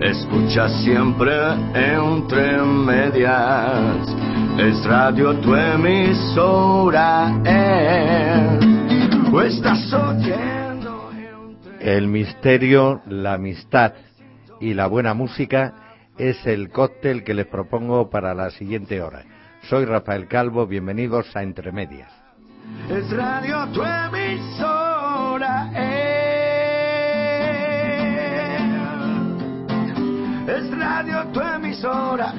Escucha siempre entre medias. Es radio tu emisora. estás oyendo El misterio, la amistad y la buena música es el cóctel que les propongo para la siguiente hora. Soy Rafael Calvo, bienvenidos a Entre Medias. Es radio tu emisora. Radio tu emisora.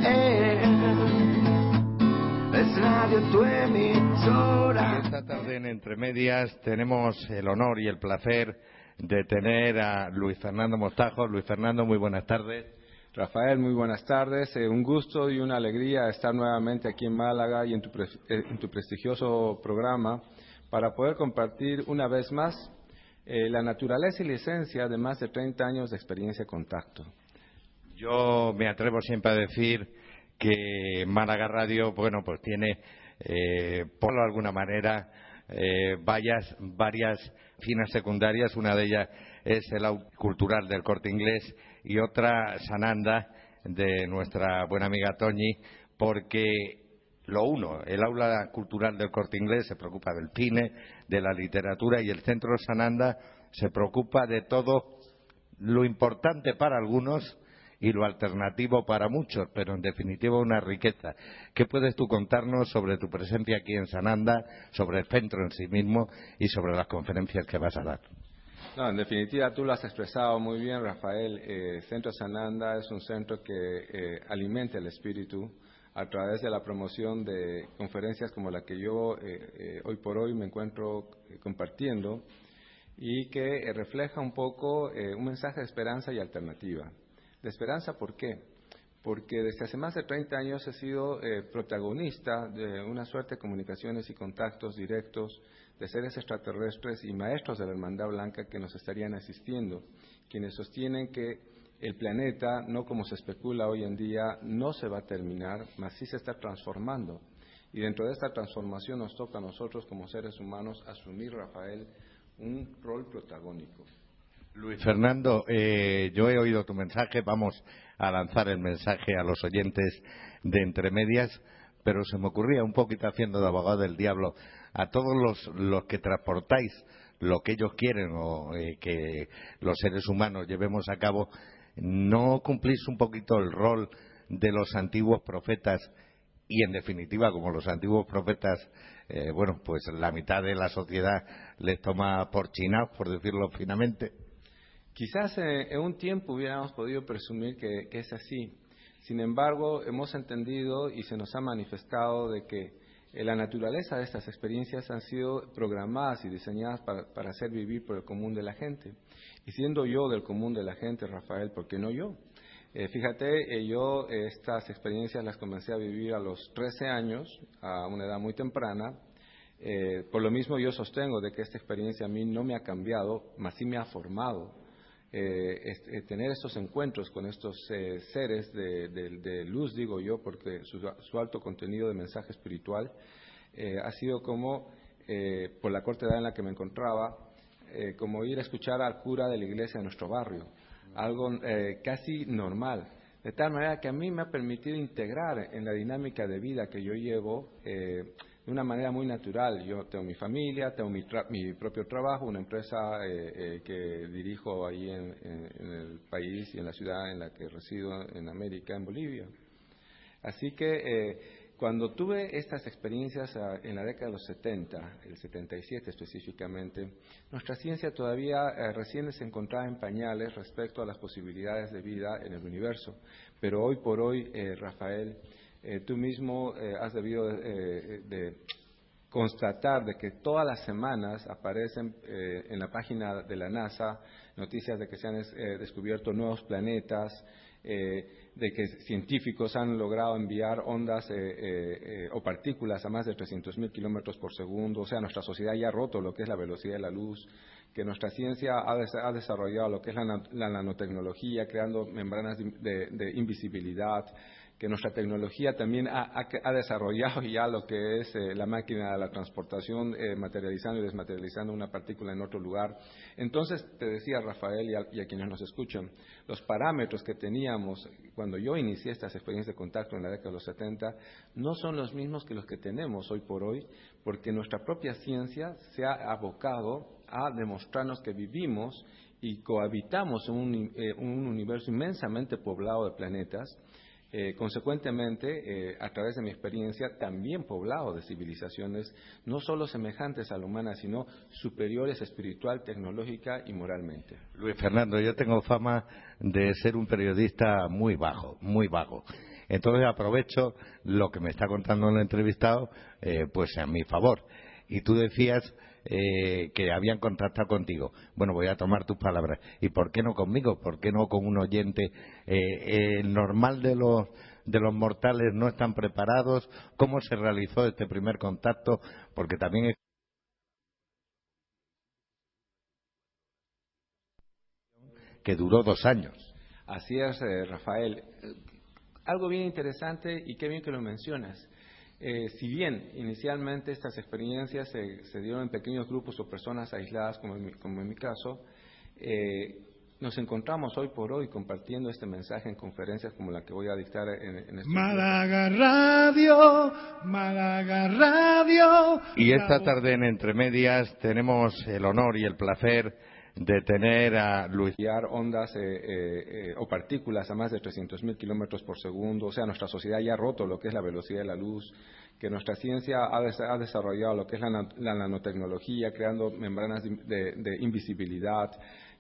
Es radio tu emisora. Esta tarde en Entre Medias tenemos el honor y el placer de tener a Luis Fernando Mostajo. Luis Fernando, muy buenas tardes. Rafael, muy buenas tardes. Eh, un gusto y una alegría estar nuevamente aquí en Málaga y en tu, eh, en tu prestigioso programa para poder compartir una vez más eh, la naturaleza y la esencia de más de 30 años de experiencia de contacto. Yo me atrevo siempre a decir que Málaga Radio, bueno, pues tiene, por alguna manera, varias, varias finas secundarias. Una de ellas es el cultural del corte inglés y otra Sananda de nuestra buena amiga Toñi, porque lo uno, el aula cultural del corte inglés se preocupa del cine, de la literatura y el centro Sananda se preocupa de todo lo importante para algunos y lo alternativo para muchos, pero en definitiva una riqueza. ¿Qué puedes tú contarnos sobre tu presencia aquí en Sananda, sobre el centro en sí mismo y sobre las conferencias que vas a dar? No, en definitiva, tú lo has expresado muy bien, Rafael. Eh, centro Sananda es un centro que eh, alimenta el espíritu a través de la promoción de conferencias como la que yo eh, hoy por hoy me encuentro compartiendo y que refleja un poco un mensaje de esperanza y alternativa. De esperanza, ¿por qué? Porque desde hace más de 30 años he sido protagonista de una suerte de comunicaciones y contactos directos de seres extraterrestres y maestros de la Hermandad Blanca que nos estarían asistiendo, quienes sostienen que el planeta, no como se especula hoy en día, no se va a terminar, mas sí se está transformando. Y dentro de esta transformación nos toca a nosotros como seres humanos asumir, Rafael, un rol protagónico. Luis Fernando, eh, yo he oído tu mensaje, vamos a lanzar el mensaje a los oyentes de Entre Medias, pero se me ocurría un poquito haciendo de abogado del diablo a todos los, que transportáis lo que ellos quieren o eh, que los seres humanos llevemos a cabo, ¿no cumplís un poquito el rol de los antiguos profetas y, en definitiva, como los antiguos profetas, eh, bueno, pues la mitad de la sociedad les toma por chinados, por decirlo finamente? Quizás eh, en un tiempo hubiéramos podido presumir que es así. Sin embargo, hemos entendido y se nos ha manifestado de que eh, la naturaleza de estas experiencias han sido programadas y diseñadas para, hacer vivir por el común de la gente. Y siendo yo del común de la gente, Rafael, ¿por qué no yo? Eh, fíjate, yo estas experiencias las comencé a vivir a los 13 años, a una edad muy temprana. por lo mismo yo sostengo de que esta experiencia a mí no me ha cambiado, más sí me ha formado. Tener estos encuentros con estos seres de, luz, digo yo, porque su, alto contenido de mensaje espiritual eh, ha sido como, eh, por la corta edad en la que me encontraba, eh, como ir a escuchar al cura de la iglesia de nuestro barrio, algo casi normal. De tal manera que a mí me ha permitido integrar en la dinámica de vida que yo llevo de una manera muy natural. Yo tengo mi familia, tengo mi, mi propio trabajo, una empresa que dirijo ahí en, el país y en la ciudad en la que resido en América, en Bolivia. Así que cuando tuve estas experiencias ah, en la década de los 70, el 77 específicamente, nuestra ciencia todavía eh, recién se encontraba en pañales respecto a las posibilidades de vida en el universo. Pero hoy por hoy, eh, Rafael, eh, tú mismo has debido de constatar de que todas las semanas aparecen en la página de la NASA noticias de que se han descubierto nuevos planetas, de que científicos han logrado enviar ondas eh, eh, eh, o partículas a más de 300.000 kilómetros por segundo. O sea, nuestra sociedad ya ha roto lo que es la velocidad de la luz. que nuestra ciencia ha, desarrollado lo que es la, nanotecnología, creando membranas de invisibilidad, que nuestra tecnología también ha, desarrollado ya lo que es eh, la máquina de la transportación, eh, materializando y desmaterializando una partícula en otro lugar. Entonces, te decía Rafael y a, quienes nos escuchan, los parámetros que teníamos cuando yo inicié estas experiencias de contacto en la década de los 70 no son los mismos que los que tenemos hoy por hoy, porque nuestra propia ciencia se ha abocado a demostrarnos que vivimos y cohabitamos en eh, un universo inmensamente poblado de planetas eh, consecuentemente, eh, a través de mi experiencia, también poblado de civilizaciones no solo semejantes a la humana, sino superiores espiritual, tecnológica y moralmente. Luis Fernando, yo tengo fama de ser un periodista muy bajo, muy bajo. Entonces aprovecho lo que me está contando el entrevistado, eh, pues a mi favor. Y tú decías eh, que habían contactado contigo. Bueno, voy a tomar tus palabras. ¿Y por qué no conmigo? ¿Por qué no con un oyente? Eh, el normal de los, de los mortales no están preparados. ¿Cómo se realizó este primer contacto? Porque también es que duró dos años. Así es, eh, Rafael. Algo bien interesante y qué bien que lo mencionas. Eh, si bien inicialmente estas experiencias se, dieron en pequeños grupos o personas aisladas, como en mi, caso, eh, nos encontramos hoy por hoy compartiendo este mensaje en conferencias como la que voy a dictar en, en este Málaga Radio, Málaga Radio. Y esta tarde en Entre Medias tenemos el honor y el placer de tener a Luis. ondas eh, o partículas a más de 300.000 kilómetros por segundo. O sea, nuestra sociedad ya ha roto lo que es la velocidad de la luz, que nuestra ciencia ha, desarrollado lo que es la, nanotecnología, creando membranas de invisibilidad,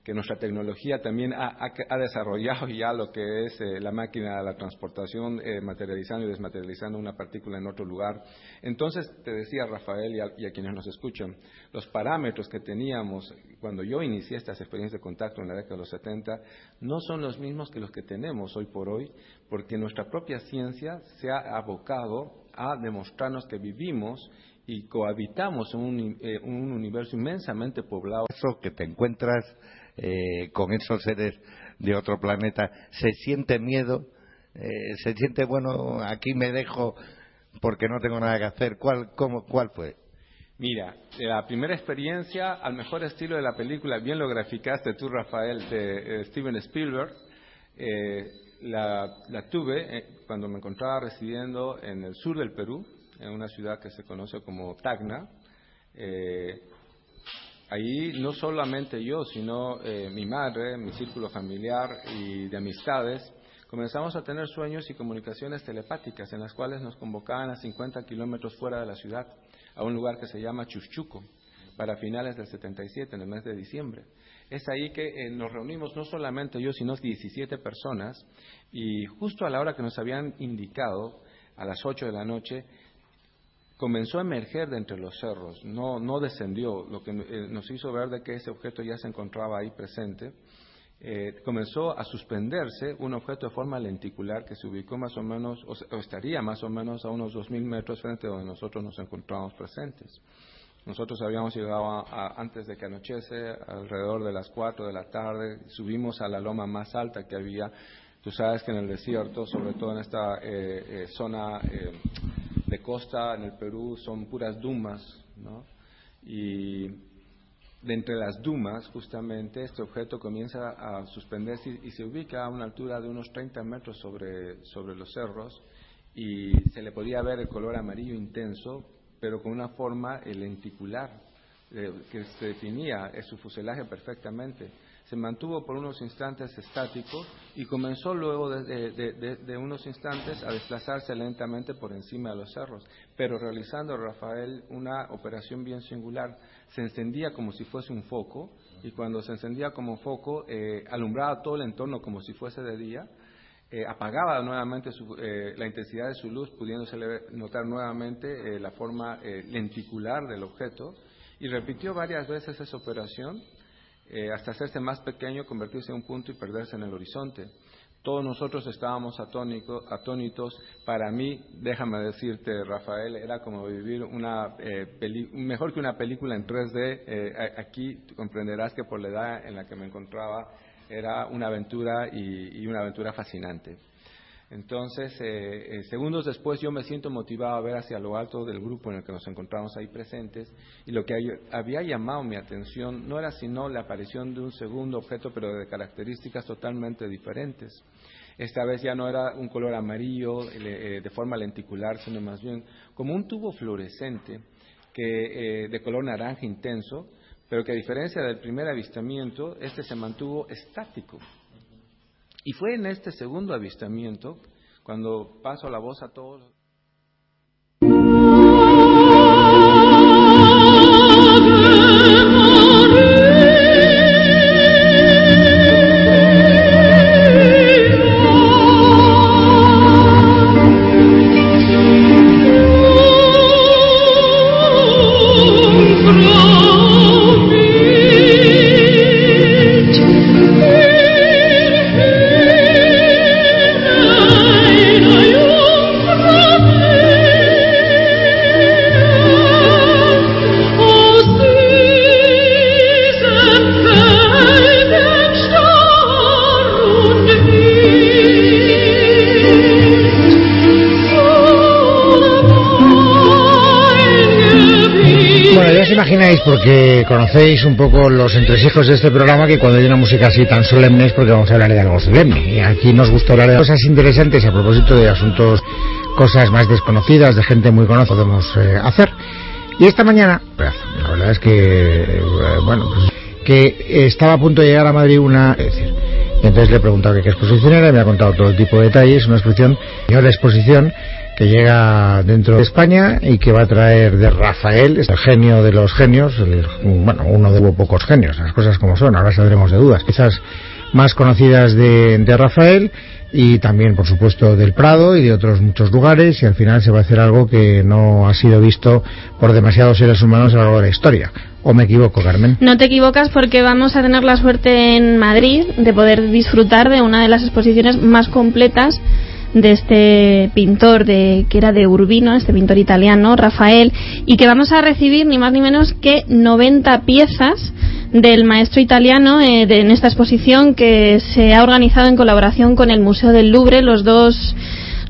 que nuestra tecnología también ha, desarrollado ya lo que es eh, la máquina de la transportación, eh, materializando y desmaterializando una partícula en otro lugar. Entonces, te decía Rafael y a, quienes nos escuchan, los parámetros que teníamos cuando yo inicié estas experiencias de contacto en la década de los 70 no son los mismos que los que tenemos hoy por hoy, porque nuestra propia ciencia se ha abocado a demostrarnos que vivimos y cohabitamos en un, eh, un universo inmensamente poblado. Eso que te encuentras eh, con esos seres de otro planeta, se siente miedo, eh, se siente, bueno, aquí me dejo porque no tengo nada que hacer. ¿Cuál, cómo, cuál fue? Mira, la primera experiencia, al mejor estilo de la película, bien lo graficaste tú, Rafael, de eh, Steven Spielberg, la, la, tuve cuando me encontraba residiendo en el sur del Perú, en una ciudad que se conoce como Tacna. Ahí no solamente yo, sino eh, mi madre, mi círculo familiar y de amistades, comenzamos a tener sueños y comunicaciones telepáticas en las cuales nos convocaban a 50 kilómetros fuera de la ciudad, a un lugar que se llama Chuchuco, para finales del 77, en el mes de diciembre. Es ahí que eh, nos reunimos no solamente yo, sino 17 personas, y justo a la hora que nos habían indicado, a las 8 de la noche, comenzó a emerger de entre los cerros, no, no descendió, lo que eh, nos hizo ver de que ese objeto ya se encontraba ahí presente. Eh, comenzó a suspenderse un objeto de forma lenticular que se ubicó más o menos, o, estaría más o menos a unos 2.000 metros frente a donde nosotros nos encontrábamos presentes. Nosotros habíamos llegado antes de que anochece, alrededor de las 4 de la tarde, subimos a la loma más alta que había. Tú sabes que en el desierto, sobre todo en esta eh, zona de costa en el Perú son puras dumas, ¿no? Y de entre las dumas, justamente, este objeto comienza a suspenderse y, se ubica a una altura de unos 30 metros sobre, sobre los cerros y se le podía ver el color amarillo intenso, pero con una forma lenticular eh, que se definía en su fuselaje perfectamente se mantuvo por unos instantes estático y comenzó luego de, unos instantes a desplazarse lentamente por encima de los cerros, pero realizando Rafael una operación bien singular. Se encendía como si fuese un foco y cuando se encendía como foco eh, alumbraba todo el entorno como si fuese de día. Eh, apagaba nuevamente eh, la intensidad de su luz, pudiéndose notar nuevamente la forma lenticular del objeto, y repitió varias veces esa operación eh, hasta hacerse más pequeño, convertirse en un punto y perderse en el horizonte. Todos nosotros estábamos atónitos. Para mí, déjame decirte, Rafael, era como vivir una eh, mejor que una película en 3D. Eh, aquí comprenderás que por la edad en la que me encontraba era una aventura y una aventura fascinante. Entonces, eh, eh, segundos después yo me siento motivado a ver hacia lo alto del grupo en el que nos encontramos ahí presentes y lo que había llamado mi atención no era sino la aparición de un segundo objeto pero de características totalmente diferentes. Esta vez ya no era un color amarillo eh, de forma lenticular, sino más bien como un tubo fluorescente que, de color naranja intenso, pero que a diferencia del primer avistamiento, este se mantuvo estático y fue en este segundo avistamiento, cuando paso la voz a todos porque conocéis un poco los entresijos de este programa, que cuando hay una música así tan solemne es porque vamos a hablar de algo solemne. Y aquí nos gusta hablar de cosas interesantes a propósito de asuntos, cosas más desconocidas, de gente muy conocida, podemos eh, hacer. Y esta mañana, la verdad es que, eh, bueno, pues, que estaba a punto de llegar a Madrid una... Es entonces le he preguntado qué exposición era y me ha contado todo tipo de detalles, una exposición, yo la exposición que llega dentro de España y que va a traer de Rafael, el genio de los genios, bueno, uno de los pocos genios, las cosas como son, ahora saldremos de dudas, quizás más conocidas de, de Rafael y también, por supuesto, del Prado y de otros muchos lugares y al final se va a hacer algo que no ha sido visto por demasiados seres humanos a lo largo de la historia. ¿O me equivoco, Carmen? No te equivocas porque vamos a tener la suerte en Madrid de poder disfrutar de una de las exposiciones más completas de este pintor de, que era de Urbino, este pintor italiano, Rafael, y que vamos a recibir ni más ni menos que 90 piezas del maestro italiano eh, en esta exposición que se ha organizado en colaboración con el Museo del Louvre, los dos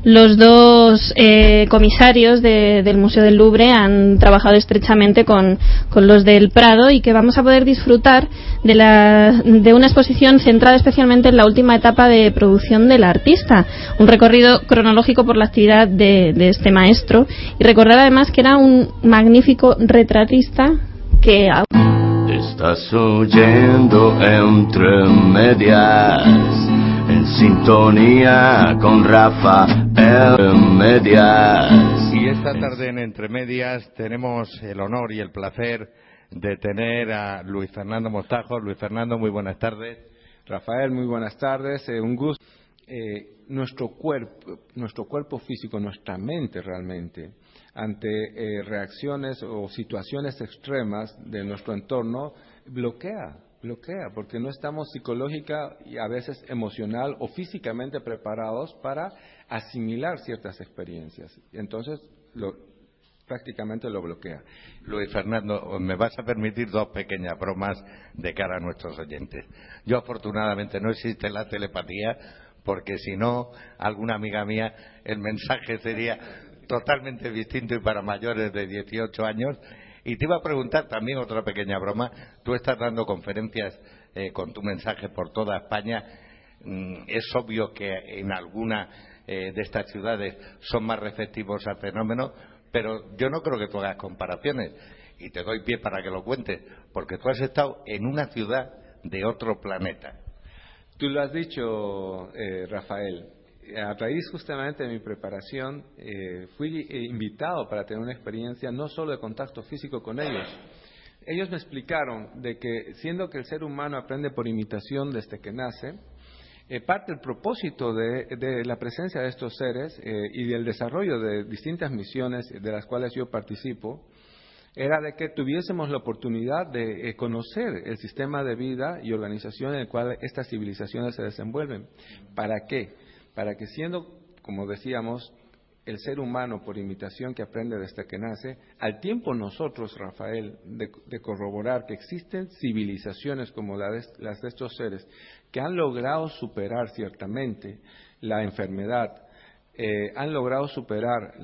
los dos eh, comisarios del Museo del Louvre han trabajado estrechamente con, los del Prado y que vamos a poder disfrutar de, la, de una exposición centrada especialmente en la última etapa de producción del artista. Un recorrido cronológico por la actividad de, de este maestro y recordar además que era un magnífico retratista que. Estás oyendo entre medias en sintonía con Rafa Medias. Y esta tarde en Entre Medias tenemos el honor y el placer de tener a Luis Fernando Mostajo. Luis Fernando, muy buenas tardes. Rafael, muy buenas tardes. Eh, un gusto. Eh, nuestro cuerpo, nuestro cuerpo físico, nuestra mente realmente, ante eh, reacciones o situaciones extremas de nuestro entorno, bloquea bloquea, porque no estamos psicológica y a veces emocional o físicamente preparados para asimilar ciertas experiencias. Entonces, lo, prácticamente lo bloquea. Luis Fernando, me vas a permitir dos pequeñas bromas de cara a nuestros oyentes. Yo, afortunadamente, no existe la telepatía, porque si no, alguna amiga mía, el mensaje sería totalmente distinto y para mayores de 18 años y te iba a preguntar también otra pequeña broma. Tú estás dando conferencias eh, con tu mensaje por toda España. Mm, es obvio que en alguna eh, de estas ciudades son más receptivos al fenómeno, pero yo no creo que tú hagas comparaciones. Y te doy pie para que lo cuentes, porque tú has estado en una ciudad de otro planeta. Tú lo has dicho, eh, Rafael a raíz justamente de mi preparación, eh, fui eh, invitado para tener una experiencia no solo de contacto físico con ellos. Ellos me explicaron de que, siendo que el ser humano aprende por imitación desde que nace, eh, parte del propósito de, la presencia de estos seres y del desarrollo de distintas misiones de las cuales yo participo, era de que tuviésemos la oportunidad de eh, conocer el sistema de vida y organización en el cual estas civilizaciones se desenvuelven. ¿Para qué? Para que siendo, como decíamos, el ser humano por imitación que aprende desde que nace, al tiempo nosotros, Rafael, de, corroborar que existen civilizaciones como las de estos seres que han logrado superar ciertamente la enfermedad, eh, han logrado superar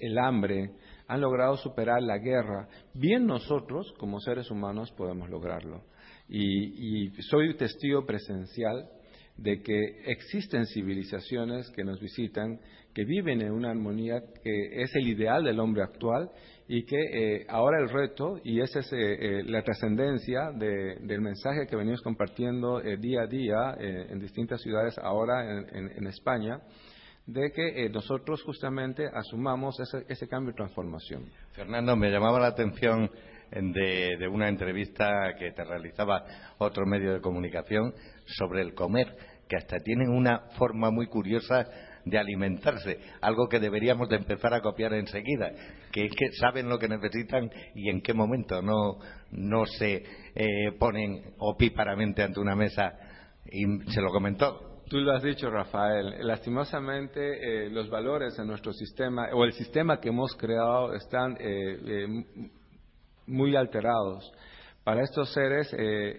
el hambre, han logrado superar la guerra, bien nosotros como seres humanos podemos lograrlo. Y, y soy testigo presencial de que existen civilizaciones que nos visitan, que viven en una armonía que es el ideal del hombre actual y que eh, ahora el reto, y esa es eh, eh, la trascendencia del mensaje que venimos compartiendo día a día en distintas ciudades ahora en, España, de que nosotros justamente asumamos ese, cambio y transformación. Fernando, me llamaba la atención de, de, una entrevista que te realizaba otro medio de comunicación sobre el comer, que hasta tienen una forma muy curiosa de alimentarse, algo que deberíamos de empezar a copiar enseguida, que es que saben lo que necesitan y en qué momento no, no se eh, ponen opíparamente ante una mesa y se lo comentó. Tú lo has dicho, Rafael. Lastimosamente, eh, los valores en nuestro sistema, o el sistema que hemos creado, están eh, muy alterados. Para estos seres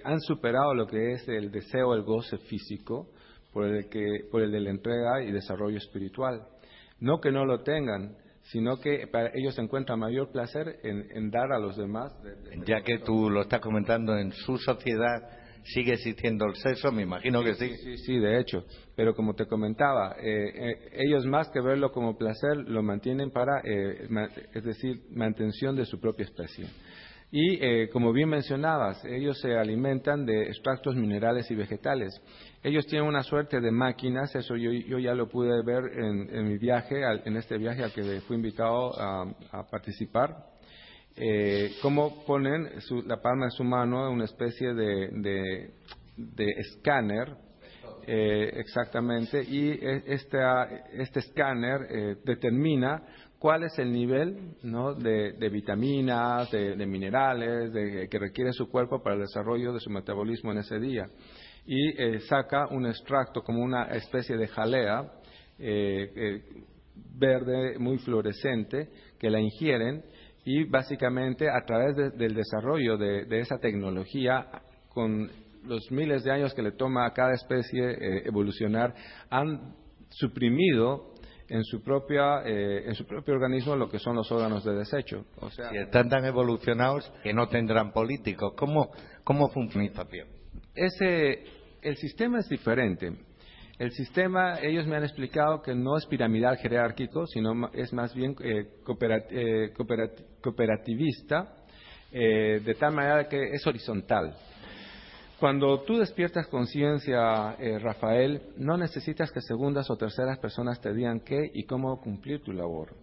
han superado lo que es el deseo, el goce físico, por el, que, por el de la entrega y desarrollo espiritual. No que no lo tengan, sino que para ellos encuentran mayor placer en, dar a los demás. ya que tú lo estás comentando, en su sociedad sigue existiendo el sexo, me imagino que sí. Sí, sí, de hecho. Pero como te comentaba, eh, eh, ellos más que verlo como placer, lo mantienen para, eh, es decir, mantención de su propia especie. Y eh, como bien mencionabas, ellos se alimentan de extractos minerales y vegetales. Ellos tienen una suerte de máquinas, eso yo, ya lo pude ver en, mi viaje, en este viaje al que fui invitado a, participar. Eh, cómo ponen la palma de su mano en una especie de, escáner, eh, exactamente, y e, este escáner eh, determina cuál es el nivel de, vitaminas, de, minerales que requiere su cuerpo para el desarrollo de su metabolismo en ese día. Y eh, saca un extracto como una especie de jalea eh, eh, verde muy fluorescente que la ingieren y básicamente a través del desarrollo de, esa tecnología con los miles de años que le toma a cada especie evolucionar, han suprimido en su propia eh, en su propio organismo lo que son los órganos de desecho. O sea, están tan evolucionados que no tendrán políticos. ¿Cómo, cómo funciona Ese, el sistema es diferente. El sistema, ellos me han explicado que no es piramidal jerárquico, sino es más bien eh, eh, cooperativista, de tal manera que es horizontal. Cuando tú despiertas conciencia, eh, Rafael, no necesitas que segundas o terceras personas te digan qué y cómo cumplir tu labor.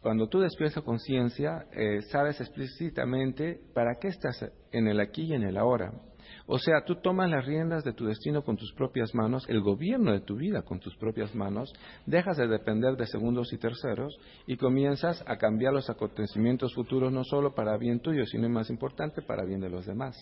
Cuando tú despiertas conciencia, eh, sabes explícitamente para qué estás en el aquí y en el ahora. O sea, tú tomas las riendas de tu destino con tus propias manos, el gobierno de tu vida con tus propias manos, dejas de depender de segundos y terceros y comienzas a cambiar los acontecimientos futuros no solo para bien tuyo, sino más importante, para bien de los demás.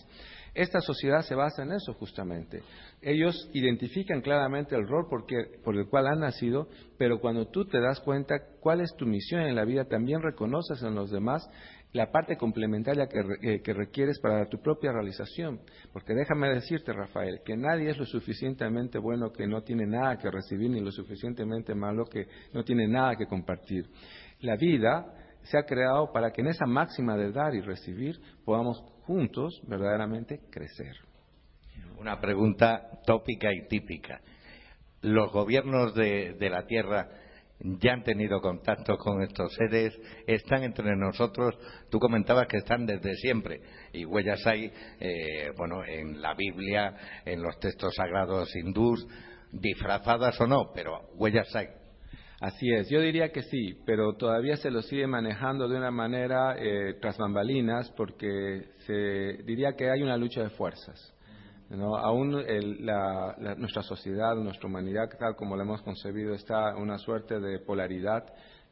Esta sociedad se basa en eso justamente. Ellos identifican claramente el rol por el cual han nacido, pero cuando tú te das cuenta cuál es tu misión en la vida, también reconoces en los demás la parte complementaria eh, que, requieres para tu propia realización. Porque déjame decirte, Rafael, que nadie es lo suficientemente bueno que no tiene nada que recibir, ni lo suficientemente malo que no tiene nada que compartir. La vida se ha creado para que en esa máxima de dar y recibir podamos juntos verdaderamente crecer. Una pregunta tópica y típica. Los gobiernos de la Tierra ya han tenido contacto con estos seres, están entre nosotros. Tú comentabas que están desde siempre y huellas hay, eh, bueno, en la Biblia, en los textos sagrados hindús, disfrazadas o no, pero huellas hay. Así es, yo diría que sí, pero todavía se lo sigue manejando de una manera eh, tras bambalinas porque se diría que hay una lucha de fuerzas. Aún nuestra sociedad, nuestra humanidad, tal como la hemos concebido, está una suerte de polaridad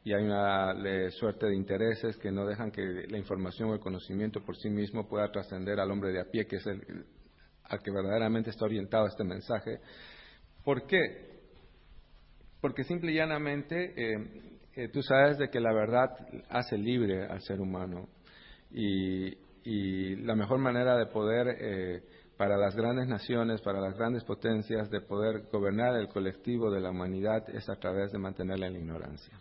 y hay una suerte de intereses que no dejan que la información o el conocimiento por sí mismo pueda trascender al hombre de a pie, que es el, al que verdaderamente está orientado este mensaje. ¿Por qué? Porque simple y llanamente eh, eh, tú sabes de que la verdad hace libre al ser humano y, la mejor manera de poder, eh, para las grandes naciones, para las grandes potencias, de poder gobernar el colectivo de la humanidad es a través de mantenerla en la ignorancia.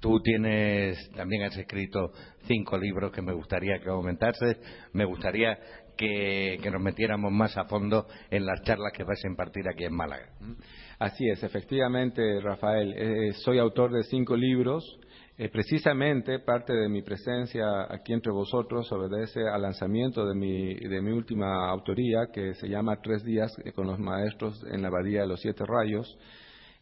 Tú tienes, también has escrito cinco libros que me gustaría que aumentases. Me gustaría que, nos metiéramos más a fondo en las charlas que vas a impartir aquí en Málaga. Así es, efectivamente, Rafael. Eh, soy autor de cinco libros. Eh, precisamente parte de mi presencia aquí entre vosotros obedece al lanzamiento de mi, de mi última autoría, que se llama Tres días con los maestros en la Abadía de los Siete Rayos,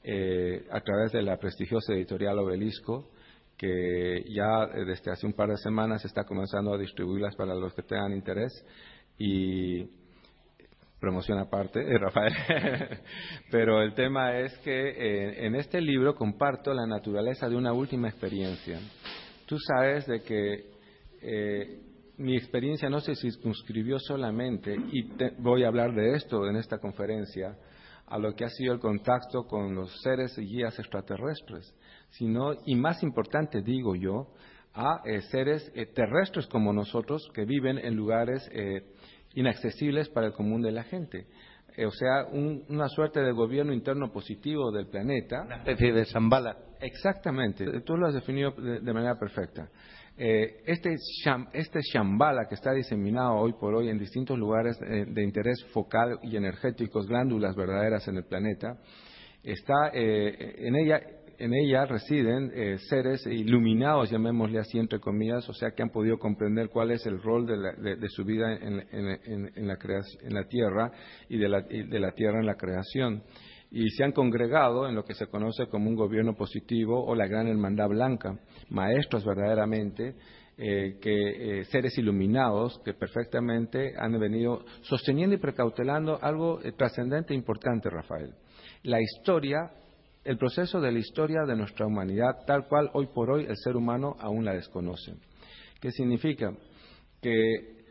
eh, a través de la prestigiosa editorial Obelisco que ya desde hace un par de semanas está comenzando a distribuirlas para los que tengan interés. Y promoción aparte, eh, Rafael. Pero el tema es que eh, en este libro comparto la naturaleza de una última experiencia. Tú sabes de que eh, mi experiencia no se circunscribió solamente, y voy a hablar de esto en esta conferencia, a lo que ha sido el contacto con los seres y guías extraterrestres, sino, y más importante digo yo, a seres terrestres como nosotros que viven en lugares inaccesibles para el común de la gente. Eh, o sea, una suerte de gobierno interno positivo del planeta. Una especie de Zambala. Exactamente, tú lo has definido de, manera perfecta. Eh, este, este Shambhala que está diseminado hoy por hoy en distintos lugares eh, de interés focal y energéticos, glándulas verdaderas en el planeta, está en ella en ella residen eh, seres iluminados, llamémosle así entre comillas, o sea que han podido comprender cuál es el rol de, su vida en, la Tierra y de la, Tierra en la creación. Y se han congregado en lo que se conoce como un gobierno positivo o la gran hermandad blanca, maestros verdaderamente, eh, que eh, seres iluminados que perfectamente han venido sosteniendo y precautelando algo trascendente e importante, Rafael. La historia el proceso de la historia de nuestra humanidad tal cual hoy por hoy el ser humano aún la desconoce. ¿Qué significa? Que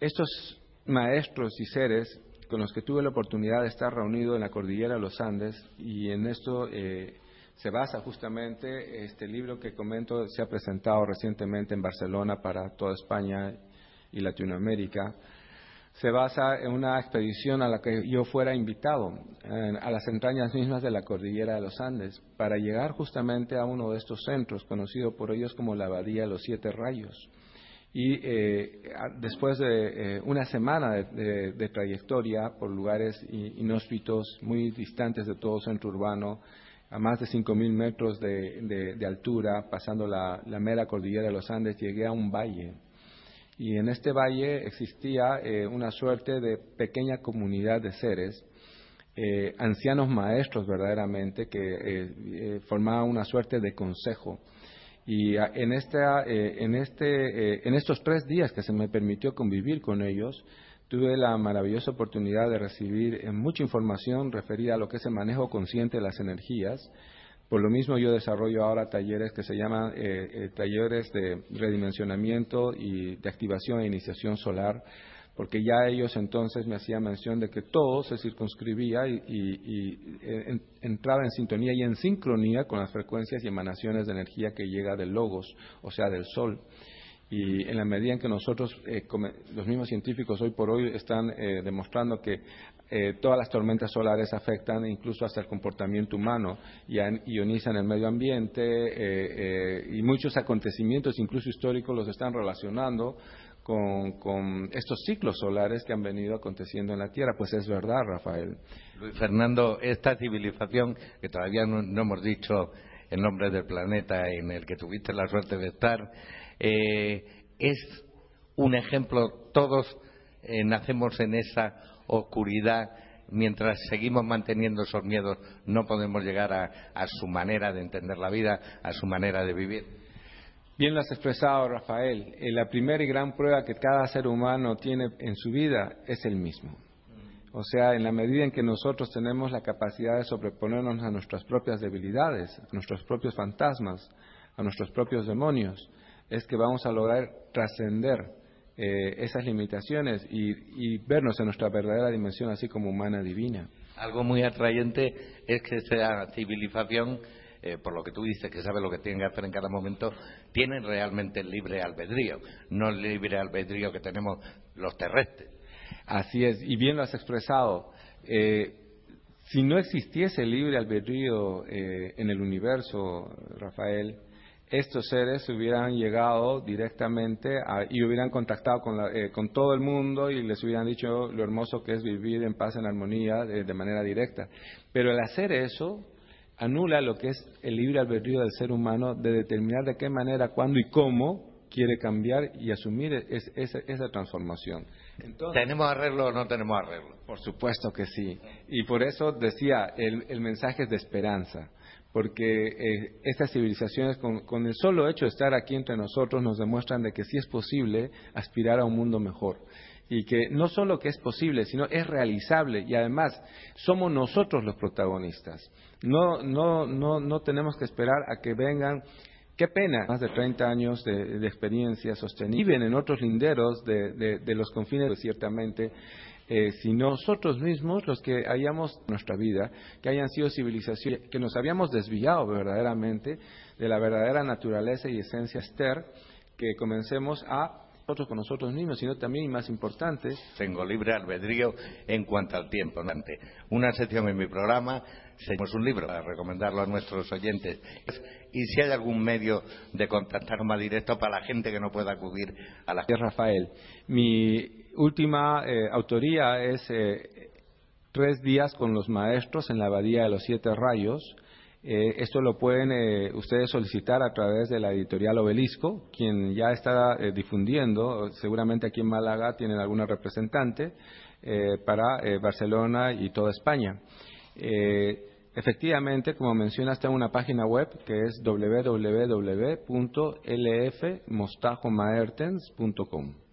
estos maestros y seres con los que tuve la oportunidad de estar reunido en la cordillera de los Andes y en esto eh, se basa justamente este libro que comento, se ha presentado recientemente en Barcelona para toda España y Latinoamérica, se basa en una expedición a la que yo fuera invitado, a las entrañas mismas de la cordillera de los Andes, para llegar justamente a uno de estos centros, conocido por ellos como la Abadía de los Siete Rayos. Y eh, después de eh, una semana de, trayectoria por lugares inhóspitos, muy distantes de todo centro urbano, a más de 5.000 metros de, altura, pasando la mera cordillera de los Andes, llegué a un valle y en este valle existía eh, una suerte de pequeña comunidad de seres, eh, ancianos maestros verdaderamente, que eh, formaban una suerte de consejo. Y en, esta, en, este, en estos tres días que se me permitió convivir con ellos, tuve la maravillosa oportunidad de recibir mucha información referida a lo que es el manejo consciente de las energías, por lo mismo yo desarrollo ahora talleres que se llaman eh, eh, talleres de redimensionamiento y de activación e iniciación solar, porque ya ellos entonces me hacían mención de que todo se circunscribía y, eh, entraba en sintonía y en sincronía con las frecuencias y emanaciones de energía que llega del logos, o sea, del sol. Y en la medida en que nosotros, los mismos científicos hoy por hoy están demostrando que eh, todas las tormentas solares afectan incluso hasta el comportamiento humano y ionizan el medio ambiente eh, eh, y muchos acontecimientos, incluso históricos, los están relacionando con, estos ciclos solares que han venido aconteciendo en la Tierra. Pues es verdad, Rafael. Luis Fernando, esta civilización, que todavía no, hemos dicho el nombre del planeta en el que tuviste la suerte de estar, es un ejemplo, todos nacemos en esa oscuridad, mientras seguimos manteniendo esos miedos, no podemos llegar a, su manera de entender la vida, a su manera de vivir. Bien lo has expresado, Rafael. Eh, la primera y gran prueba que cada ser humano tiene en su vida es el mismo. O sea, en la medida en que nosotros tenemos la capacidad de sobreponernos a nuestras propias debilidades, a nuestros propios fantasmas, a nuestros propios demonios, es que vamos a lograr trascender eh, esas limitaciones y, vernos en nuestra verdadera dimensión, así como humana divina. Algo muy atrayente es que esta civilización, eh, por lo que tú dices, que sabe lo que tiene que hacer en cada momento, tiene realmente el libre albedrío, no el libre albedrío que tenemos los terrestres. Así es, y bien lo has expresado. Eh, si no existiese el libre albedrío eh, en el universo, Rafael, estos seres hubieran llegado directamente y hubieran contactado eh, con, todo el mundo y les hubieran dicho lo hermoso que es vivir en paz, en armonía, de manera directa. Pero el hacer eso anula lo que es el libre albedrío del ser humano de determinar de qué manera, cuándo y cómo quiere cambiar y asumir esa transformación. ¿Tenemos arreglo o no tenemos arreglo? Por supuesto que sí. Y por eso decía, el, mensaje es de esperanza, porque eh, estas civilizaciones, con, el solo hecho de estar aquí entre nosotros, nos demuestran de que sí es posible aspirar a un mundo mejor. Y que no solo que es posible, sino es realizable y además somos nosotros los protagonistas. No, no, no, no tenemos que esperar a que vengan Qué pena, más de 30 años de, experiencia sostenible en otros linderos de, los confines, ciertamente, eh, si nosotros mismos, los que hayamos nuestra vida, que hayan sido civilizaciones, que nos habíamos desviado verdaderamente de la verdadera naturaleza y esencia ester, que comencemos a nosotros con nosotros mismos, sino también, y más importante, tengo libre albedrío en cuanto al tiempo. Una sección en mi programa, tenemos un libro para recomendarlo a nuestros oyentes. Y si hay algún medio de contactar más directo para la gente que no pueda acudir a la. Rafael, mi última eh, autoría es eh, Tres días con los maestros en la Abadía de los Siete Rayos eh, esto lo pueden ustedes solicitar a través de la editorial Obelisco, quien ya está difundiendo, seguramente aquí en Málaga tienen alguna representante, para Barcelona y toda España. efectivamente, como menciona, está en una página web que es www.lfmostajomaertens.com.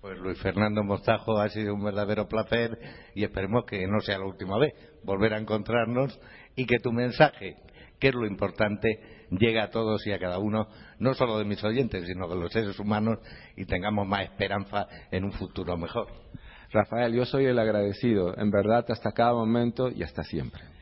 Pues Luis Fernando Mostajo ha sido un verdadero placer y esperemos que no sea la última vez volver a encontrarnos y que tu mensaje, que es lo importante, llegue a todos y a cada uno, no solo de mis oyentes, sino de los seres humanos y tengamos más esperanza en un futuro mejor. Rafael, yo soy el agradecido, en verdad, hasta cada momento y hasta siempre.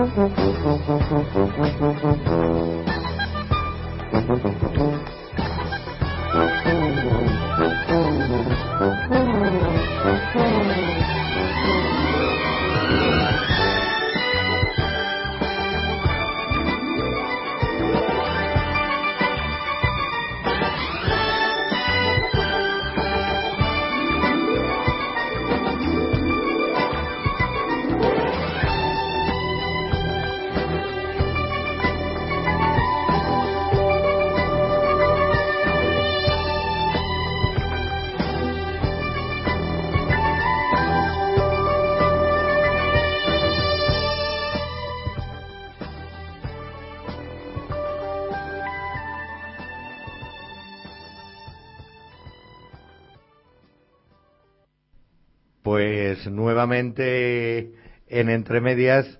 嗯嗯嗯嗯嗯 nuevamente en Entre Medias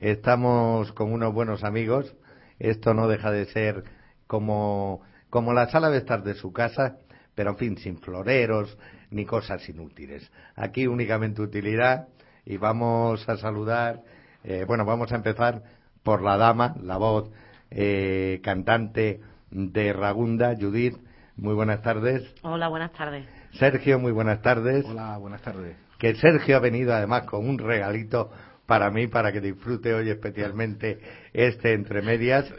estamos con unos buenos amigos. Esto no deja de ser como, como la sala de estar de su casa, pero en fin, sin floreros ni cosas inútiles. Aquí únicamente utilidad y vamos a saludar, eh, bueno, vamos a empezar por la dama, la voz eh, cantante de Ragunda, Judith. Muy buenas tardes. Hola, buenas tardes. Sergio, muy buenas tardes. Hola, buenas tardes. Que Sergio ha venido además con un regalito para mí, para que disfrute hoy especialmente este entre medias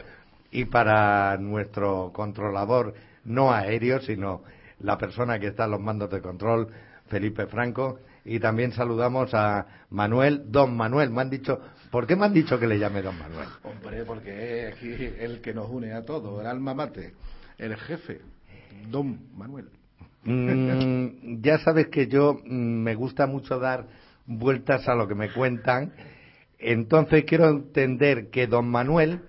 y para nuestro controlador no aéreo, sino la persona que está en los mandos de control, Felipe Franco. Y también saludamos a Manuel, don Manuel. Me han dicho, ¿por qué me han dicho que le llame don Manuel? Hombre, porque es aquí el que nos une a todos, el alma mate, el jefe, don Manuel. Mm, ya sabes que yo mm, me gusta mucho dar vueltas a lo que me cuentan. Entonces quiero entender que don Manuel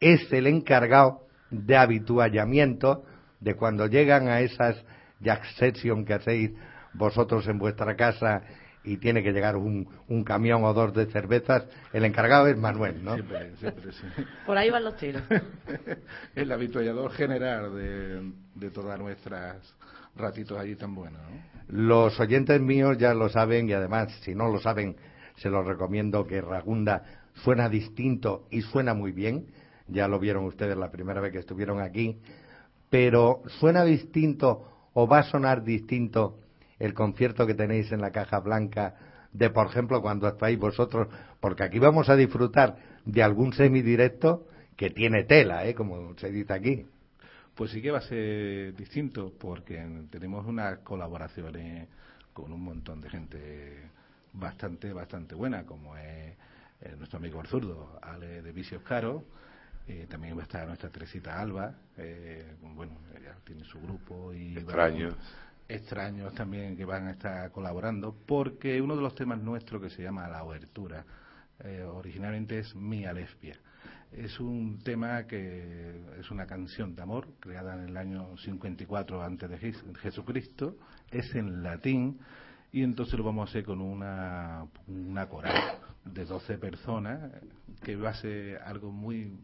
es el encargado de habituallamiento de cuando llegan a esas jack session que hacéis vosotros en vuestra casa y tiene que llegar un, un, camión o dos de cervezas, el encargado es Manuel, ¿no? Siempre, siempre, sí. Por ahí van los tiros. el habituallador general de, de todas nuestras ratitos allí tan buenos. ¿no? Los oyentes míos ya lo saben y además, si no lo saben, se los recomiendo que Ragunda suena distinto y suena muy bien. Ya lo vieron ustedes la primera vez que estuvieron aquí. Pero suena distinto o va a sonar distinto el concierto que tenéis en la Caja Blanca de, por ejemplo, cuando estáis vosotros, porque aquí vamos a disfrutar de algún semidirecto que tiene tela, ¿eh? como se dice aquí. Pues sí que va a ser distinto, porque tenemos unas colaboraciones con un montón de gente bastante, bastante buena, como es eh, nuestro amigo el zurdo, Ale de Vicios Caro, eh, también va a estar nuestra Teresita Alba, eh, bueno, ella tiene su grupo y... Extraños. extraños también que van a estar colaborando, porque uno de los temas nuestros que se llama La Obertura, originalmente es Mía Lesbia. Es un tema que es una canción de amor creada en el año 54 antes de Jesucristo, es en latín y entonces lo vamos a hacer con una, una coral de 12 personas que va a ser algo muy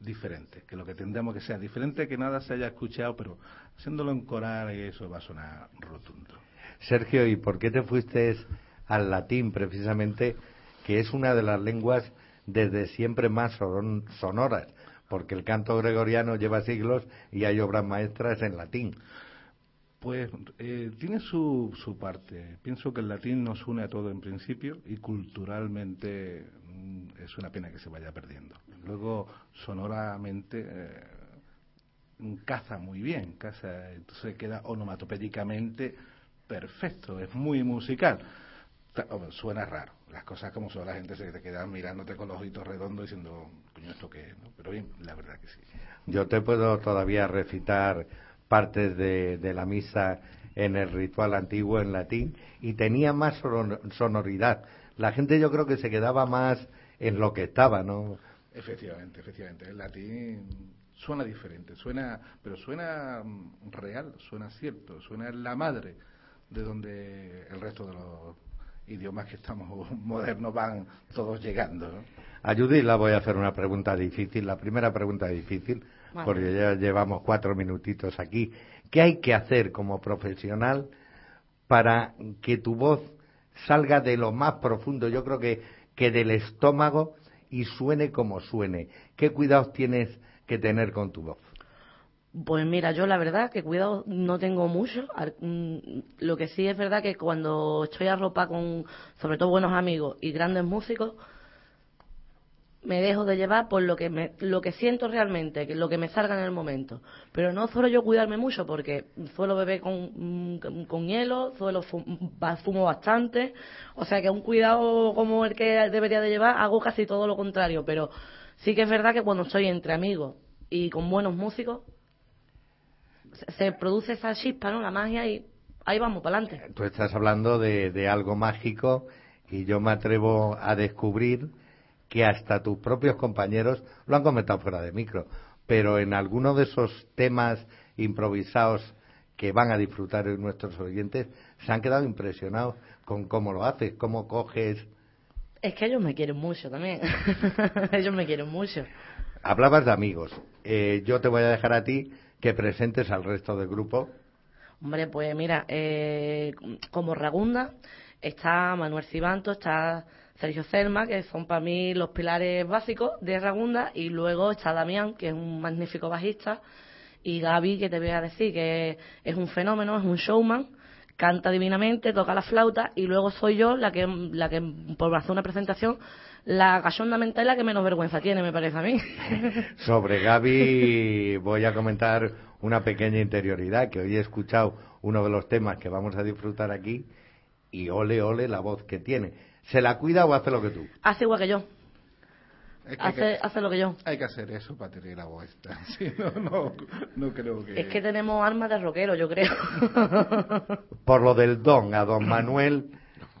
diferente, que lo que tendremos que sea diferente, que nada se haya escuchado, pero haciéndolo en coral eso va a sonar rotundo. Sergio, ¿y por qué te fuiste al latín precisamente, que es una de las lenguas desde siempre más sonoras, porque el canto gregoriano lleva siglos y hay obras maestras en latín. Pues eh, tiene su, su parte. Pienso que el latín nos une a todo en principio y culturalmente mm, es una pena que se vaya perdiendo. Luego, sonoramente, eh, caza muy bien, caza, entonces queda onomatopédicamente perfecto, es muy musical. Suena raro, las cosas como son, la gente se te queda mirándote con los ojitos redondos diciendo, coño, ¿esto qué es? Pero bien, la verdad que sí. Yo te puedo todavía recitar partes de, de la misa en el ritual antiguo en latín y tenía más sonoridad. La gente yo creo que se quedaba más en lo que estaba, ¿no? Efectivamente, efectivamente. El latín suena diferente, suena, pero suena mm, real, suena cierto, suena la madre de donde el resto de los idiomas que estamos modernos van todos llegando. ¿no? A Judith la voy a hacer una pregunta difícil, la primera pregunta difícil, vale. porque ya llevamos cuatro minutitos aquí. ¿Qué hay que hacer como profesional para que tu voz salga de lo más profundo? Yo creo que, que del estómago y suene como suene. ¿Qué cuidados tienes que tener con tu voz? Pues mira, yo la verdad que cuidado no tengo mucho. Lo que sí es verdad que cuando estoy a ropa con, sobre todo buenos amigos y grandes músicos, me dejo de llevar por lo que me, lo que siento realmente, lo que me salga en el momento. Pero no suelo yo cuidarme mucho porque suelo beber con, con hielo, suelo fumo bastante, o sea que un cuidado como el que debería de llevar hago casi todo lo contrario, pero sí que es verdad que cuando estoy entre amigos y con buenos músicos se produce esa chispa, ¿no? La magia y ahí vamos para adelante. Tú estás hablando de, de algo mágico y yo me atrevo a descubrir que hasta tus propios compañeros lo han comentado fuera de micro, pero en alguno de esos temas improvisados que van a disfrutar nuestros oyentes se han quedado impresionados con cómo lo haces, cómo coges. Es que ellos me quieren mucho también. ellos me quieren mucho. Hablabas de amigos. Eh, yo te voy a dejar a ti que presentes al resto del grupo. Hombre, pues mira, eh, como Ragunda está Manuel Cibanto, está Sergio Selma, que son para mí los pilares básicos de Ragunda, y luego está Damián, que es un magnífico bajista, y Gaby, que te voy a decir que es un fenómeno, es un showman, canta divinamente, toca la flauta, y luego soy yo la que, la que por hacer una presentación, la gallonda mental la que menos vergüenza tiene, me parece a mí. Sobre Gaby voy a comentar una pequeña interioridad, que hoy he escuchado uno de los temas que vamos a disfrutar aquí, y ole, ole la voz que tiene. ¿Se la cuida o hace lo que tú? Hace igual que yo. hace, hace lo que yo. Hay que hacer eso para tener la voz no, no, creo que... Es que tenemos armas de rockero, yo creo. Por lo del don, a don Manuel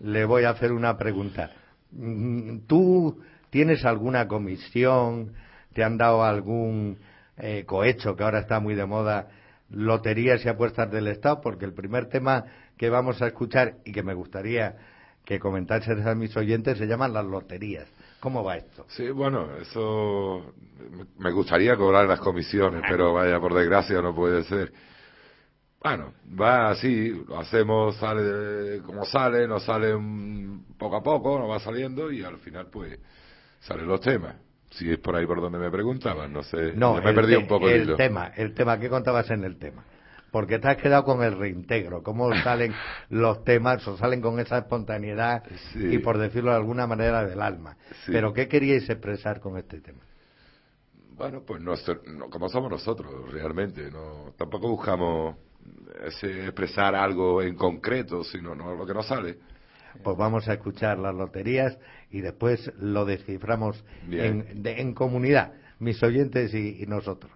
le voy a hacer una pregunta. Mm, ¿Tú tienes alguna comisión? ¿Te han dado algún eh, cohecho que ahora está muy de moda? Loterías y apuestas del Estado, porque el primer tema que vamos a escuchar y que me gustaría que comentases a mis oyentes se llaman las loterías. ¿Cómo va esto? Sí, bueno, eso me gustaría cobrar las comisiones, pero vaya, por desgracia no puede ser. Bueno, va así, lo hacemos, sale como sale, nos sale poco a poco, nos va saliendo y al final pues salen los temas. Si es por ahí por donde me preguntaban, no sé, no, me perdí un poco el, el tema, el tema que contabas en el tema porque te has quedado con el reintegro, cómo salen los temas o salen con esa espontaneidad y por decirlo de alguna manera del alma. Pero ¿qué queríais expresar con este tema? Bueno, pues no, como somos nosotros realmente, no tampoco buscamos expresar algo en concreto, sino no, lo que nos sale. Pues vamos a escuchar las loterías y después lo desciframos en, comunidad, mis oyentes y nosotros.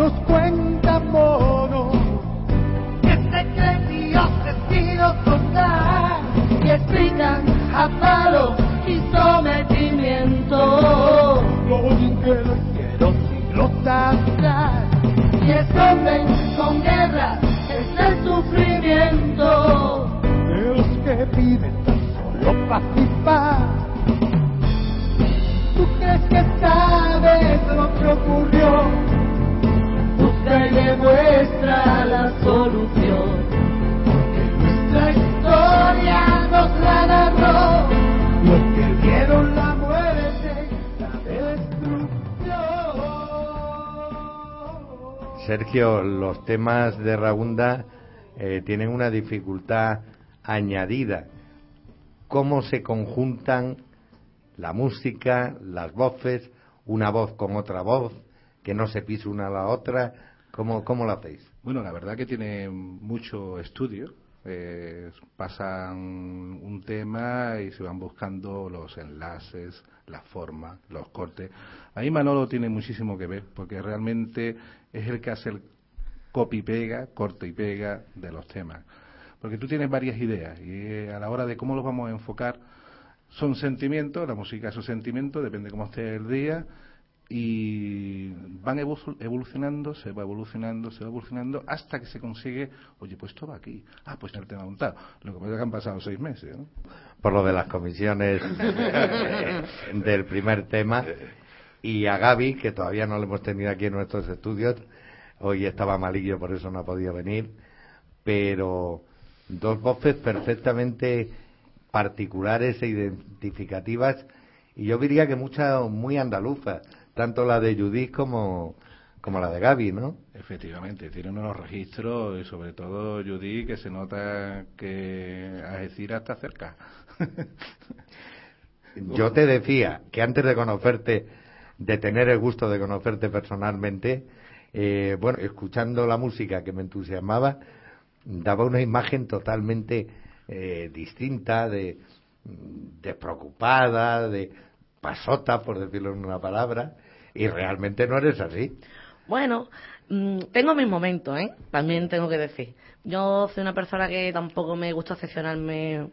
Nos cuenta mono que se cree Dios querido cortar y explican a palo y sometimiento. Lo que lo quiero siglo tardar y esconden con guerra ese sufrimiento de los que piden tan solo participar. Sabes lo que ocurrió? Busca y demuestra la solución. Nuestra historia nos la narró. Los que vieron la muerte, la destrucción. Sergio, los temas de Ragunda eh, tienen una dificultad añadida. ¿Cómo se conjuntan la música, las voces, una voz con otra voz, que no se pise una a la otra? ¿Cómo, cómo lo hacéis? Bueno, la verdad que tiene mucho estudio. Eh, pasan un tema y se van buscando los enlaces, la forma, los cortes. Ahí Manolo tiene muchísimo que ver, porque realmente es el que hace el copy-pega, corte y pega de los temas. Porque tú tienes varias ideas y eh, a la hora de cómo los vamos a enfocar, son sentimientos, la música es un sentimiento, depende cómo esté el día, y van evo- evolucionando, se va evolucionando, se va evolucionando, hasta que se consigue, oye, pues todo aquí, ah, pues ya el tema montado. Lo que pasa es que han pasado seis meses, ¿no? Por lo de las comisiones del primer tema. Y a Gaby, que todavía no lo hemos tenido aquí en nuestros estudios, hoy estaba malillo, por eso no ha podido venir, pero dos voces perfectamente particulares e identificativas, y yo diría que muchas muy andaluzas, tanto la de Judith como, como la de Gaby, ¿no? Efectivamente, tienen unos registros y sobre todo Judy que se nota que Algeciras está cerca. Yo te decía que antes de conocerte, de tener el gusto de conocerte personalmente, eh, bueno, escuchando la música que me entusiasmaba, daba una imagen totalmente eh, distinta, de despreocupada, de pasota, por decirlo en una palabra, y realmente no eres así. Bueno, mm, tengo mis momentos, ¿eh? También tengo que decir. Yo soy una persona que tampoco me gusta obsesionarme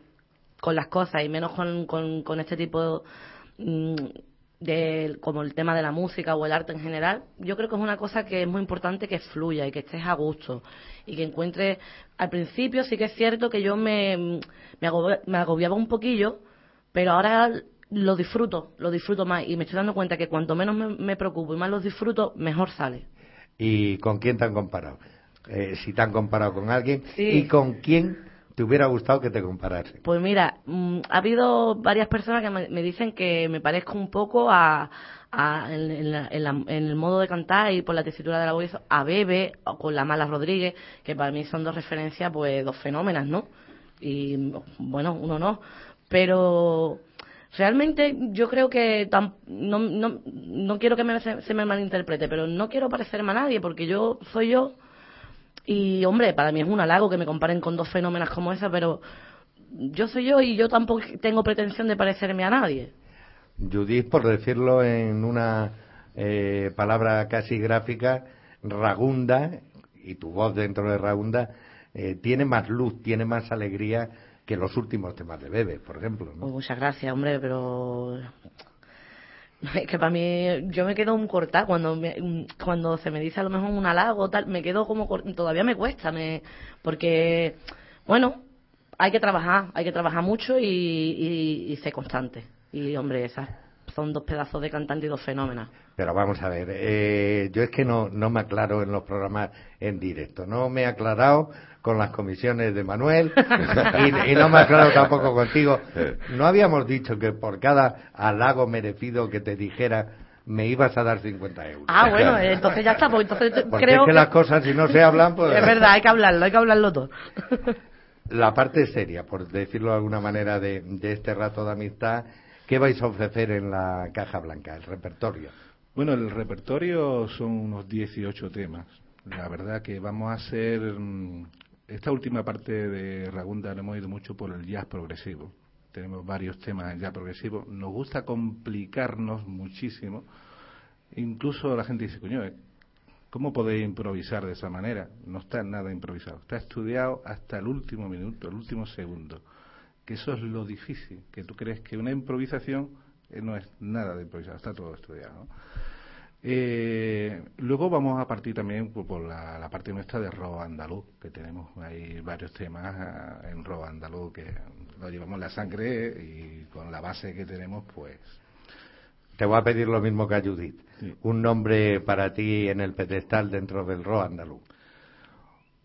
con las cosas y menos con, con, con este tipo mm, de como el tema de la música o el arte en general. Yo creo que es una cosa que es muy importante que fluya y que estés a gusto y que encuentres. Al principio sí que es cierto que yo me, me, agobia- me agobiaba un poquillo, pero ahora lo disfruto, lo disfruto más y me estoy dando cuenta que cuanto menos me, me preocupo y más los disfruto, mejor sale. ¿Y con quién te han comparado? Eh, si te han comparado con alguien, Sí. ¿y con quién te hubiera gustado que te comparase? Pues mira, mm, ha habido varias personas que me, dicen que me parezco un poco a, en, la- en la- en el modo de cantar y por la tesitura de la voz a Bebe o con la Mala Rodríguez, que para mí son dos referencias, pues dos fenómenas, ¿no? Y bueno, uno no. Pero realmente yo creo que tam- no, no, no quiero que me- se me malinterprete, pero no quiero parecerme a nadie porque yo soy yo y hombre, para mí es un halago que me comparen con dos fenómenos como esa, pero yo soy yo y yo tampoco tengo pretensión de parecerme a nadie. Judith, por decirlo en una eh, palabra casi gráfica, Ragunda, y tu voz dentro de Ragunda, eh, tiene más luz, tiene más alegría que los últimos temas de Bebe, por ejemplo. ¿no? Pues muchas gracias, hombre, pero es que para mí yo me quedo un cortar cuando me- cuando se me dice a lo mejor un halago tal, me quedo como todavía me cuesta, me porque bueno, hay que trabajar, hay que trabajar mucho y, y, y ser constante. Y hombre, esas son dos pedazos de cantante y dos fenómenos. Pero vamos a ver, eh, yo es que no, no me aclaro en los programas en directo. No me he aclarado con las comisiones de Manuel y, y no me he aclarado tampoco contigo. No habíamos dicho que por cada halago merecido que te dijera me ibas a dar 50 euros. Ah, bueno, entonces ya está, pues entonces Porque creo es que las cosas si no se hablan, pues... Es verdad, hay que hablarlo, hay que hablarlo todo. La parte seria, por decirlo de alguna manera, de, de este rato de amistad, ¿qué vais a ofrecer en la caja blanca, el repertorio? Bueno, el repertorio son unos 18 temas. La verdad que vamos a hacer. mm, Esta última parte de Ragunda lo hemos ido mucho por el jazz progresivo. Tenemos varios temas ya progresivos. Nos gusta complicarnos muchísimo. Incluso la gente dice, coño, eh, ¿Cómo podéis improvisar de esa manera? No está nada improvisado, está estudiado hasta el último minuto, el último segundo. Que eso es lo difícil, que tú crees que una improvisación eh, no es nada de improvisado, está todo estudiado. ¿no? Eh, luego vamos a partir también por, la, parte nuestra de rock andaluz, que tenemos ahí varios temas ah, en rock andaluz que lo llevamos en la sangre y con la base que tenemos, pues. Te voy a pedir lo mismo que a Judith. Un nombre para ti en el pedestal dentro del rock andaluz.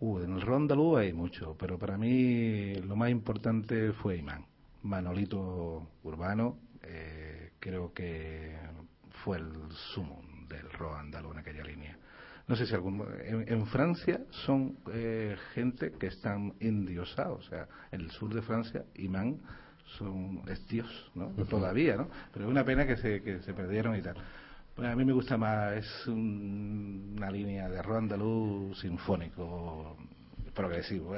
Uh, en el rock andaluz hay mucho, pero para mí lo más importante fue Imán. Manolito Urbano, eh, creo que fue el sumo del rock andaluz en aquella línea. No sé si algún, en, Francia son eh, gente que están indiosados, o sea, en el sur de Francia, imán son, es Dios, ¿no? Todavía, ¿no? Pero es una pena que se, que se perdieron y tal. Pues a mí me gusta más, es una línea de rock andaluz sinfónico, progresivo,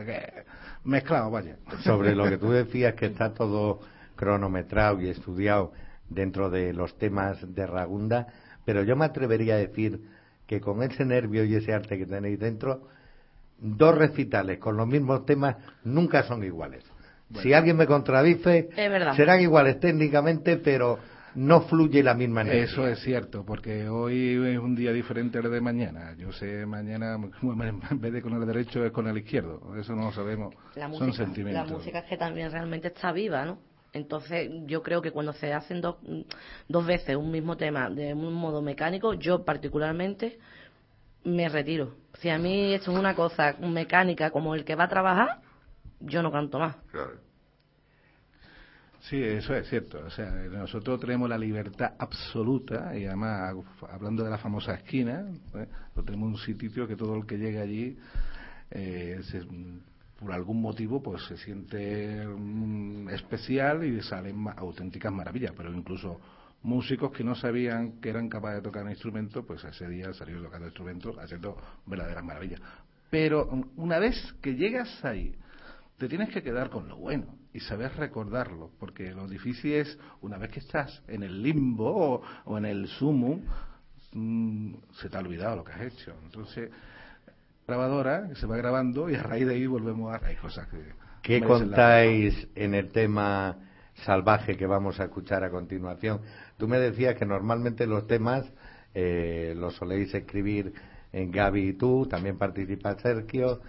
mezclado, vaya. Sobre lo que tú decías, que está todo cronometrado y estudiado dentro de los temas de Ragunda, pero yo me atrevería a decir que con ese nervio y ese arte que tenéis dentro, dos recitales con los mismos temas nunca son iguales. Si alguien me contradice, serán iguales técnicamente, pero no fluye la misma energía. Eso es cierto, porque hoy es un día diferente al de mañana. Yo sé mañana, en vez de con el derecho, es con el izquierdo. Eso no lo sabemos. Son sentimientos. La música es que también realmente está viva, ¿no? Entonces, yo creo que cuando se hacen dos, dos veces un mismo tema de un modo mecánico, yo particularmente me retiro. Si a mí esto es una cosa mecánica como el que va a trabajar, yo no canto más. Sí, eso es cierto. O sea, nosotros tenemos la libertad absoluta y además, hablando de la famosa esquina, ¿eh? tenemos un sitio que todo el que llegue allí eh, se, por algún motivo pues se siente mm, especial y salen auténticas maravillas, pero incluso músicos que no sabían que eran capaces de tocar un instrumento, pues ese día salieron tocando instrumentos haciendo verdaderas maravillas. Pero mm, una vez que llegas ahí, te tienes que quedar con lo bueno y saber recordarlo, porque lo difícil es, una vez que estás en el limbo o, en el sumo, mm, se te ha olvidado lo que has hecho. Entonces, grabadora que se va grabando y a raíz de ahí volvemos a... Hay cosas que... ¿Qué contáis en el tema salvaje que vamos a escuchar a continuación? Tú me decías que normalmente los temas eh, los soléis escribir en Gaby y tú, también participa Sergio.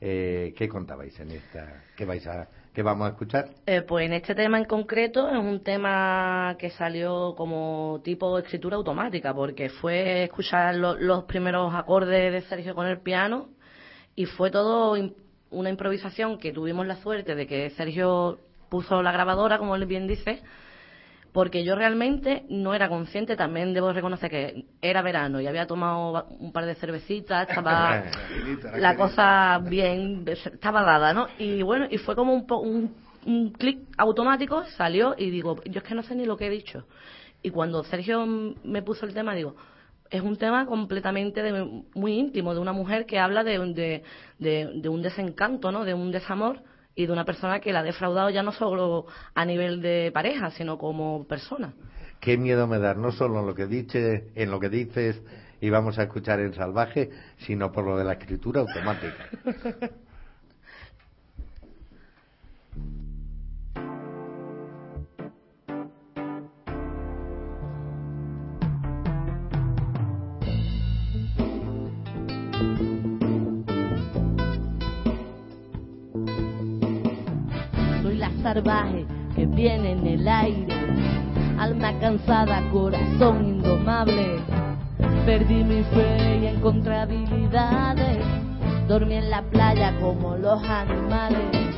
Eh, ¿Qué contabais en esta? ¿Qué vais a ¿Qué vamos a escuchar? Eh, pues en este tema en concreto es un tema que salió como tipo escritura automática, porque fue escuchar los primeros acordes de Sergio con el piano y fue todo una improvisación que tuvimos la suerte de que Sergio puso la grabadora, como él bien dice, porque yo realmente no era consciente, también debo reconocer que era verano y había tomado un par de cervecitas, estaba la cosa bien, estaba dada, ¿no? Y bueno, y fue como un, un, un clic automático, salió y digo, yo es que no sé ni lo que he dicho. Y cuando Sergio me puso el tema, digo, es un tema completamente de, muy íntimo, de una mujer que habla de, de, de un desencanto, ¿no? De un desamor y de una persona que la ha defraudado ya no solo a nivel de pareja, sino como persona. Qué miedo me da, no solo en lo que dices, en lo que dices y vamos a escuchar en salvaje, sino por lo de la escritura automática. salvaje que viene en el aire. Alma cansada, corazón indomable. Perdí mi fe y encontré habilidades. Dormí en la playa como los animales.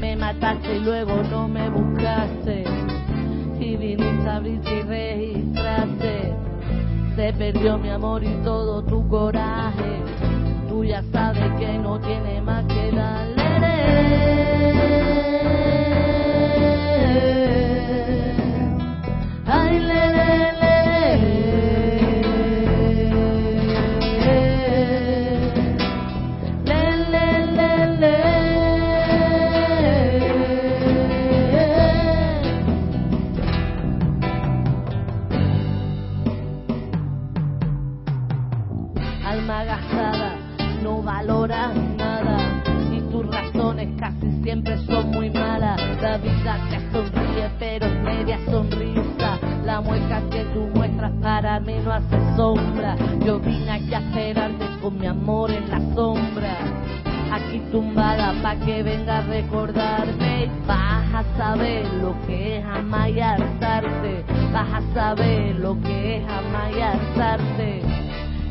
Me mataste y luego no me buscaste. Y viniste a abrirte y registraste. Se perdió mi amor y todo tu coraje. Tú ya sabes que no tiene más que darle. Son Que tú muestras para mí no hace sombra. Yo vine aquí a esperarte con mi amor en la sombra. Aquí tumbada pa' que venga a recordarme. Vas a saber lo que es amar y hartarte. Vas a saber lo que es amar y hartarte.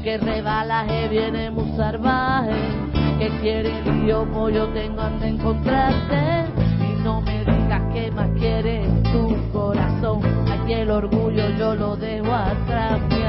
Que rebalaje viene muy salvaje. Que quiere el yo tengo ante encontrarte. Y no me digas que más quieres Aquí el orgullo yo lo dejo atrás.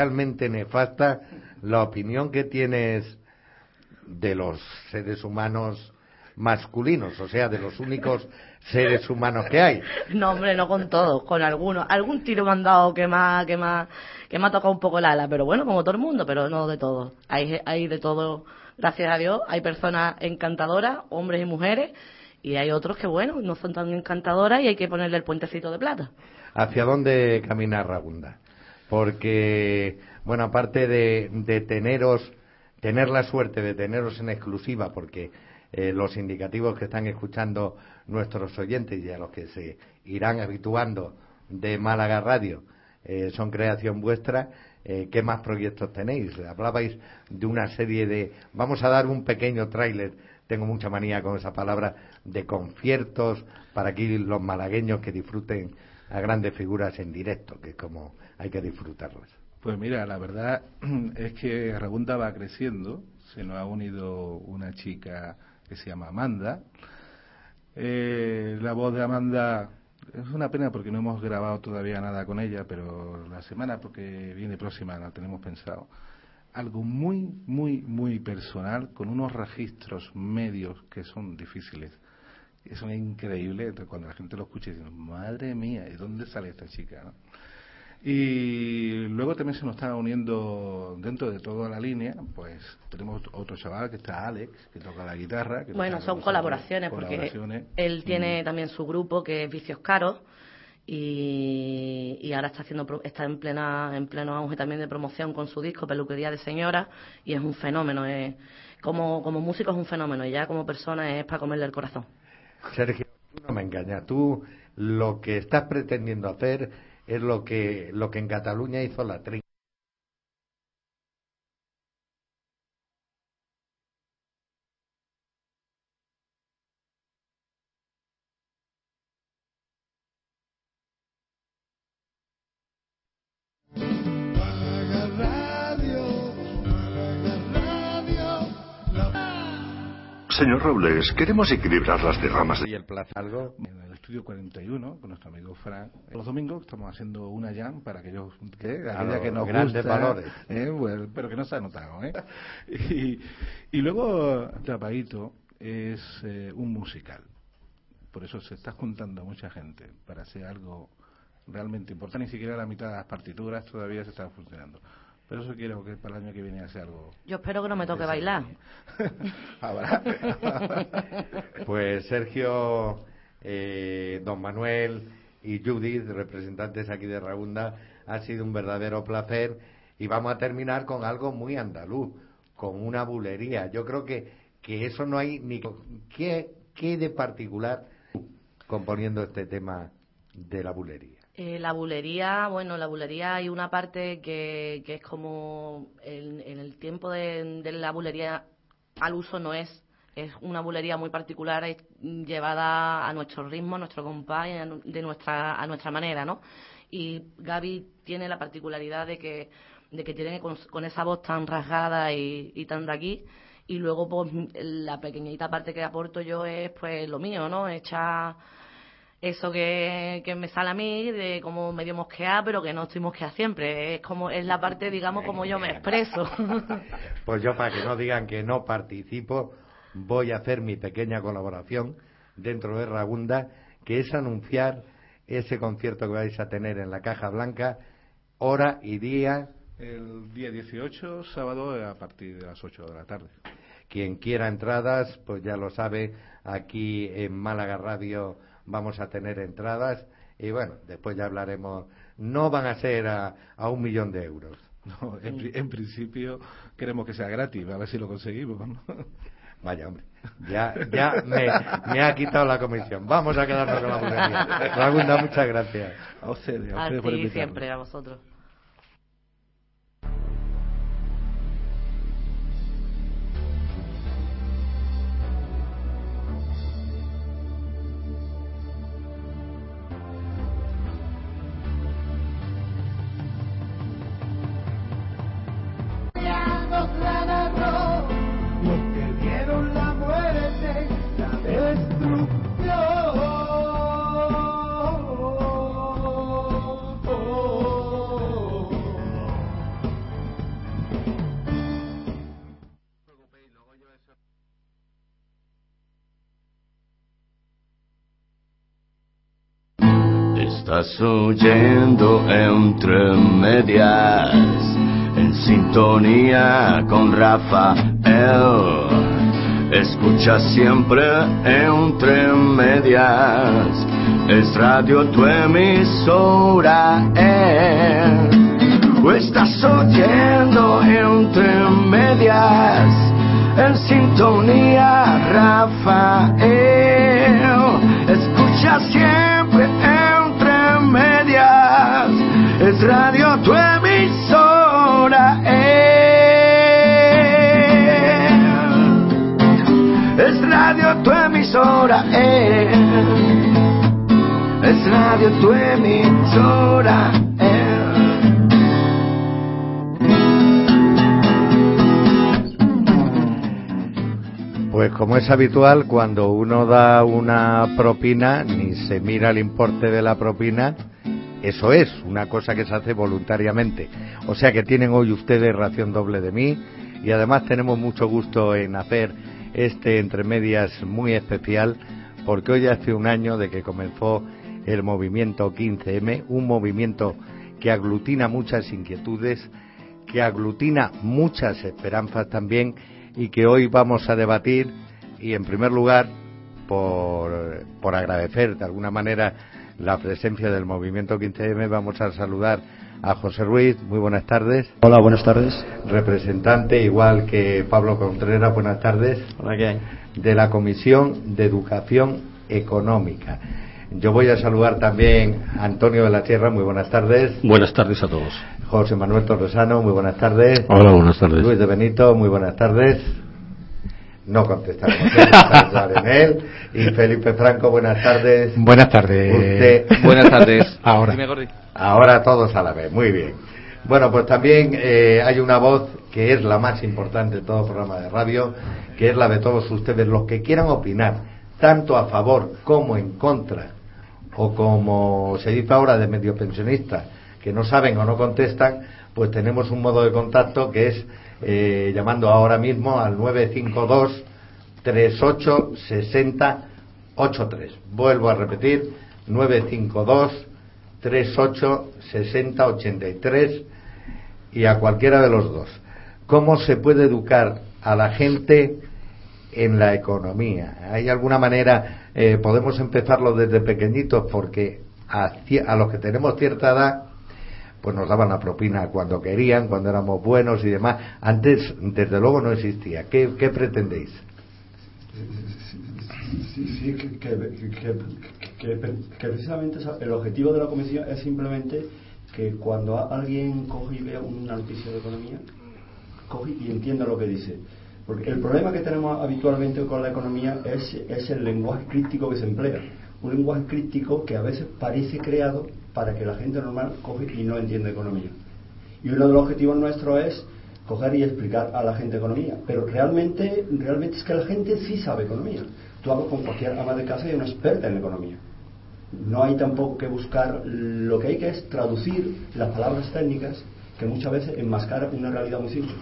Realmente nefasta la opinión que tienes de los seres humanos masculinos, o sea, de los únicos seres humanos que hay. No, hombre, no con todos, con algunos. Algún tiro me han dado que me ha, que me ha, que me ha tocado un poco el ala, pero bueno, como todo el mundo, pero no de todos. Hay, hay de todo, gracias a Dios. Hay personas encantadoras, hombres y mujeres, y hay otros que, bueno, no son tan encantadoras y hay que ponerle el puentecito de plata. ¿Hacia dónde camina Ragunda? Porque, bueno, aparte de, de teneros, tener la suerte de teneros en exclusiva, porque eh, los indicativos que están escuchando nuestros oyentes y a los que se irán habituando de Málaga Radio eh, son creación vuestra, eh, ¿qué más proyectos tenéis? Hablabais de una serie de, vamos a dar un pequeño tráiler, tengo mucha manía con esa palabra, de conciertos para aquí los malagueños que disfruten a grandes figuras en directo, que es como hay que disfrutarlas. Pues mira, la verdad es que Ragunda va creciendo. Se nos ha unido una chica que se llama Amanda. Eh, la voz de Amanda es una pena porque no hemos grabado todavía nada con ella, pero la semana porque viene próxima la tenemos pensado. Algo muy, muy, muy personal, con unos registros medios que son difíciles. Es increíble. Cuando la gente lo escucha, dicen, madre mía, ¿de dónde sale esta chica? no? Y luego también se nos está uniendo dentro de toda la línea, pues tenemos otro chaval que está Alex, que toca la guitarra. Que Bueno, son colaboraciones, porque colaboraciones. él tiene también su grupo que es Vicios Caros y, y ahora está haciendo pro- está en plena en pleno auge también de promoción con su disco Peluquería de Señora y es un fenómeno es, como como músico es un fenómeno y ya como persona es para comerle el corazón Sergio, tú no me engañas. Tú lo que estás pretendiendo hacer es lo que, lo que en Cataluña hizo la tri. Señor Robles, queremos equilibrar las derramas Y el plazo. Algo. En el estudio 41, con nuestro amigo Frank. Los domingos estamos haciendo una jam para aquellos que, A aquella que nos grandes gusta, valores. ¿eh? Bueno, pero que no se ha notado. ¿eh? Y, y luego, Tapadito es eh, un musical. Por eso se está juntando mucha gente para hacer algo realmente importante. Ni siquiera la mitad de las partituras todavía se están funcionando. Pero eso quiero que para el año que viene hacer algo. yo espero que no me toque bailar Habrá. Pues Sergio, eh, don Manuel y Judith, representantes aquí de Raunda, ha sido un verdadero placer y vamos a terminar con algo muy andaluz, con una bulería. Yo creo que, que eso no hay ni... ¿Qué, qué de particular componiendo este tema de la bulería? Eh, la bulería, bueno, la bulería hay una parte que, que es como en, en el tiempo de, la bulería al uso no es es una bulería muy particular es llevada a nuestro ritmo, a nuestro compás, a de nuestra, a nuestra manera, ¿no? Y Gaby tiene la particularidad de que, de que tiene con, con esa voz tan rasgada y, y tan de aquí, y luego pues la pequeñita parte que aporto yo es pues lo mío, ¿no? Echar eso que, que me sale a mí de como medio mosquear, pero que no estoy mosqueada siempre. Es como, es la parte, digamos, como yo me expreso. Pues yo, para que no digan que no participo, voy a hacer mi pequeña colaboración dentro de Ragunda, que es anunciar ese concierto que vais a tener en la Caja Blanca, hora y día. El día 18, sábado, a partir de las 8 de la tarde. Quien quiera entradas, pues ya lo sabe, aquí en Málaga Radio vamos a tener entradas y bueno, después ya hablaremos. No van a ser a, a un millón de euros. No, en, pri- en principio queremos que sea gratis, a ver si lo conseguimos. ¿no? Vaya, hombre, ya, ya me, me ha quitado la comisión. Vamos a quedarnos con la bulería. Ragunda, muchas gracias. A ustedes, a A ustedes por ti siempre, a vosotros. Estás oyendo entre medias, en sintonía con Rafael. Escucha siempre entre medias, es radio tu emisora. Eh. O estás oyendo entre medias, en sintonía Rafael. Escucha siempre entre medias, es radio tu emisora. eh. Es radio tu emisora. eh. Es radio tu emisora. Pues como es habitual, cuando uno da una propina, ni se mira el importe de la propina, eso es una cosa que se hace voluntariamente. O sea que tienen hoy ustedes ración doble de mí y además tenemos mucho gusto en hacer este entre medias muy especial porque hoy hace un año de que comenzó el movimiento 15M, un movimiento que aglutina muchas inquietudes, que aglutina muchas esperanzas también y que hoy vamos a debatir y en primer lugar por, por agradecer de alguna manera la presencia del movimiento 15M vamos a saludar a José Ruiz, muy buenas tardes. Hola, buenas tardes. Representante, igual que Pablo Contreras, buenas tardes. Hola, ¿qué hay? De la Comisión de Educación Económica. Yo voy a saludar también a Antonio de la Tierra, muy buenas tardes. Buenas tardes a todos. José Manuel Torresano, muy buenas tardes. Hola, buenas tardes. Luis de Benito, muy buenas tardes. No contestamos, pensar en él. Y Felipe Franco, buenas tardes. Buenas tardes. Usted- Buenas tardes. Ahora. Ahora todos a la vez, muy bien. Bueno, pues también eh, hay una voz que es la más importante de todo programa de radio, que es la de todos ustedes, los que quieran opinar, tanto a favor como en contra, o como se dice ahora de medio pensionistas, que no saben o no contestan, pues tenemos un modo de contacto que es eh, llamando ahora mismo al 952 38 60 83. Vuelvo a repetir, 952 38 60 83 y a cualquiera de los dos. ¿Cómo se puede educar a la gente en la economía? ¿Hay alguna manera, eh, podemos empezarlo desde pequeñitos? Porque a, a los que tenemos cierta edad, pues nos daban la propina cuando querían, cuando éramos buenos y demás. Antes, desde luego, no existía. ¿Qué, pretendéis? Sí, sí, que, precisamente el objetivo de la comisión es simplemente que cuando alguien coge y vea una noticia de economía, coge y entienda lo que dice. Porque el problema que tenemos habitualmente con la economía es, es el lenguaje crítico que se emplea. Un lenguaje crítico que a veces parece creado para que la gente normal coge y no entienda economía. Y uno de los objetivos nuestros es coger y explicar a la gente economía. Pero realmente, realmente es que la gente sí sabe economía. Tú hablas con cualquier ama de casa y una experta en economía. No hay tampoco que buscar, lo que hay que es traducir las palabras técnicas que muchas veces enmascaran una realidad muy simple.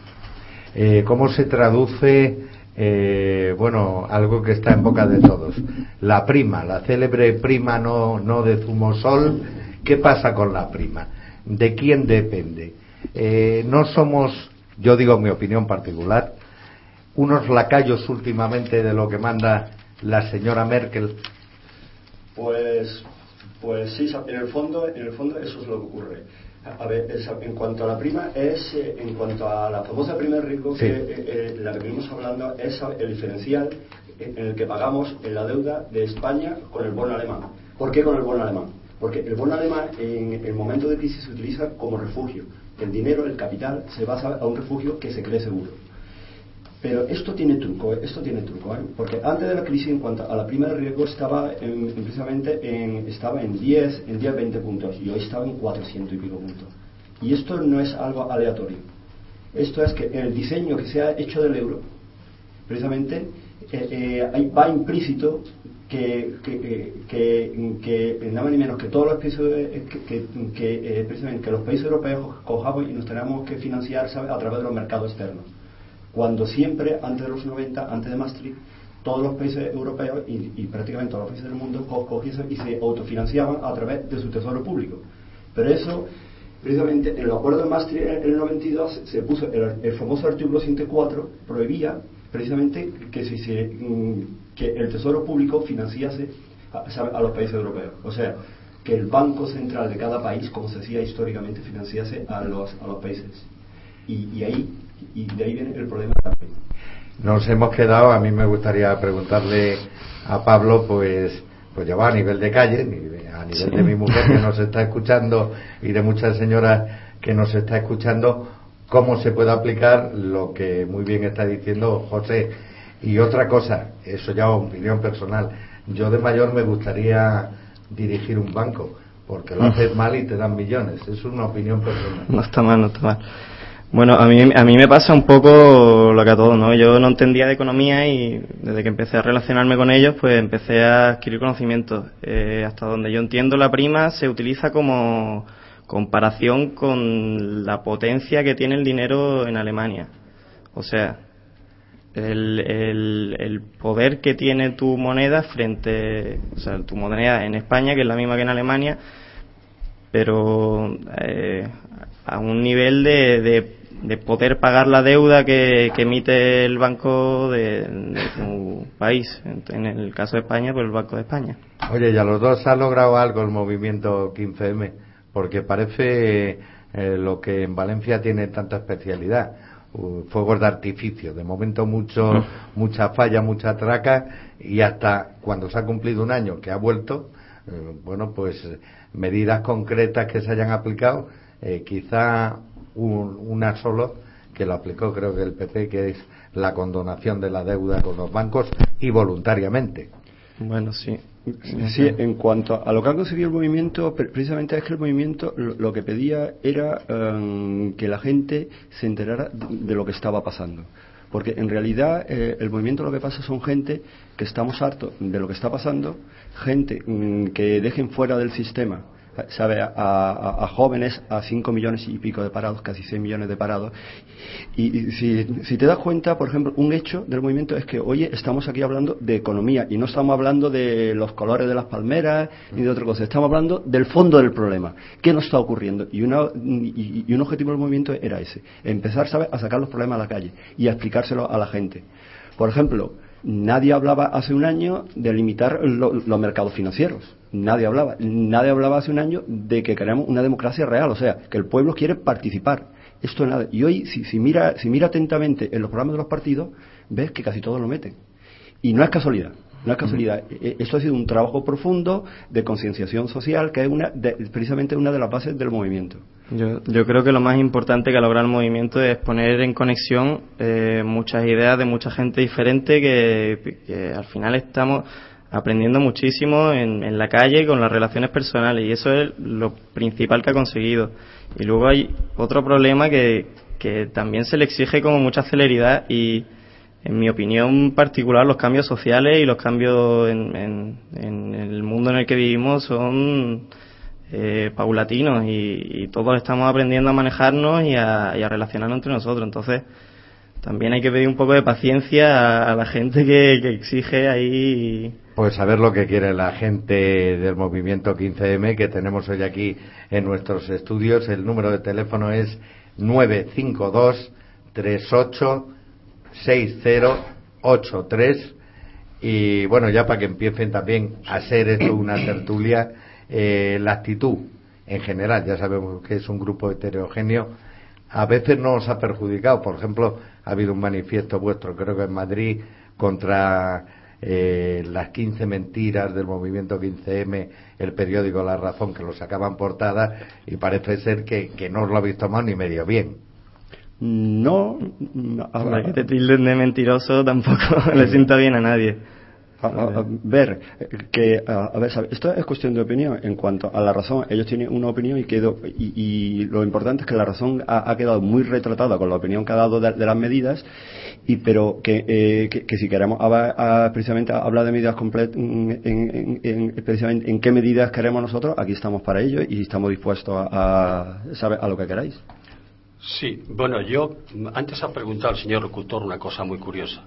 Eh, ¿Cómo se traduce, eh, bueno, algo que está en boca de todos? La prima, la célebre prima no, no de zumosol. ¿Qué pasa con la prima? ¿De quién depende? Eh, no somos, yo digo mi opinión particular, unos lacayos últimamente de lo que manda la señora Merkel. Pues, pues sí, en el fondo, en el fondo eso es lo que ocurre. A ver, esa- en cuanto a la prima es, eh, en cuanto a la famosa prima de riesgo Sí. que eh, eh, la que venimos hablando es el diferencial en en el que pagamos en la deuda de España con el bono alemán. ¿Por qué con el bono alemán? Porque el bono alemán en el momento de crisis se utiliza como refugio. El dinero, el capital, se basa a un refugio que se cree seguro. Pero esto tiene truco, esto tiene truco, ¿eh? porque antes de la crisis en cuanto a la prima de riesgo estaba en- en precisamente en, estaba en 10, en 10, 20 puntos y hoy estaba en 400 y pico puntos. Y esto no es algo aleatorio. Esto es que el diseño que se ha hecho del euro, precisamente eh, eh, va implícito que, que, que, que- nada menos que todos los países que, eh, que los países europeos cojamos y nos tenemos que financiar a través de los mercados externos cuando siempre, antes de los 90, antes de Maastricht, todos los países europeos y, y prácticamente todos los países del mundo co- cogían y se autofinanciaban a través de su tesoro público. Pero eso, precisamente, en el acuerdo de Maastricht en el 92 se puso el, el famoso artículo 104, prohibía precisamente que, si se, mm, que el tesoro público financiase a, los países europeos. O sea, que el Banco Central de cada país, como se decía históricamente, financiase a los, a los países. Y, y ahí y de ahí viene el problema también. Nos hemos quedado, a mí me gustaría preguntarle a Pablo, pues, pues ya va a nivel de calle, a nivel Sí. de mi mujer que nos está escuchando y de muchas señoras que nos está escuchando, cómo se puede aplicar lo que muy bien está diciendo José. Y otra cosa, eso ya es opinión personal, yo de mayor me gustaría dirigir un banco, porque lo Mm. haces mal y te dan millones, es una opinión personal. No está mal, no está mal. Bueno, a mí, a mí me pasa un poco lo que a todos, ¿no? Yo no entendía de economía y desde que empecé a relacionarme con ellos, pues empecé a adquirir conocimientos. Eh, hasta donde yo entiendo, la prima se utiliza como comparación con la potencia que tiene el dinero en Alemania. O sea, el, poder que tiene tu moneda frente, o sea, tu moneda en España, que es la misma que en Alemania, pero eh, a un nivel de, de, de poder pagar la deuda que, emite el banco de, tu país. En, el caso de España, pues el Banco de España. Oye, ya los dos ha logrado algo el movimiento 15M, porque parece eh, lo que en Valencia tiene tanta especialidad. Uh, fuegos de artificio, de momento mucho, mucha falla, mucha traca, y hasta cuando se ha cumplido un año que ha vuelto, eh, bueno, pues medidas concretas que se hayan aplicado, eh, quizá un- una solo que lo aplicó creo que el PP, que es la condonación de la deuda con los bancos y voluntariamente. Bueno, sí. Sí, en cuanto a lo que ha conseguido el movimiento, pre- precisamente es que el movimiento lo, que pedía era em, que la gente se enterara de, de lo que estaba pasando. Porque en realidad eh, el movimiento lo que pasa son gente que estamos hartos de lo que está pasando, gente mm, que dejen fuera del sistema, sabe, a, jóvenes, a 5 millones y pico de parados, casi 6 millones de parados. Y, si, te das cuenta, por ejemplo, un hecho del movimiento es que, oye, estamos aquí hablando de economía y no estamos hablando de los colores de las palmeras ni de otra cosa, estamos hablando del fondo del problema. ¿Qué nos está ocurriendo? Y, una, y, un objetivo del movimiento era ese, empezar a sacar los problemas a la calle y a explicárselo a la gente. Por ejemplo, nadie hablaba hace un año de limitar lo- los mercados financieros. Nadie hablaba. Nadie hablaba hace un año de que queremos una democracia real, o sea, que el pueblo quiere participar. Esto nada. Y hoy, si, si, mira, si mira atentamente en los programas de los partidos, ves que casi todos lo meten. Y no es casualidad. No es casualidad. E- Esto ha sido un trabajo profundo de concienciación social, que es una de- precisamente una de las bases del movimiento. Yo, yo creo que lo más importante que ha logrado el movimiento es poner en conexión eh, muchas ideas de mucha gente diferente que, que al final estamos aprendiendo muchísimo en, la calle con las relaciones personales y eso es lo principal que ha conseguido. Y luego hay otro problema que, que también se le exige como mucha celeridad y en mi opinión particular los cambios sociales y los cambios en, en- en el mundo en el que vivimos son eh, paulatinos y, y todos estamos aprendiendo a manejarnos y a, y a relacionarnos entre nosotros. Entonces, también hay que pedir un poco de paciencia a, la gente que, que exige ahí. Pues saber lo que quiere la gente del movimiento 15M que tenemos hoy aquí en nuestros estudios. El número de teléfono es 952 38 6083 y bueno, ya para que empiecen también a ser esto una tertulia, eh, la actitud en general, ya sabemos que es un grupo heterogéneo, a veces nos ha perjudicado. Por ejemplo, ha habido un manifiesto vuestro, creo que en Madrid, contra eh, las 15 mentiras del movimiento 15M, el periódico La Razón, que lo sacaban portada y parece ser que, que no os lo habéis tomado ni medio bien. No, no, a- Para que te tilden de mentiroso tampoco le sienta bien a nadie. A, a- a ver, que, a, a ver, ¿sabe? esto es cuestión de opinión en cuanto a la razón. Ellos tienen una opinión y, quedó, y, y lo importante es que la razón ha, ha quedado muy retratada con la opinión que ha dado de, de las medidas, y pero que, eh, que, que si queremos precisamente hablar de medidas completas, en, en- en- precisamente en qué medidas queremos nosotros, aquí estamos para ello y estamos dispuestos a, a, ¿sabe? a lo que queráis. Sí, bueno, yo antes ha preguntado el señor locutor una cosa muy curiosa.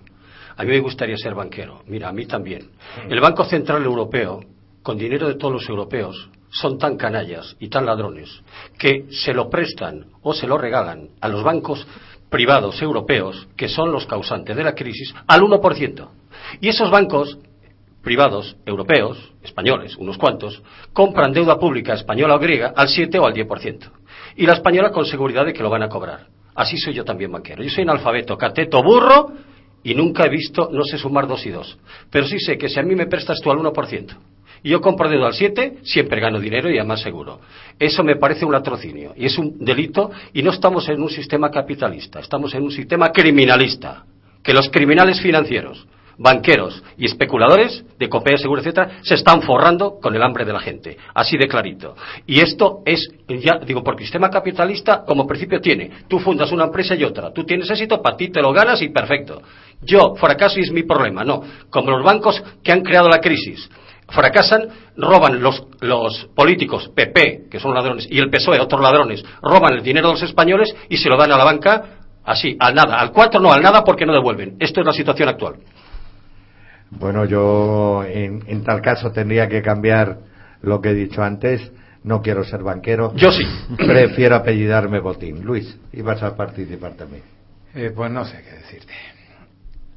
A mí me gustaría ser banquero. Mira, a mí también. El Banco Central Europeo, con dinero de todos los europeos, son tan canallas y tan ladrones que se lo prestan o se lo regalan a los bancos privados europeos, que son los causantes de la crisis, al 1%. Y esos bancos privados europeos, españoles, unos cuantos, compran deuda pública española o griega al 7 o al 10%. Y la española con seguridad de que lo van a cobrar. Así soy yo también banquero. Yo soy analfabeto, cateto, burro y nunca he visto, no sé sumar dos y dos. Pero sí sé que si a mí me prestas tú al 1% y yo compro deuda al 7, siempre gano dinero y además seguro. Eso me parece un latrocinio y es un delito y no estamos en un sistema capitalista, estamos en un sistema criminalista. Que los criminales financieros banqueros y especuladores de copia, seguro, etcétera, se están forrando con el hambre de la gente. Así de clarito. Y esto es, ya digo, porque el sistema capitalista como principio tiene, tú fundas una empresa y otra, tú tienes éxito, para ti te lo ganas y perfecto. Yo, fracaso y es mi problema. No, como los bancos que han creado la crisis fracasan, roban los, los políticos, PP, que son ladrones, y el PSOE, otros ladrones, roban el dinero de los españoles y se lo dan a la banca así, al nada, al cuatro no, al nada porque no devuelven. Esto es la situación actual. Bueno, yo en, en tal caso tendría que cambiar lo que he dicho antes. No quiero ser banquero. Yo sí. Prefiero apellidarme Botín. Luis, ibas a participar también. Eh, pues no sé qué decirte.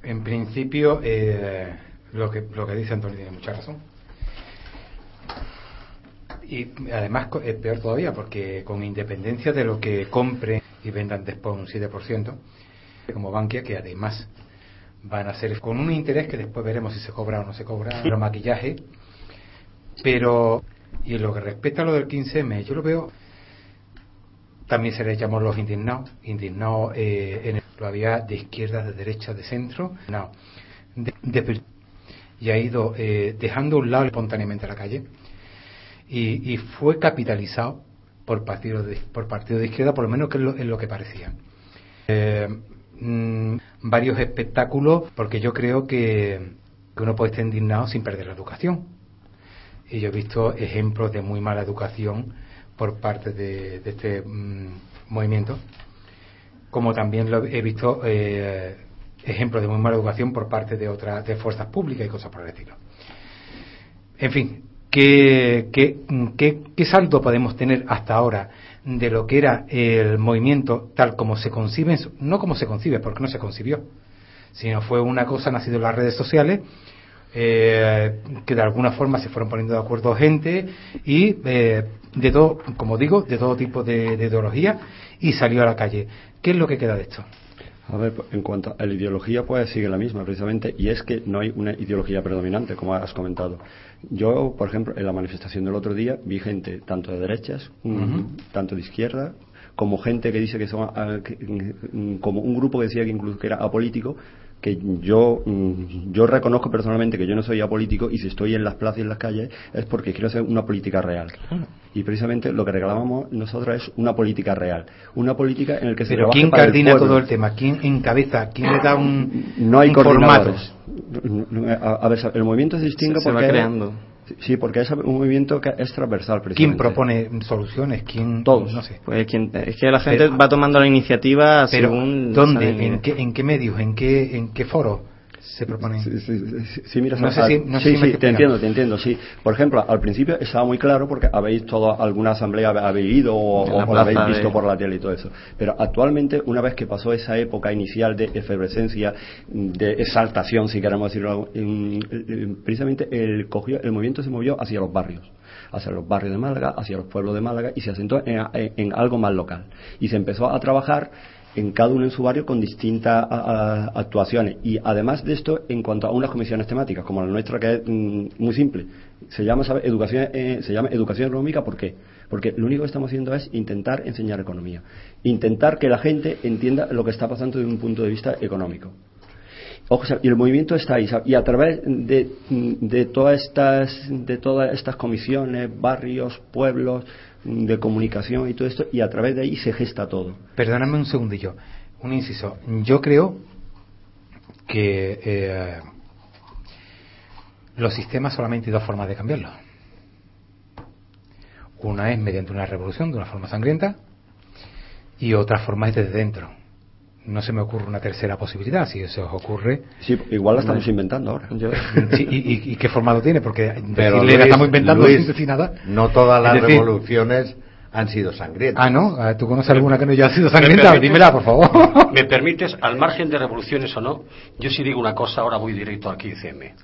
En principio, eh, lo, que, lo que dice Antonio tiene mucha razón. Y además co- es peor todavía porque con independencia de lo que compren y vendan después un 7%, como Bankia, que además van a hacer con un interés que después veremos si se cobra o no se cobra, pero maquillaje. Pero, y en lo que respecta a lo del 15M, yo lo veo, también se les llamó los indignados, indignados eh, en el, lo había de izquierda, de derecha, de centro, no, de, de- y ha ido eh, dejando a un lado espontáneamente la calle y, y fue capitalizado por partidos de, por partidos de izquierda, por lo menos que es lo, es lo que parecía. Eh, mm, varios espectáculos, porque yo creo que, uno puede estar indignado sin perder la educación. Y yo he visto ejemplos de muy mala educación por parte de, este mm, movimiento, como también lo he visto eh, ejemplos de muy mala educación por parte de otras de fuerzas públicas y cosas por el estilo. En fin, ¿qué, qué, qué, saldo podemos tener hasta ahora de lo que era el movimiento tal como se concibe, no como se concibe, porque no se concibió, sino fue una cosa nacida en las redes sociales, eh, que de alguna forma se fueron poniendo de acuerdo gente y eh, de todo, como digo, de todo tipo de, de ideología y salió a la calle. ¿Qué es lo que queda de esto? A ver, en cuanto a la ideología, pues sigue la misma, precisamente, y es que no hay una ideología predominante, como has comentado. Yo, por ejemplo, en la manifestación del otro día vi gente tanto de derechas, mm, tanto de izquierda, como gente que dice que son, ah, mm, como un grupo que decía que incluso que era apolítico, que yo mm, yo reconozco personalmente que yo no soy apolítico y si estoy en las plazas y en las calles es porque quiero hacer una política real. Y precisamente lo que reclamamos nosotros es una política real, una política en la que se Pero ¿quién para coordina todo el tema? ¿Quién encabeza? ¿Quién le da un, no hay un formato? A, a ver, el movimiento se distingue Se- se va porque creando. Sí, porque es un movimiento que es transversal. ¿Quién propone soluciones? ¿Quién? Todos. No sé. Pues quien- es que la gente Pero- va tomando la iniciativa Pero, según... ¿dónde? ¿En qué, ¿En qué medios? ¿En qué, en qué foro se propone? Sí, sí, sí, sí, mira, no sé al- si, no sé sí, si sí, te entiendo, te entiendo, sí. Por ejemplo, al principio estaba muy claro porque habéis todo, alguna asamblea habéis ido o, la o la habéis visto de- por la tele y todo eso. Pero actualmente, una vez que pasó esa época inicial de efervescencia, de exaltación, si queremos decirlo, en- en- precisamente el, cogió, el movimiento se movió hacia los barrios hacia los barrios de Málaga, hacia los pueblos de Málaga y se asentó en, en- en algo más local. Y se empezó a trabajar en cada uno en su barrio con distintas a- actuaciones. Y además de esto, en cuanto a unas comisiones temáticas, como la nuestra, que es mm, muy simple, se llama, ¿sabe? Educación, eh, se llama educación económica, ¿por qué? Porque lo único que estamos haciendo es intentar enseñar economía, intentar que la gente entienda lo que está pasando desde un punto de vista económico. Ojo, y el movimiento está ahí, ¿sabe? y a través de, de todas estas de todas estas comisiones, barrios, pueblos, de comunicación y todo esto, y a través de ahí se gesta todo. Perdóname un segundillo, un inciso. Yo creo que eh, los sistemas solamente hay dos formas de cambiarlos. Una es mediante una revolución de una forma sangrienta y otra forma es desde dentro. No se me ocurre una tercera posibilidad, si se os ocurre. Sí, igual la estamos inventando ahora. Sí, y, y- y qué formato tiene? Porque Pero decirle la estamos inventando Luis, sin decir nada. No todas las decir, revoluciones han sido sangrientas. Ah, ¿no? Ah, ¿Tú conoces alguna que no haya sido ¿Me sangrienta? permites? Dímela, por favor. ¿Me permites, al margen de revoluciones o no, yo sí digo una cosa, ahora voy directo al 15M.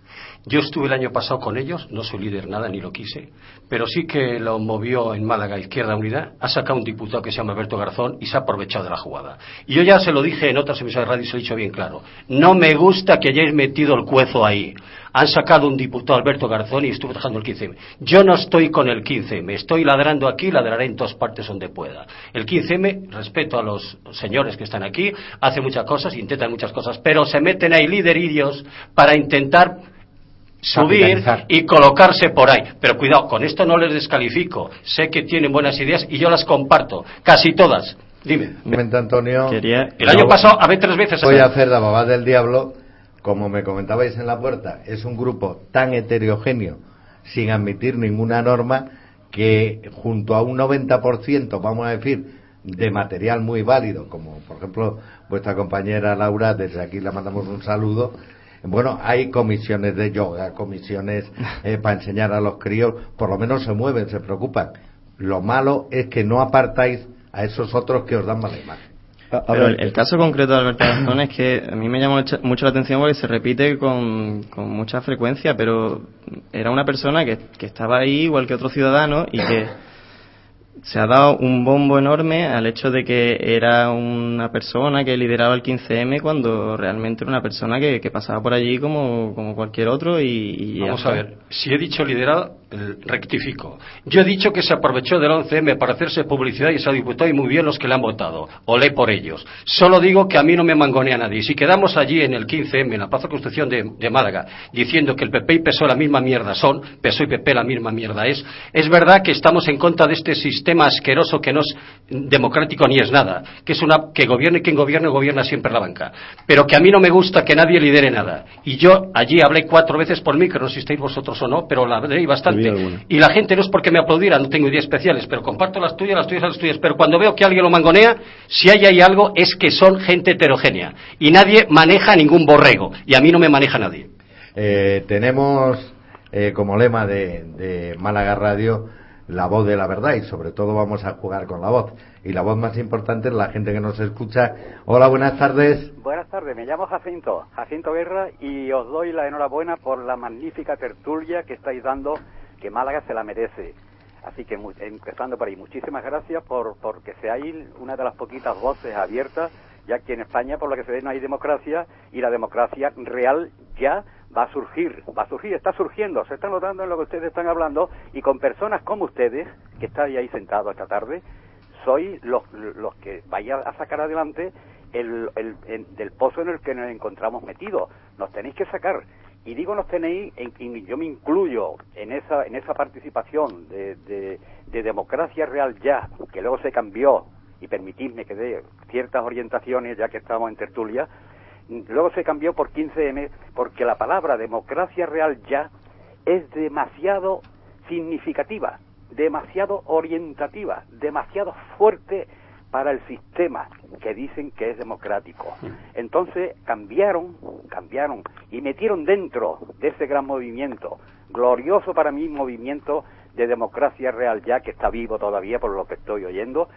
Yo estuve el año pasado con ellos, no soy líder nada, ni lo quise, pero sí que lo movió en Málaga Izquierda Unidad, ha sacado un diputado que se llama Alberto Garzón y se ha aprovechado de la jugada. Y yo ya se lo dije en otras emisoras de radio y se lo he dicho bien claro. No me gusta que hayáis metido el cuezo ahí. Han sacado un diputado Alberto Garzón y estuve trabajando el 15M. Yo no estoy con el 15M, estoy ladrando aquí, ladraré en todas partes donde pueda. El 15M, respeto a los señores que están aquí, hace muchas cosas, intentan muchas cosas, pero se meten ahí liderillos para intentar subir y colocarse por ahí. Pero cuidado, con esto no les descalifico. Sé que tienen buenas ideas y yo las comparto, casi todas. Dime. Un momento, Antonio. El año pasado, a ver, tres veces. Voy a hacer de abogado del diablo. Como me comentabais en la puerta, es un grupo tan heterogéneo, sin admitir ninguna norma, que junto a un 90%, vamos a decir, de material muy válido, como por ejemplo vuestra compañera Laura, desde aquí le mandamos un saludo. Bueno, hay comisiones de yoga, comisiones eh, para enseñar a los críos, por lo menos se mueven, se preocupan. Lo malo es que no apartáis a esos otros que os dan mala imagen. Pero el, el caso concreto de Alberto Garzón es que a mí me llama mucho- la atención porque se repite con, con mucha frecuencia, pero era una persona que, que estaba ahí igual que otro ciudadano y que se ha dado un bombo enorme al hecho de que era una persona que lideraba el 15M cuando realmente era una persona que, que pasaba por allí como, como cualquier otro y, Vamos a ver, si he dicho liderado, eh, rectifico. Yo he dicho que se aprovechó del 11M para hacerse publicidad y se ha diputado y muy bien los que le han votado. Olé por ellos. Solo digo que a mí no me mangonea nadie. Si quedamos allí en el 15M, en la Plaza Constitución de, Málaga, diciendo que el PP y PSOE la misma mierda son, PSOE y PP la misma mierda es, es verdad que estamos en contra de este sistema asqueroso que no es democrático ni es nada, que es una que gobierne quien gobierne, gobierna siempre la banca. Pero que a mí no me gusta que nadie lidere nada. Y yo allí hablé cuatro veces por micro, no sé si estáis vosotros o no, pero la hablé bastante. Y la gente no es porque me aplaudiera, no tengo ideas especiales, pero comparto las tuyas, las tuyas, las tuyas. Pero cuando veo que alguien lo mangonea, si hay ahí algo, es que son gente heterogénea. Y nadie maneja ningún borrego. Y a mí no me maneja nadie. Eh, tenemos eh, como lema de, de Málaga Radio la voz de la verdad y sobre todo vamos a jugar con la voz. Y la voz más importante es la gente que nos escucha. Hola, buenas tardes. Buenas tardes, me llamo Jacinto, Jacinto Guerra, y os doy la enhorabuena por la magnífica tertulia que estáis dando, que Málaga se la merece. Así que empezando por ahí, muchísimas gracias por porque seáis una de las poquitas voces abiertas, ya que en España, por lo que se ve, no hay democracia y la democracia real ya va a surgir, va a surgir, está surgiendo, se está notando en lo que ustedes están hablando y con personas como ustedes, que estáis ahí sentados esta tarde, sois los, los que vais a sacar adelante el, el- el- del pozo en el que nos encontramos metidos. Nos tenéis que sacar. Y digo nos tenéis, en- y yo me incluyo en esa, en esa participación de, de- de democracia real ya, que luego se cambió, y permitidme que dé ciertas orientaciones ya que estamos en tertulia, luego se cambió por 15M porque la palabra democracia real ya es demasiado significativa, demasiado orientativa, demasiado fuerte para el sistema que dicen que es democrático. Entonces cambiaron, cambiaron y metieron dentro de ese gran movimiento, glorioso para mí movimiento de democracia real ya que está vivo todavía por lo que estoy oyendo,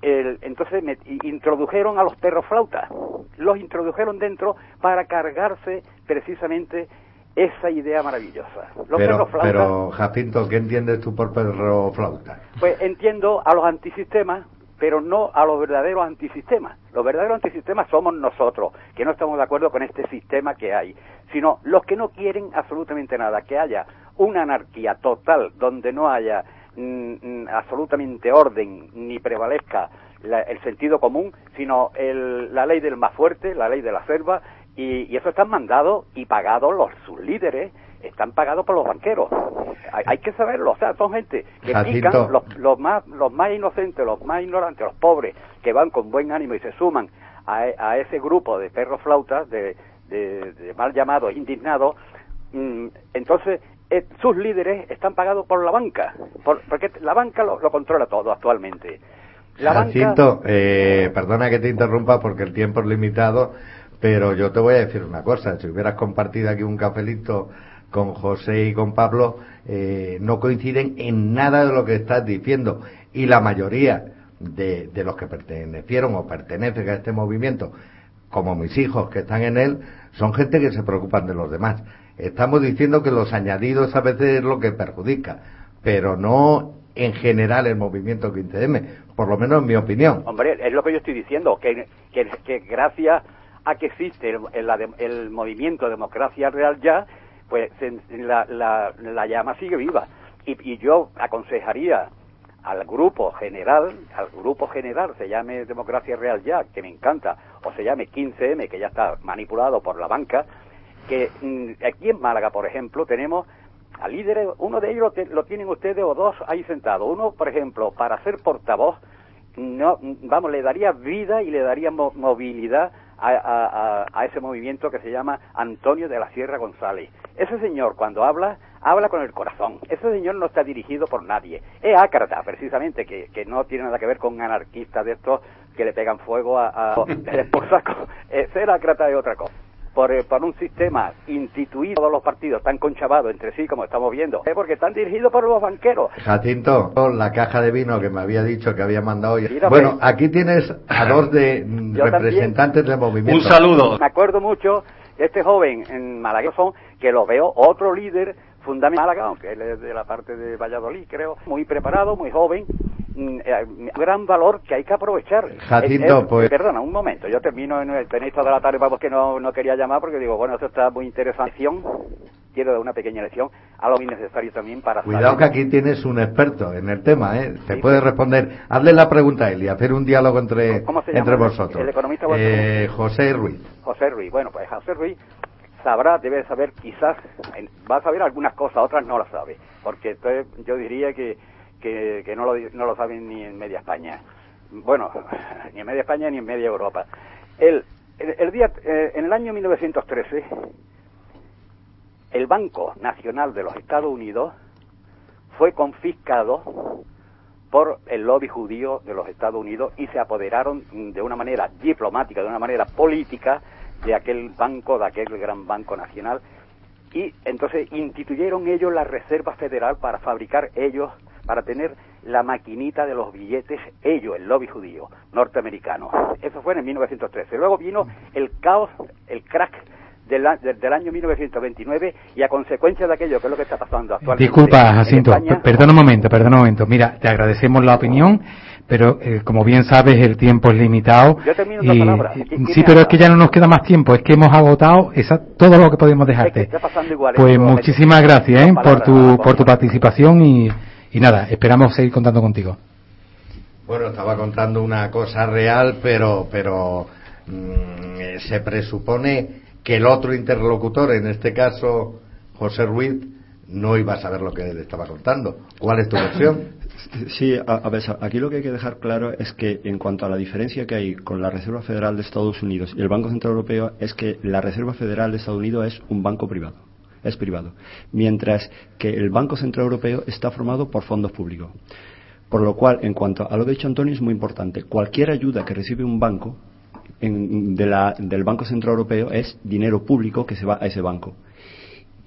el- entonces me- introdujeron a los perros flautas, los introdujeron dentro para cargarse precisamente esa idea maravillosa. Los Pero, pero, Jacinto, ¿qué entiendes tú por perro flauta? pues entiendo a los antisistemas, pero no a los verdaderos antisistemas. Los verdaderos antisistemas somos nosotros, que no estamos de acuerdo con este sistema que hay, sino los que no quieren absolutamente nada, que haya una anarquía total donde no haya mm, mm, absolutamente orden ni prevalezca el sentido común, sino el- la ley del más fuerte, la ley de la selva, y, y eso están mandados y pagados los sus líderes, están pagados por los banqueros. Hay, hay que saberlo, o sea, son gente que Jacinto. pican los, los más los más inocentes, los más ignorantes, los pobres, que van con buen ánimo y se suman a, a ese grupo de perros flautas, de, de- de mal llamados indignados, mm, entonces eh, sus líderes están pagados por la banca, por- porque la banca lo, lo controla todo actualmente. La banca, Jacinto, eh, perdona que te interrumpa porque el tiempo es limitado, pero yo te voy a decir una cosa. Si hubieras compartido aquí un cafelito con José y con Pablo, eh, no coinciden en nada de lo que estás diciendo. Y la mayoría de, de los que pertenecieron o pertenecen a este movimiento, como mis hijos que están en él, son gente que se preocupan de los demás. Estamos diciendo que los añadidos a veces es lo que perjudica, pero no en general el movimiento 15M, por lo menos en mi opinión. Hombre, es lo que yo estoy diciendo, que, que, gracias a que existe el movimiento Democracia Real Ya, pues la, la, la llama sigue viva. Y, y yo aconsejaría al grupo general, al grupo general, se llame Democracia Real Ya, que me encanta, o se llame 15M, que ya está manipulado por la banca, que mm, aquí en Málaga, por ejemplo, tenemos a líderes, uno de ellos lo, tienen ustedes o dos ahí sentados. Uno, por ejemplo, para ser portavoz, no, vamos, le daría vida y le daría mo- movilidad a, a- a- a ese movimiento que se llama Antonio de la Sierra González. Ese señor, cuando habla, habla con el corazón. Ese señor no está dirigido por nadie. Es ácrata, precisamente, que, que no tiene nada que ver con anarquistas de estos que le pegan fuego a, a por saco. Eh, ser ácrata es otra cosa. Por, eh, por un sistema instituido, todos los partidos están conchavados entre sí, como estamos viendo, es porque están dirigidos por los banqueros. Jacinto, la caja de vino que me había dicho que había mandado hoy. Bueno, pues. aquí tienes a dos de mm, Yo representantes del movimiento. Me acuerdo mucho este joven en Malagueño que lo veo otro líder fundamental, Málaga, aunque él es de la parte de Valladolid, creo, muy preparado, muy joven, eh, gran valor que hay que aprovechar. Jacinto, Es- es- pues- Perdona, un momento, yo termino en el tenéis toda la tarde, vamos que no, no quería llamar porque digo, bueno, esto está muy interesante. Quiero dar una pequeña lección, algo innecesario también para Cuidado que aquí tienes un experto en el tema, ¿eh? Te puede responder. Hazle la pregunta a él y hacer un diálogo entre, ¿Cómo se entre vosotros. El economista vuestro. Eh, José Ruiz. José Ruiz. Bueno, pues José Ruiz sabrá, debe saber quizás, va a saber algunas cosas, otras no las sabe, porque entonces yo diría que, que, no, lo, no lo saben ni en media España. Bueno, ni en media España ni en media Europa. El, el, el día, eh, en el año 1913, el Banco Nacional de los Estados Unidos fue confiscado por el lobby judío de los Estados Unidos y se apoderaron de una manera diplomática, de una manera política, de aquel banco, de aquel gran banco nacional, y entonces instituyeron ellos la Reserva Federal para fabricar ellos para tener la maquinita de los billetes, ellos, el lobby judío norteamericano. Eso fue en 1913. Luego vino el caos, el crack del, del- del año 1929 y a consecuencia de aquello que es lo que está pasando actualmente. Disculpa, Jacinto, España, per- perdona un momento, perdona un momento. Mira, te agradecemos la opinión, pero eh, como bien sabes, el tiempo es limitado. Yo termino y- palabras. y- ¿Qui- quién sí, pero es que ya no nos queda más tiempo, es que hemos agotado esa, todo lo que podemos dejarte. está pasando igual, Pues ¿eh? Digo, muchísimas gracias ¿eh? por tu, por tu participación y, y nada, esperamos seguir contando contigo. Bueno, estaba contando una cosa real, pero, pero mm, eh, se presupone que el otro interlocutor, en este caso José Ruiz, no iba a saber lo que le estaba contando. ¿Cuál es tu versión? Sí, a, a ver, aquí lo que hay que dejar claro es que en cuanto a la diferencia que hay con la Reserva Federal de Estados Unidos y el Banco Central Europeo es que la Reserva Federal de Estados Unidos es un banco privado, es privado, mientras que el Banco Central Europeo está formado por fondos públicos. Por lo cual, en cuanto a lo dicho Antonio, es muy importante. Cualquier ayuda que recibe un banco en- del Banco Central Europeo es dinero público que se va a ese banco.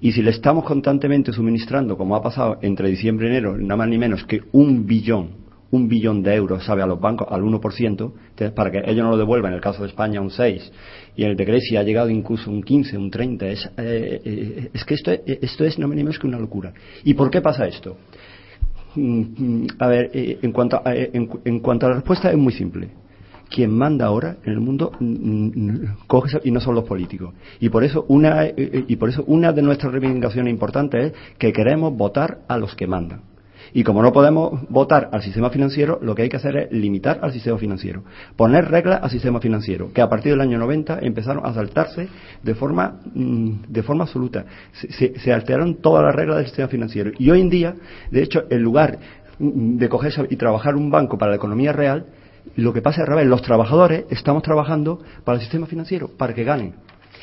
Y si le estamos constantemente suministrando, como ha pasado entre diciembre y enero, nada más ni menos que un billón, un billón de euros, ¿sabe?, a los bancos al 1%, entonces, para que ellos no lo devuelvan, en el caso de España un 6, y en el de Grecia ha llegado incluso un 15, un 30, es, eh, eh, es que esto, esto es ni menos que una locura. ¿Y por qué pasa esto? Mm, mm, A ver, eh, en cuanto a, eh, en, en cuanto a la respuesta es muy simple. Quien manda ahora en el mundo mm, coge y no son los políticos. Y por eso una y por eso una de nuestras reivindicaciones importantes es que queremos votar a los que mandan. Y como no podemos votar al sistema financiero, lo que hay que hacer es limitar al sistema financiero, poner reglas al sistema financiero, que a partir del año 90 empezaron a saltarse de forma, mm, de forma absoluta. Se, se- alteraron todas las reglas del sistema financiero. Y hoy en día, de hecho, en lugar de cogerse y trabajar un banco para la economía real, lo que pasa es al revés, los trabajadores estamos trabajando para el sistema financiero, para que ganen.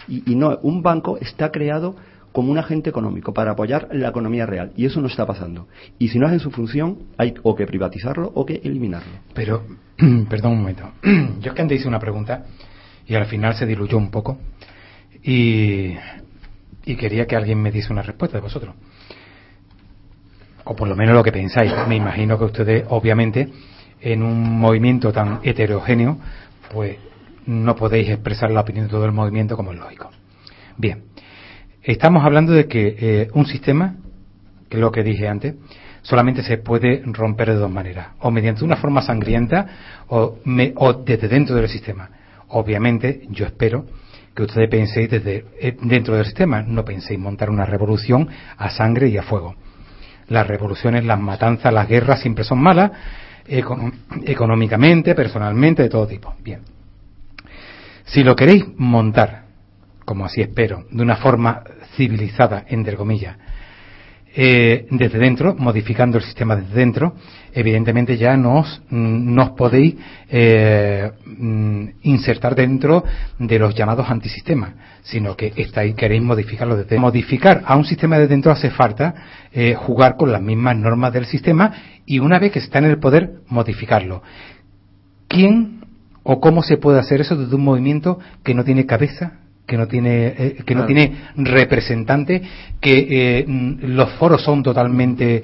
Y, y no, un banco está creado como un agente económico para apoyar la economía real. Y eso no está pasando. Y si no hacen su función, hay o que privatizarlo o que eliminarlo. Pero, perdón un momento. Yo es que antes hice una pregunta y al final se diluyó un poco y, y quería que alguien me diese una respuesta de vosotros. O por lo menos lo que pensáis. Me imagino que ustedes, obviamente, en un movimiento tan heterogéneo, pues no podéis expresar la opinión de todo el movimiento como es lógico. Bien, estamos hablando de que eh, un sistema, que es lo que dije antes, solamente se puede romper de dos maneras, o mediante una forma sangrienta o, desde dentro del sistema. Obviamente, yo espero que ustedes penséis desde eh, dentro del sistema, no penséis montar una revolución a sangre y a fuego. Las revoluciones, las matanzas, las guerras siempre son malas, económicamente, personalmente, de todo tipo. Bien. Si lo queréis montar, como así espero, de una forma civilizada, entre comillas, eh, desde dentro, modificando el sistema desde dentro, evidentemente ya no os, mm, podéis eh, mm, insertar dentro de los llamados antisistemas, sino que estáis, queréis modificarlo desde Modificar a un sistema de dentro hace falta eh, jugar con las mismas normas del sistema y una vez que está en el poder, modificarlo. ¿Quién o cómo se puede hacer eso desde un movimiento que no tiene cabeza, que no tiene eh, que no Claro. tiene representante, que eh, mm, los foros son totalmente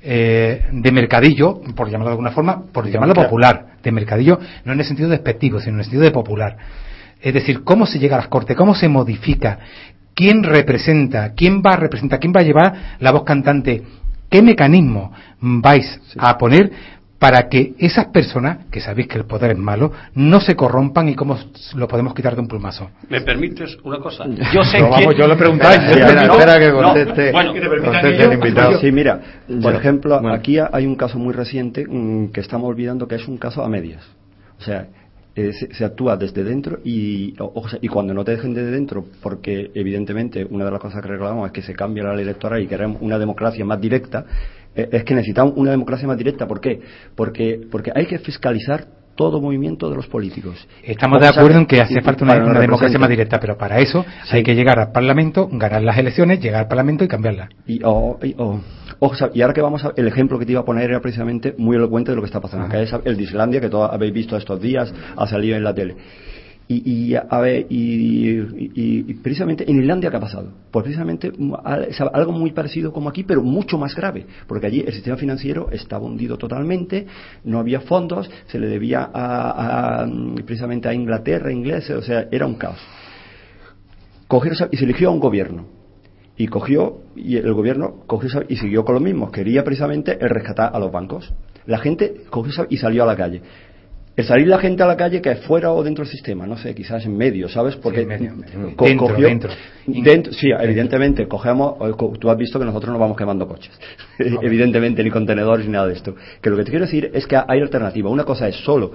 eh, de mercadillo, por llamarlo de alguna forma, por llamarlo popular, de mercadillo, no en el sentido despectivo, sino en el sentido de popular. Es decir, cómo se llega a las cortes, cómo se modifica, quién representa, quién va a representar, quién va a llevar la voz cantante, qué mecanismo vais a poner para que esas personas, que sabéis que el poder es malo, no se corrompan y cómo lo podemos quitar de un plumazo. ¿Me permites una cosa? Yo sé Pero vamos, quién- yo lo he preguntado. Espera, que No, conteste- bueno, el invitado. Sí, mira, por ejemplo, bueno. aquí hay un caso muy reciente mm, que estamos olvidando que es un caso a medias. O sea, eh, se, se actúa desde dentro y, o- o sea, y cuando no te dejen desde dentro, porque evidentemente una de las cosas que reclamamos es que se cambie la ley electoral y queremos una democracia más directa, es que necesitamos una democracia más directa. ¿Por qué? Porque, porque hay que fiscalizar todo movimiento de los políticos. Estamos de acuerdo en que hace falta una, una democracia más directa, pero para eso Sí. hay que llegar al Parlamento, ganar las elecciones, llegar al Parlamento y cambiarla. Y, o- y- o- o sea, y ahora que vamos a, el ejemplo que te iba a poner era precisamente muy elocuente de lo que está pasando, que es el de Islandia, que todos habéis visto estos días, ha salido en la tele. Y, y, a ver, y, y- y precisamente en Islandia, ¿qué ha pasado? Pues precisamente mm, algo muy parecido como aquí, pero mucho más grave, porque allí el sistema financiero estaba hundido totalmente, no había fondos, se le debía a, mm, precisamente a Inglaterra, ingleses, o sea, era un caos. Cogió esa- y se eligió a un gobierno. Y cogió, y el gobierno cogió y siguió con lo mismo. Quería precisamente el rescatar a los bancos. La gente cogió y salió a la calle. El salir la gente a la calle, que es fuera o dentro del sistema, no sé, quizás en medio, ¿sabes? Porque en medio, medio. co- Dentro, cogió- dentro. dentro- sí, evidentemente, cogemos, tú has visto que nosotros no vamos quemando coches, evidentemente, ni contenedores ni nada de esto. Que lo que te quiero decir es que hay alternativa. Una cosa es solo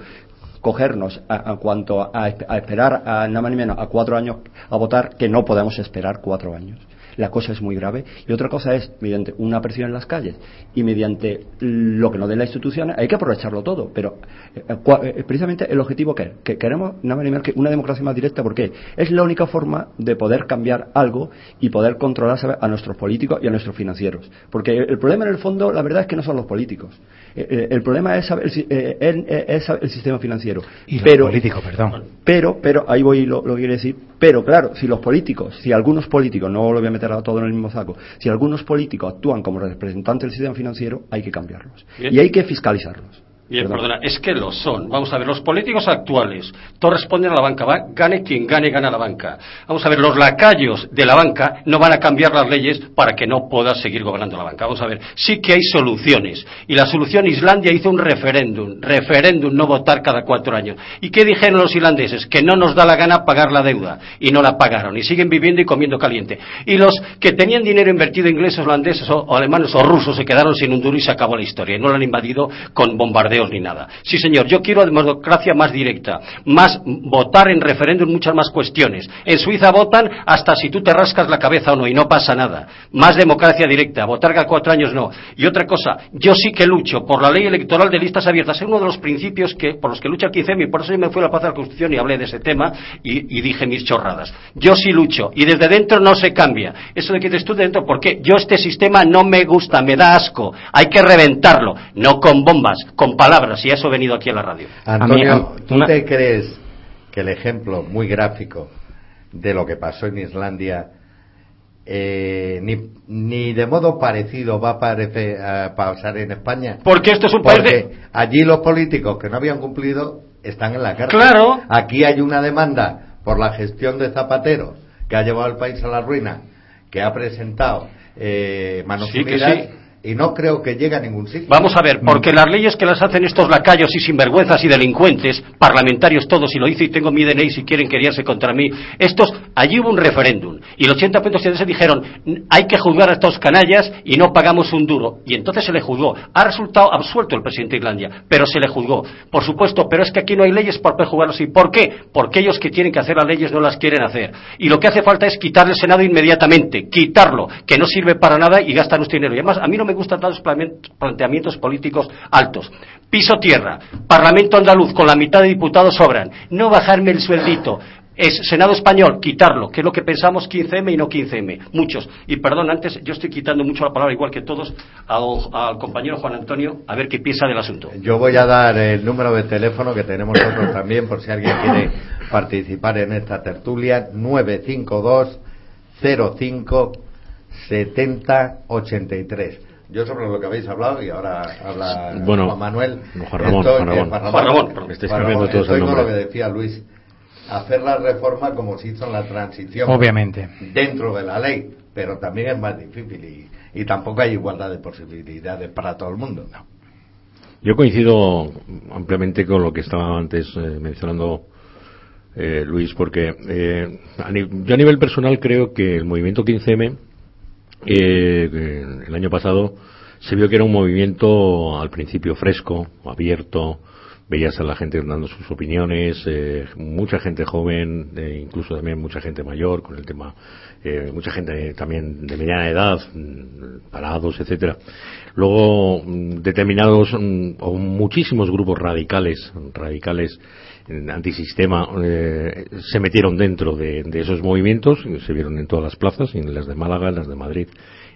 cogernos a, a cuanto a, a esperar a nada más ni menos a cuatro años a votar, que no podemos esperar cuatro años. La cosa es muy grave. Y otra cosa es, mediante una presión en las calles y mediante lo que nos den las instituciones, hay que aprovecharlo todo. Pero eh, cua- eh, precisamente el objetivo que es, que queremos nada una democracia más directa, porque es la única forma de poder cambiar algo y poder controlar a nuestros políticos y a nuestros financieros. Porque el problema en el fondo, la verdad es que no son los políticos. Eh, eh, El problema es, saber eh, el- eh, es el sistema financiero. Y los pero, políticos, perdón. pero, pero, ahí voy lo, lo que quiero decir. Pero claro, si los políticos, si algunos políticos, no lo voy a meter a todo en el mismo saco, si algunos políticos actúan como representantes del sistema financiero, hay que cambiarlos. Bien. Y hay que fiscalizarlos. Bien, perdona, es que lo son. Vamos a ver, los políticos actuales, todos responden a la banca, va, gane quien gane, gana la banca. Vamos a ver, los lacayos de la banca no van a cambiar las leyes para que no pueda seguir gobernando la banca. Vamos a ver, sí que hay soluciones. Y la solución, Islandia hizo un referéndum, referéndum, no votar cada cuatro años. ¿Y qué dijeron los islandeses? Que no nos da la gana pagar la deuda. Y no la pagaron. Y siguen viviendo y comiendo caliente. Y los que tenían dinero invertido, ingleses, holandeses o, o alemanes o rusos, se quedaron sin un duro y se acabó la historia. Y no lo han invadido con bombardeos ni nada. Sí, señor, yo quiero democracia más directa, más votar en referéndum muchas más cuestiones. En Suiza votan hasta si tú te rascas la cabeza o no y no pasa nada. Más democracia directa, votar cada cuatro años no. Y otra cosa, yo sí que lucho por la ley electoral de listas abiertas. Es uno de los principios que, por los que lucha el 15 y por eso yo me fui a la Plaza de la Constitución y hablé de ese tema y, dije mis chorradas. Yo sí lucho y desde dentro no se cambia. Eso de que dices tú de dentro, porque yo este sistema no me gusta, me da asco. Hay que reventarlo, no con bombas, con palabras y a eso he venido aquí a la radio. Antonio, ¿tú te crees que el ejemplo muy gráfico de lo que pasó en Islandia eh, ni, ni de modo parecido va a, pasar en España? Porque esto es un país de- allí los políticos que no habían cumplido están en la cárcel. Claro. Aquí hay una demanda por la gestión de Zapatero que ha llevado al país a la ruina, que ha presentado eh, manos Sí, que unidas sí. Y no creo que llegue a ningún sitio. Vamos a ver, porque las leyes que las hacen estos lacayos y sinvergüenzas y delincuentes, parlamentarios todos, y lo hice y tengo mi DNI si quieren queríarse contra mí, estos, allí hubo un referéndum, y el 80% se dijeron, "N- hay que juzgar a estos canallas y no pagamos un duro, y entonces se le juzgó. Ha resultado absuelto el presidente de Islandia, pero se le juzgó. Por supuesto, pero es que aquí no hay leyes para poder juzgarlos. ¿Y por qué? Porque ellos que tienen que hacer las leyes no las quieren hacer. Y lo que hace falta es quitarle el Senado inmediatamente, quitarlo, que no sirve para nada y gastan nuestro dinero. Y además, a mí no me gustan tantos planteamientos políticos altos. Piso tierra, Parlamento andaluz, con la mitad de diputados sobran. No bajarme el sueldito. Es Senado español, quitarlo, que es lo que pensamos 15M y no 15M. Muchos. Y perdón, antes yo estoy quitando mucho la palabra, igual que todos, al compañero Juan Antonio, a ver qué piensa del asunto. Yo voy a dar el número de teléfono que tenemos nosotros también por si alguien quiere participar en esta tertulia 952 05 70 83. Yo sobre lo que habéis hablado y ahora habla Bueno, Juan Manuel. Juan Ramón, estoy- Juan Ramón. eh, Juan Ramón, estáis cambiando todos el con lo que decía Luis. Hacer la reforma como se hizo en la transición. Obviamente. Dentro de la ley, pero también es más difícil y, y tampoco hay igualdad de posibilidades para todo el mundo. Yo coincido ampliamente con lo que estaba antes eh, mencionando eh, Luis, porque eh, a ni- yo a nivel personal creo que el movimiento 15M, eh, el año pasado, se vio que era un movimiento al principio fresco, abierto, veías a la gente dando sus opiniones, eh, mucha gente joven, eh, incluso también mucha gente mayor con el tema, eh, mucha gente también de mediana edad, mm, parados, etcétera. Luego mm, determinados mm, o muchísimos grupos radicales, radicales antisistema, eh, se metieron dentro de, esos movimientos, se vieron en todas las plazas, en las de Málaga, en las de Madrid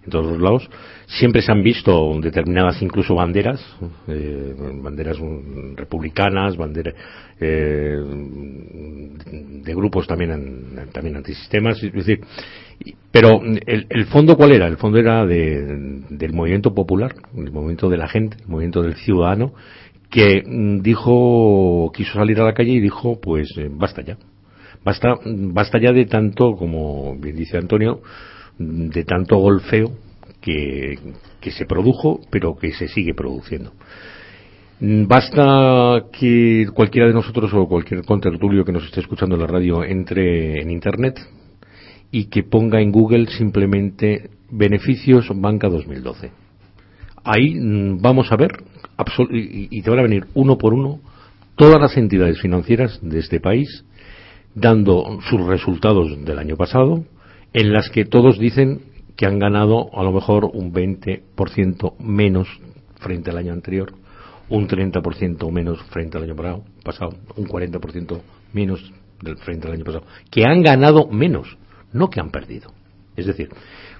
en todos los lados. Siempre se han visto determinadas incluso banderas, eh, banderas republicanas, banderas eh, de grupos también, también antisistemas, es decir, pero el, el, fondo cuál era? El fondo era de, del movimiento popular, el movimiento de la gente, el movimiento del ciudadano, que mm, dijo, quiso salir a la calle y dijo, pues eh, basta ya. Basta, basta ya de tanto, como bien dice Antonio, de tanto golfeo que, que se produjo, pero que se sigue produciendo. Basta que cualquiera de nosotros o cualquier contertulio que nos esté escuchando en la radio entre en Internet y que ponga en Google simplemente beneficios banca 2012. Ahí mm, vamos a ver, y te van a venir uno por uno todas las entidades financieras de este país dando sus resultados del año pasado, en las que todos dicen que han ganado a lo mejor un 20% menos frente al año anterior, un 30% menos frente al año pasado, un 40% menos del frente al año pasado, que han ganado menos, no que han perdido. Es decir,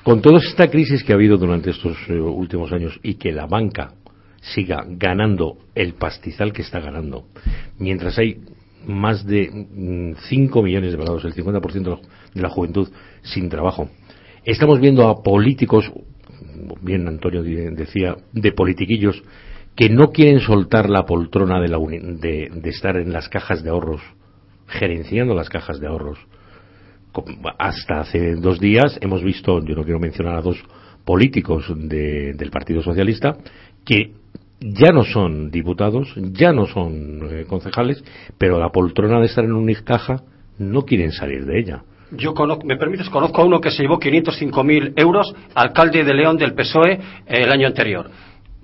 con toda esta crisis que ha habido durante estos eh, últimos años y que la banca siga ganando el pastizal que está ganando, mientras hay más de 5 mm, millones de parados, el 50% de la juventud sin trabajo. Estamos viendo a políticos, bien Antonio decía, de politiquillos, que no quieren soltar la poltrona de, la de, de estar en las cajas de ahorros, gerenciando las cajas de ahorros. Hasta hace dos días hemos visto, yo no quiero mencionar a dos políticos de, del Partido Socialista, que ya no son diputados, ya no son eh, concejales, pero la poltrona de estar en una caja no quieren salir de ella. Yo conozco, me permites, conozco a uno que se llevó 505.000 euros, alcalde de León del PSOE, eh, el año anterior.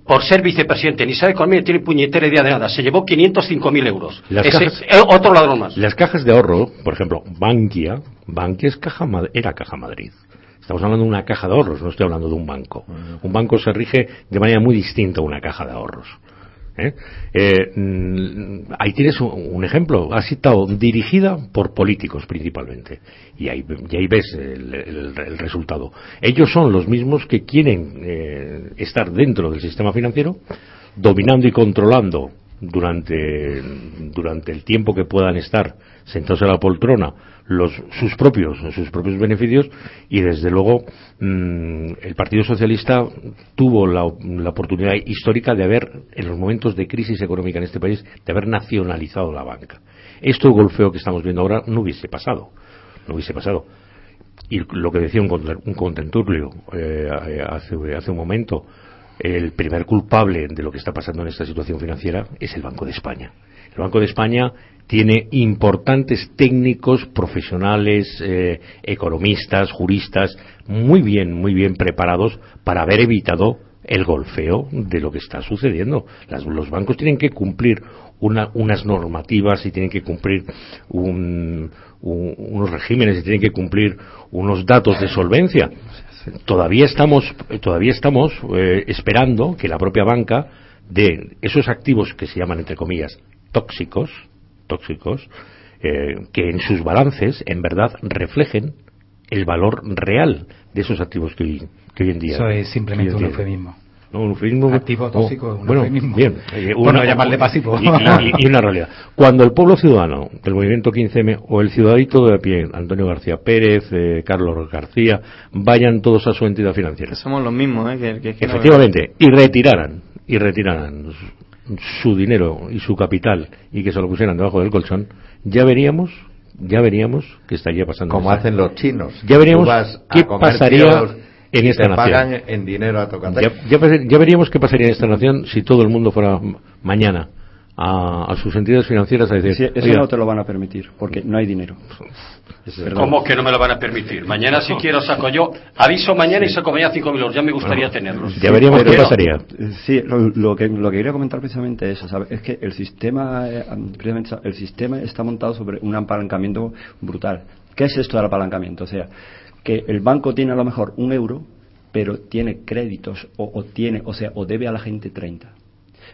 Por ser vicepresidente, ni sabe conmigo, tiene puñetera idea de nada. Se llevó 505.000 euros. Las Ese, cajas, otro ladrón más. Las cajas de ahorro, por ejemplo, Bankia, Bankia es caja, era Caja Madrid. Estamos hablando de una caja de ahorros, no estoy hablando de un banco. Un banco se rige de manera muy distinta a una caja de ahorros. ¿Eh? Eh, mm, ahí tienes un, ejemplo. Ha estado dirigida por políticos principalmente. Y ahí, ahí ves el, el, el, resultado. Ellos son los mismos que quieren eh, estar dentro del sistema financiero, dominando y controlando durante, durante el tiempo que puedan estar sentados en la poltrona los, sus propios sus propios beneficios y desde luego mmm, el Partido Socialista tuvo la, la, oportunidad histórica de haber en los momentos de crisis económica en este país de haber nacionalizado la banca esto golfeo que estamos viendo ahora no hubiese pasado no hubiese pasado y lo que decía un, un contenturbio eh, hace, hace un momento el primer culpable de lo que está pasando en esta situación financiera es el Banco de España. El Banco de España tiene importantes técnicos, profesionales, eh, economistas, juristas, muy bien, muy bien preparados para haber evitado el golfeo de lo que está sucediendo. Los bancos tienen que cumplir una, unas normativas y tienen que cumplir un, un, unos regímenes y tienen que cumplir unos datos de solvencia todavía estamos, todavía estamos eh, esperando que la propia banca de esos activos que se llaman, entre comillas, tóxicos, tóxicos, eh, que en sus balances, en verdad, reflejen el valor real de esos activos que hoy, que hoy en día. Eso es simplemente un eufemismo. No, un eufemismo. Activo tóxico, oh, bueno, eufemismo. bien. Eh, bueno, llamarle pasivo. Y, y, y, una realidad. Cuando el pueblo ciudadano del movimiento 15M o el ciudadito de a pie, Antonio García Pérez, eh, Carlos García, vayan todos a su entidad financiera. Somos los mismos, ¿eh? Que, que, que Efectivamente. No... Y retiraran, y retiraran su dinero y su capital y que se lo pusieran debajo del colchón, ya veríamos ya veríamos qué estaría pasando. Como hacen los chinos. Ya veríamos qué pasaría en esta te nación. pagan en dinero a. Ya, ya, ya, veríamos qué pasaría en esta nación si todo el mundo fuera mañana a, a sus entidades financieras a decir. Sí, eso no te lo van a permitir, porque no hay dinero. ¿Cómo que no me lo van a permitir? Mañana si quiero saco yo, aviso mañana y saco mañana 5.000 euros, ya me gustaría tenerlos. Ya veríamos qué pasaría. Sí, lo, lo, que, lo que quería comentar precisamente es eso, ¿sabe? es que el sistema, eh, precisamente el sistema está montado sobre un apalancamiento brutal. ¿Qué es esto del apalancamiento? O sea, que el banco tiene a lo mejor un euro, pero tiene créditos o, o tiene, o sea, o debe a la gente 30.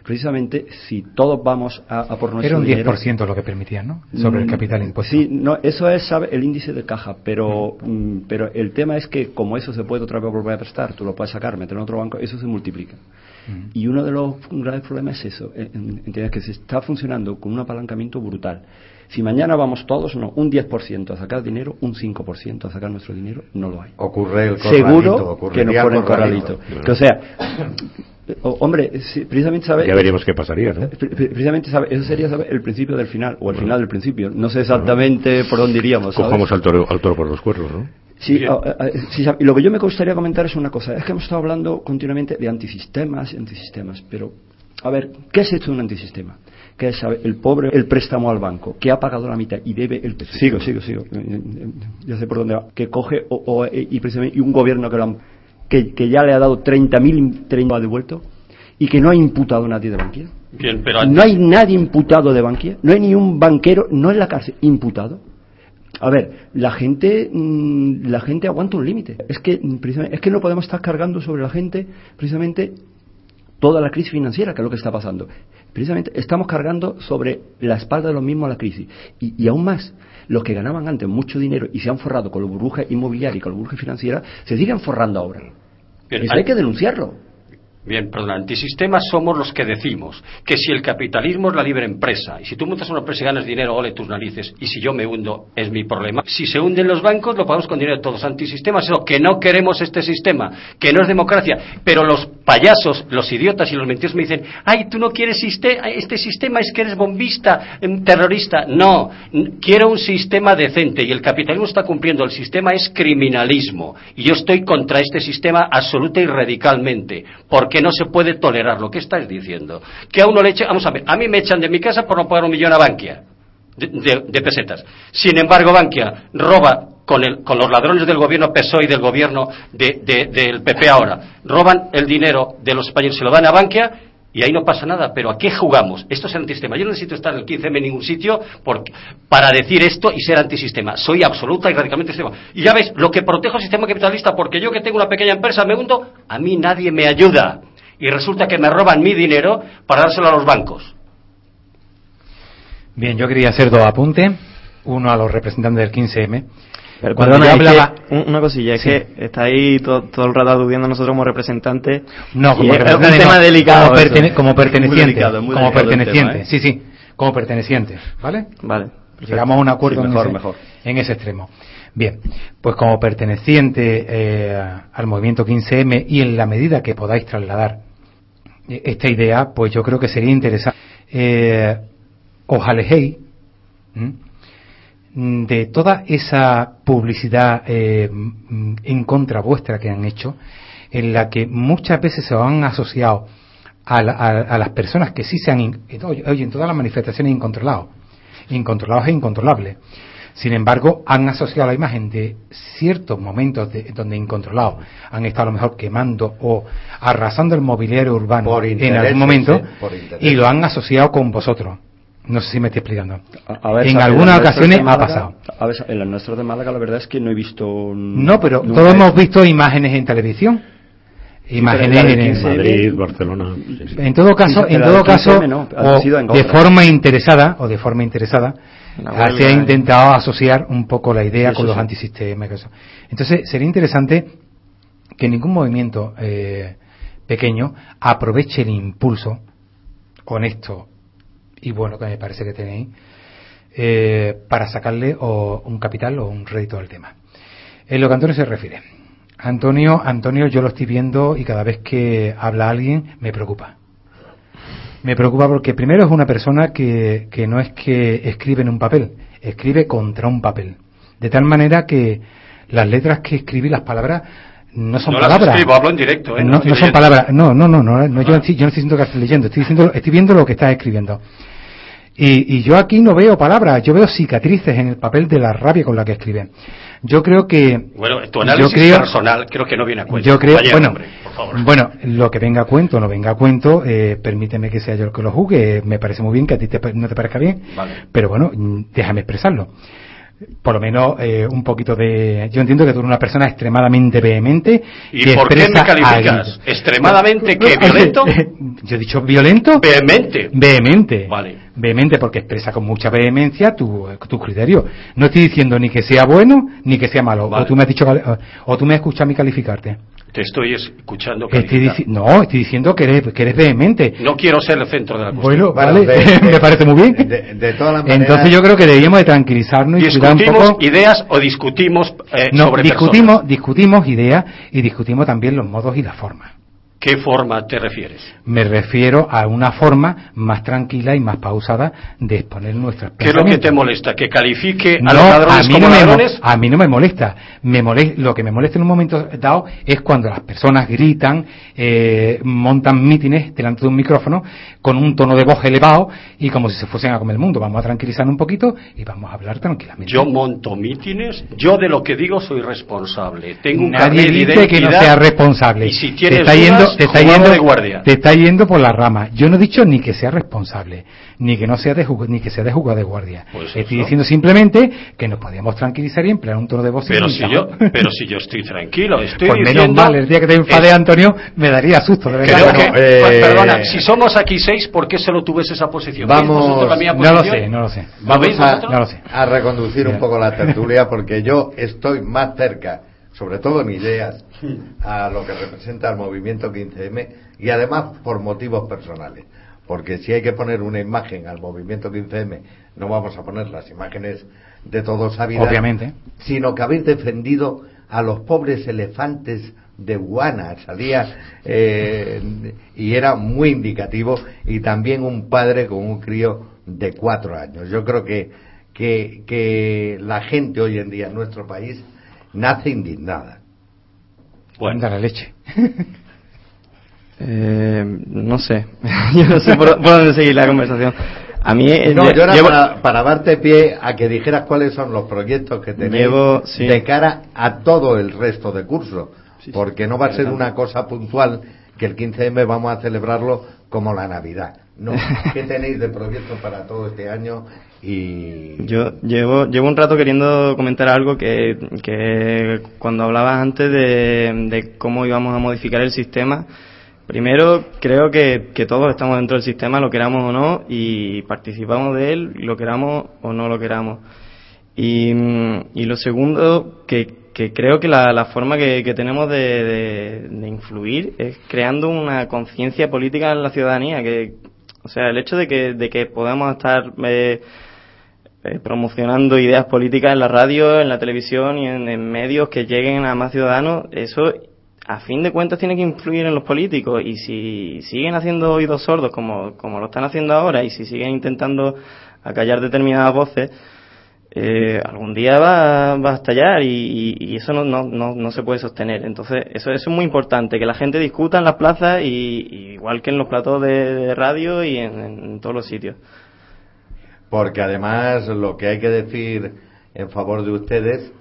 Precisamente, si todos vamos a, a por nuestro Era un dinero- 10% lo que permitían, ¿no? Sobre el Mm, capital impuesto. Sí, no, eso es sabe, el índice de caja, pero, mm, pero el tema es que como eso se puede otra vez volver a prestar, tú lo puedes sacar, meter en otro banco, eso se multiplica. Y uno de los grandes problemas es eso, en- que se está funcionando con un apalancamiento brutal. Si mañana vamos todos, no, un 10% a sacar dinero, un 5% a sacar nuestro dinero, no lo hay. Ocurre el corralito, Seguro que nos ponen el corralito. corralito. Que, o sea, o- hombre, si- precisamente sabe... Ya veríamos qué pasaría, ¿no? Pre- Precisamente, ¿sabe? eso sería ¿sabe? el principio del final, o el final del principio. No sé exactamente por dónde iríamos. ¿sabes? Cojamos al toro, al toro por los cuernos, ¿no? Sí, ah, ah, sí, sabe, y lo que yo me gustaría comentar es una cosa. Es que hemos estado hablando continuamente de antisistemas y antisistemas, pero, a ver, ¿qué es esto de un antisistema? Que es, el pobre, el préstamo al banco, que ha pagado la mitad y debe el... Sigo, sigo, sigo. eh, eh, Ya sé por dónde va. Que coge, o, o, eh, y, precisamente, y un gobierno que, lo han- que, que ya le ha dado 30.000 30 ha devuelto y que no ha imputado a nadie de Bankia. Bien, pero No hay nadie imputado de Bankia, no hay ni un banquero, no en la cárcel, imputado. A ver, la gente, mm, la gente aguanta un límite. Es que, precisamente, es que no podemos estar cargando sobre la gente precisamente toda la crisis financiera, que es lo que está pasando. Precisamente estamos cargando sobre la espalda de los mismos la crisis. Y, y aún más, los que ganaban antes mucho dinero y se han forrado con la burbuja inmobiliaria y con la burbuja financiera, se siguen forrando ahora. Eso hay- hay que denunciarlo. Bien, perdón, antisistemas somos los que decimos que si el capitalismo es la libre empresa, y si tú montas una empresa y ganas dinero, ole tus narices, y si yo me hundo, es mi problema. Si se hunden los bancos, lo pagamos con dinero de todos. Antisistemas, eso, que no queremos este sistema, que no es democracia. Pero los payasos, los idiotas y los mentirosos me dicen, ay, tú no quieres este sistema, es que eres bombista, em, terrorista. No, quiero un sistema decente, y el capitalismo está cumpliendo. El sistema es criminalismo, y yo estoy contra este sistema absoluta y radicalmente, porque no se puede tolerar lo que estás diciendo. Que a uno le eche, vamos a ver, a mí me echan de mi casa por no pagar un millón a Bankia de, pesetas. Sin embargo, Bankia roba con, el- con los ladrones del gobierno PSOE y del gobierno de- de- del PP ahora, roban el dinero de los españoles, se lo dan a Bankia y ahí no pasa nada. Pero ¿a qué jugamos? Esto es antisistema. Yo no necesito estar en el 15M en ningún sitio para decir esto y ser antisistema. Soy absoluta y radicalmente sistema. Y ya ves, lo que protejo el sistema capitalista, porque yo que tengo una pequeña empresa me hundo, a mí nadie me ayuda. Y resulta que me roban mi dinero para dárselo a los bancos. Bien, yo quería hacer dos apuntes. Uno a los representantes del 15M. Pero Cuando perdona, yo es que hablaba... un- una cosilla, es Sí. que está ahí todo, todo el rato aludiendo a nosotros como representantes. No, como es, es un representante, tema no, delicado. Como, eso. pertene- como Muy perteneciente. delicado, muy como el perteneciente. tema, ¿eh? Sí, sí. Como perteneciente. ¿Vale? Vale. Llegamos a un acuerdo Sí, en, mejor, ese, mejor. en ese extremo. Bien, pues como perteneciente eh, al movimiento 15M y en la medida que podáis trasladar eh, esta idea, pues yo creo que sería interesante. Eh, os alejéis ¿m? De toda esa publicidad eh, m- en contra vuestra que han hecho, en la que muchas veces se han asociado a, la- a- a las personas que sí se han, in- oye, oye, en todas las manifestaciones incontrolados, incontrolados e incontrolables. Sin embargo, han asociado la imagen de ciertos momentos de- donde incontrolados han estado a lo mejor quemando o arrasando el mobiliario urbano en algún momento ¿eh? Y lo han asociado con vosotros. No sé si me estoy explicando. A- a ver, en algunas ocasiones ha pasado. A ver, en las nuestras de Málaga la verdad es que no he visto... No, pero todos he- hemos visto imágenes en televisión. Imágenes en, en en- Madrid, Barcelona. sí, sí. en todo caso, en todo caso, 15M no, ha o sido en de forma interesada o de forma interesada, huelga, se ha eh. intentado asociar un poco la idea Eso con los sí. antisistemas. eso. Entonces, sería interesante que ningún movimiento eh, pequeño aproveche el impulso honesto y bueno que me parece que tenéis eh, para sacarle o un capital o un rédito al tema. En lo que Antonio se refiere. Antonio, Antonio, yo lo estoy viendo y cada vez que habla alguien me preocupa. Me preocupa porque primero es una persona que, que no es que escribe en un papel, escribe contra un papel. De tal manera que las letras que escribe, las palabras, no son No palabras. escribo, hablo en directo, ¿eh? No No, no son palabras. No, no, no, no, no, yo, no estoy- yo no estoy diciendo que estés leyendo, estoy, diciendo, estoy viendo lo que estás escribiendo. Y, y yo aquí no veo palabras, yo veo cicatrices en el papel de la rabia con la que escriben. Yo creo que. Bueno, tu yo análisis creo- personal creo que no viene a cuento. yo creo, Compañero, bueno, hombre, por favor. bueno, lo que venga a cuento, no venga a cuento, eh, permíteme que sea yo el que lo juzgue, me parece muy bien que a ti te no te parezca bien, Vale. pero bueno, mm, déjame expresarlo. Por lo menos eh, un poquito de... Yo entiendo que tú eres una persona extremadamente vehemente. ¿Y que por qué me calificas? ¿Extremadamente qué? ¿Violento? Yo he dicho violento. Vehemente. Vehemente. Vale. Vehemente porque expresa con mucha vehemencia tu, tu criterio. No estoy diciendo ni que sea bueno ni que sea malo. O tú me has dicho o tú me escuchas a mí calificarte. Te estoy escuchando. Estoy no, estoy diciendo que eres, que eres vehemente. No quiero ser el centro de la cuestión. Bueno, vale, me parece muy bien. De, de todas las maneras, Entonces yo creo que deberíamos de tranquilizarnos y cuidar un ¿Discutimos poco. ideas o discutimos eh, No, sobre discutimos, discutimos ideas y discutimos también los modos y las formas. ¿Qué forma te refieres? Me refiero a una forma más tranquila y más pausada de exponer nuestras ¿Qué es lo que te molesta? ¿Que califique a No, los ladrones mí como no me ladrones? a mí no me molesta. Me molest- lo que me molesta en un momento dado es cuando las personas gritan, eh, montan mítines delante de un micrófono con un tono de voz elevado y como si se fuesen a comer el mundo. Vamos a tranquilizar un poquito y vamos a hablar tranquilamente. Yo monto mítines, yo de lo que digo soy responsable. Tengo un Nadie de dice que no sea responsable. Y si te tienes está dudas, yendo, te está yendo, de guardia. te está yendo por la rama. Yo no he dicho ni que sea responsable, ni que no sea de jug- ni que sea de jugar de guardia. Pues Estoy eso. diciendo simplemente que nos podíamos tranquilizar y emplear un tono de voz. Pero si yo, pero si yo estoy tranquilo, estoy pues menos diciendo... mal, el día que te enfade es- Antonio me daría susto, de verdad. Creo Bueno, que, eh, per- perdona, si somos aquí seis, ¿por qué solo tuves esa posición? ¿Veis vosotros la mía no lo sé, no lo sé. ¿Lo veis Vamos vosotros? a, No lo sé. a reconducir un poco la tertulia porque yo estoy más cerca, sobre todo en ideas, a lo que representa el movimiento 15M y además por motivos personales. Porque si hay que poner una imagen al movimiento 15M, no vamos a poner las imágenes de todos sabidas, Obviamente. sino que habéis defendido a los pobres elefantes de Guana, salía eh, y era muy indicativo y también un padre con un crío de cuatro años. Yo creo que, que, que la gente hoy en día en nuestro país nace indignada. Bueno. Anda la leche. Eh, no sé. Yo no sé por, por dónde seguir la conversación. A mí. eh, No, yo era llevo- para, para darte pie a que dijeras cuáles son los proyectos que tenéis Llevo- sí. de cara a todo el resto de curso, porque no va a ser una cosa puntual que el 15M vamos a celebrarlo como la Navidad. No, ¿qué tenéis de proyectos para todo este año? Y Yo llevo, llevo un rato queriendo comentar algo que, que cuando hablabas antes de, de cómo íbamos a modificar el sistema, primero creo que, que todos estamos dentro del sistema, lo queramos o no, y participamos de él, lo queramos o no lo queramos. Y, y lo segundo, que, que creo que la, la forma que, que tenemos de, de- de influir es creando una conciencia política en la ciudadanía, que, o sea, el hecho de que, de que podamos estar eh, eh, promocionando ideas políticas en la radio, en la televisión y en, en medios que lleguen a más ciudadanos, eso a fin de cuentas tiene que influir en los políticos. Y si siguen haciendo oídos sordos como, como lo están haciendo ahora y si siguen intentando acallar determinadas voces, eh, algún día va, va a estallar y, eso no, no, no, no se puede sostener. Entonces, eso, eso es muy importante, que la gente discuta en las plazas y, y igual que en los platos de, de radio y en, en todos los sitios. porque además lo que hay que decir en favor de ustedes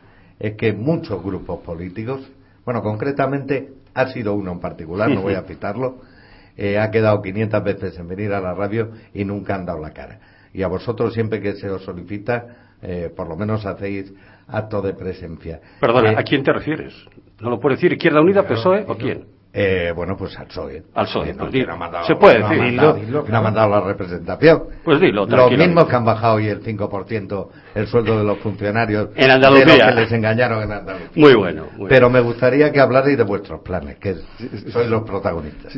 es que muchos grupos políticos, bueno, concretamente ha sido uno en particular, no voy a citarlo, eh, ha quedado 500 veces en venir a la radio y nunca han dado la cara. Y a vosotros siempre que se os solicita, eh, por lo menos hacéis acto de presencia. Perdona, Eh, ¿a quién te refieres? ¿No lo puede decir Izquierda Unida, Claro, PSOE o quién? Eh, bueno, pues al PSOE. Al PSOE, Que no- pues que dilo. no ha mandado- Se puede no ha decir. mandado- Dilo, que no ha mandado la representación. Pues dilo, tranquilamente. mismos que han bajado hoy el 5% el sueldo de los funcionarios En Andalucía. de los que les engañaron en Andalucía. Muy bueno, muy Pero me gustaría que hablarais de vuestros planes, que sois los protagonistas.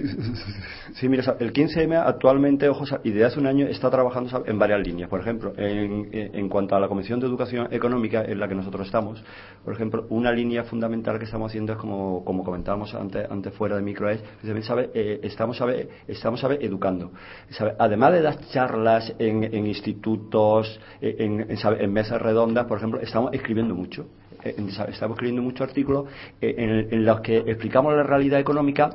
Sí, mira, el 15M actualmente, ojo, y desde hace un año está trabajando en varias líneas. Por ejemplo, en, en- en cuanto a la Comisión de Educación Económica en la que nosotros estamos, por ejemplo, una línea fundamental que estamos haciendo es como, como comentábamos antes, antes fuera de micro, es, ¿sabe? Eh, estamos, ¿sabe? estamos ¿sabe? educando. ¿sabe? Además de dar charlas en, en institutos, eh, en, en, ¿sabe? En mesas redondas, por ejemplo, estamos escribiendo mucho. Eh. Estamos escribiendo muchos artículos eh, en, los que explicamos la realidad económica,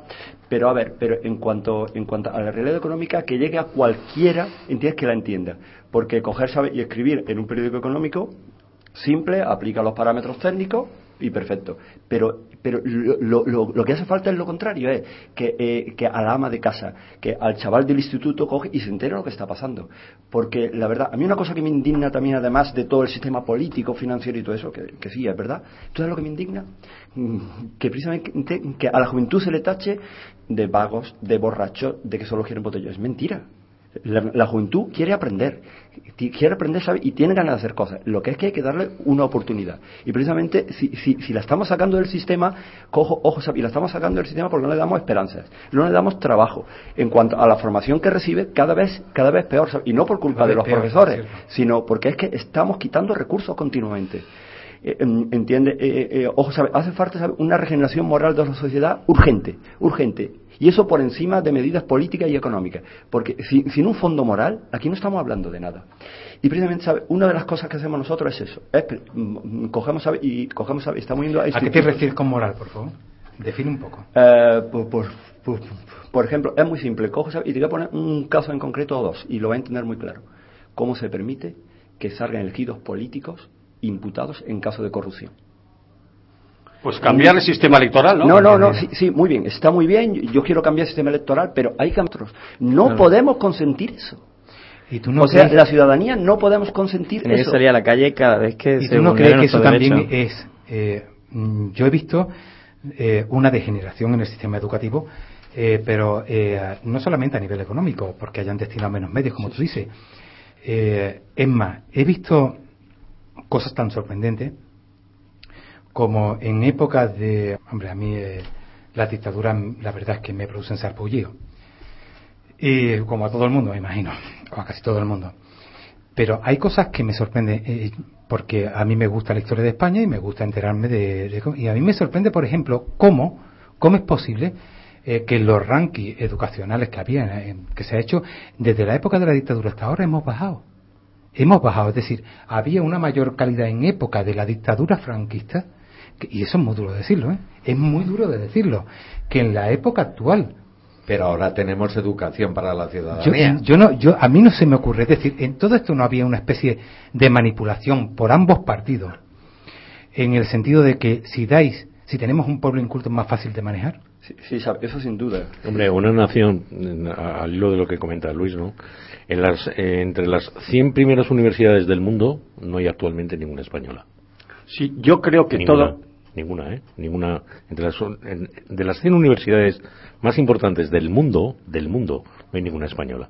pero a ver, pero en cuanto, en cuanto a la realidad económica, que llegue a cualquiera, entiendes que la entienda. Porque coger ¿sabe? y escribir en un periódico económico, simple, aplica los parámetros técnicos y perfecto. Pero pero lo, lo- lo- que hace falta es lo contrario, es que, eh, que a la ama de casa, que al chaval del instituto coge y se entera lo que está pasando. Porque la verdad, a mí una cosa que me indigna también, además de todo el sistema político, financiero y todo eso, que, sí, es verdad, ¿tú sabes lo que me indigna? Mm, Que precisamente que a la juventud se le tache de vagos, de borrachos, de que solo quieren botellones. Es mentira. La, juventud quiere aprender, quiere aprender sabe, y tiene ganas de hacer cosas. Lo que es que hay que darle una oportunidad. Y precisamente, si, si, si la estamos sacando del sistema, cojo, ojo, sabe, y la estamos sacando del sistema porque no le damos esperanzas, no le damos trabajo. En cuanto a la formación que recibe, cada vez, cada vez peor, sabe, y no por culpa de los peor, profesores, sino porque es que estamos quitando recursos continuamente. Eh, em, entiende Eh, eh, ojo sabe hace falta sabe, una regeneración moral de la sociedad urgente urgente y eso por encima de medidas políticas y económicas porque si- sin un fondo moral aquí no estamos hablando de nada y precisamente sabe una de las cosas que hacemos nosotros es eso es pre- mm, cogemos sabe y cogemos sabe estamos yendo a ¿A qué te refieres con moral, por favor? Define un poco. eh, por, por- por- por ejemplo, es muy simple. Cojo esa- y te voy a poner un caso en concreto o dos, y lo va a entender muy claro. ¿Cómo se permite que salgan elegidos políticos imputados en caso de corrupción? Pues cambiar el sistema electoral, ¿no? No, no, no, sí, sí, muy bien, está muy bien. Yo quiero cambiar el sistema electoral, pero hay cambios. No Claro. podemos consentir eso. ¿Y tú no o sea, crees- la ciudadanía no podemos consentir eso. salir a la calle cada vez que ¿Y se tú no crees que eso también es... eh, mm, yo he visto eh, una degeneración en el sistema educativo, eh, pero eh, no solamente a nivel económico, porque hayan destinado menos medios, como tú dices. Eh, es más, he visto cosas tan sorprendentes como en épocas de... Hombre, a mí eh, las dictaduras, la verdad es que me producen sarpullido. Y como a todo el mundo, me imagino, o a casi todo el mundo. Pero hay cosas que me sorprenden, eh, porque a mí me gusta la historia de España y me gusta enterarme de, y a mí me sorprende, por ejemplo, cómo, cómo es posible eh, que los rankings educacionales que había, eh, que se ha hecho desde la época de la dictadura hasta ahora hemos bajado. Hemos bajado, es decir, había una mayor calidad en época de la dictadura franquista, y eso es muy duro de decirlo, ¿eh? es muy duro de decirlo, que en la época actual. Pero ahora tenemos educación para la ciudadanía. yo no, yo, a mí no se me ocurre, es decir, en todo esto no había una especie de manipulación por ambos partidos, en el sentido de que si dais, si tenemos un pueblo inculto es más fácil de manejar. Sí, eso sin duda. Hombre, una nación, al hilo de lo que comenta Luis, ¿no? En las, eh, entre las 100 primeras universidades del mundo no hay actualmente ninguna española. Sí, yo creo que ninguna, todo. Ninguna, ¿eh? Ninguna. Entre las, de las 100 universidades más importantes del mundo, del mundo, no hay ninguna española.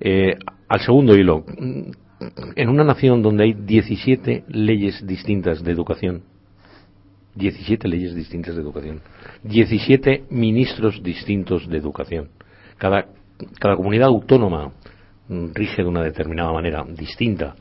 Eh, al segundo hilo, en una nación donde hay 17 leyes distintas de educación, 17 leyes distintas de educación, 17 ministros distintos de educación. Cada, cada comunidad autónoma rige de una determinada manera distinta,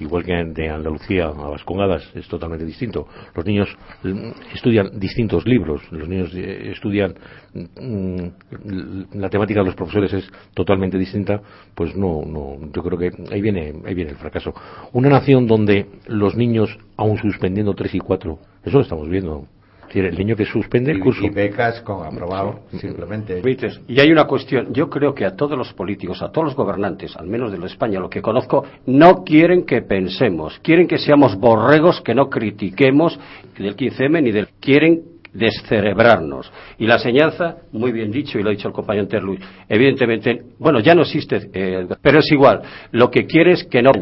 igual que de Andalucía a Vascongadas es totalmente distinto. Los niños mm, estudian distintos libros, los niños eh, estudian mm, la temática de los profesores es totalmente distinta, pues no, no, yo creo que ahí viene, ahí viene el fracaso. Una nación donde los niños, aun suspendiendo tres y cuatro, eso lo estamos viendo. Decir, el niño que suspende el Y- curso. y becas con aprobado, simplemente. Vites, Y hay una cuestión, yo creo que a todos los políticos, a todos los gobernantes, al menos de la España, lo que conozco, no quieren que pensemos, quieren que seamos borregos, que no critiquemos del 15M ni del... quieren descerebrarnos. Y la enseñanza, muy bien dicho, y lo ha dicho el compañero Terluis, evidentemente, bueno, ya no existe, eh, pero es igual. Lo que quiere es que no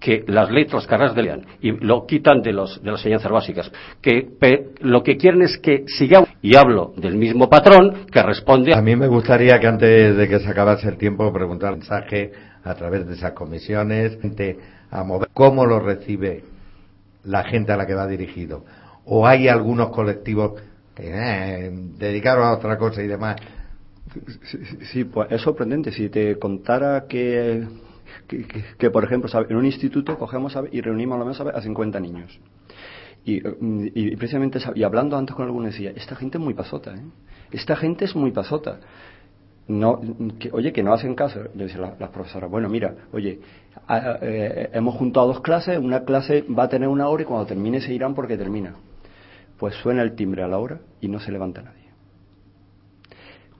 que las letras carreras de lean y lo quitan de, los, de las enseñanzas básicas. Que lo que quieren es que sigamos, y hablo del mismo patrón que responde A mí me gustaría que antes de que se acabase el tiempo preguntar un mensaje a través de esas comisiones, a mover, cómo lo recibe la gente a la que va dirigido. O hay algunos colectivos que eh, dedicaron a otra cosa y demás. Sí, pues es sorprendente. Si te contara que, que, por ejemplo, en un instituto cogemos y reunimos a mesa ¿sabe? a 50 niños. Y, y precisamente, y hablando antes con alguno decía, esta gente es muy pasota, ¿eh? Esta gente es muy pasota. No, que, oye, que no hacen caso, le decían las, las profesoras. Bueno, mira, oye, a- eh, hemos juntado dos clases, una clase va a tener una hora y cuando termine se irán porque termina. Pues suena el timbre a la hora y no se levanta nadie.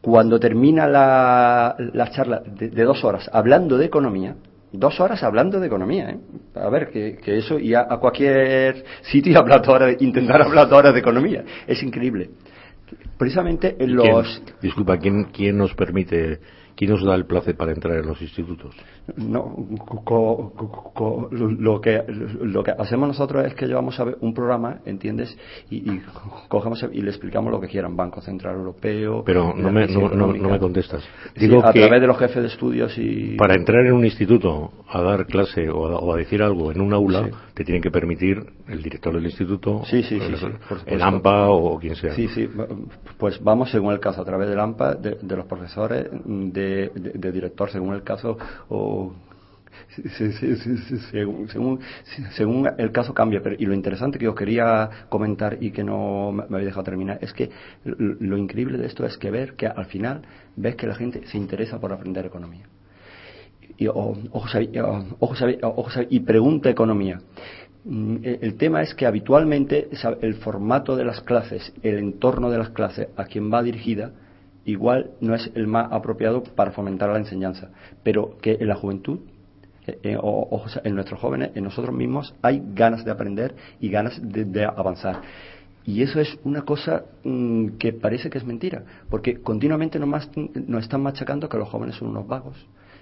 Cuando termina la, la charla de, de dos horas hablando de economía, dos horas hablando de economía, ¿eh? A ver, que, que eso, y a, a cualquier sitio hablar dos horas, intentar hablar dos horas de economía. Es increíble. Precisamente en los... ¿Quién- disculpa, ¿quién, ¿quién nos permite, quién nos da el placer para entrar en los institutos? No, co- co- co- lo, que, lo que hacemos nosotros es que llevamos a ver un programa, ¿entiendes? Y, y cogemos y le explicamos lo que quieran, Banco Central Europeo. Pero no me, no, no- no me contestas. Sí, Digo a que través de los jefes de estudios y... para entrar en un instituto a dar clase o a, o a decir algo en un aula, te tienen que permitir el director del instituto, Sí, sí, sí, el, sí, el AMPA o quien sea. Sí, sí, pues vamos según el caso, a través del AMPA, de, de los profesores, de, de- director según el caso, o según, según, el caso cambia. Pero, y lo interesante que os quería comentar y que no me me habéis dejado terminar es que lo, increíble de esto es que ver que al final ves que la gente se interesa por aprender economía. Y, o- ojo, sabi- o- ojo, sabi- ojo, sabi- y pregunta economía. Mm, El el tema es que habitualmente el formato de las clases, el entorno de las clases a quien va dirigida, igual no es el más apropiado para fomentar la enseñanza, pero que en la juventud, eh, eh, o, o en nuestros jóvenes, en nosotros mismos, hay ganas de aprender y ganas de, avanzar. Y eso es una cosa mm, que parece que es mentira, porque continuamente nos, mas- nos están machacando que los jóvenes son unos vagos,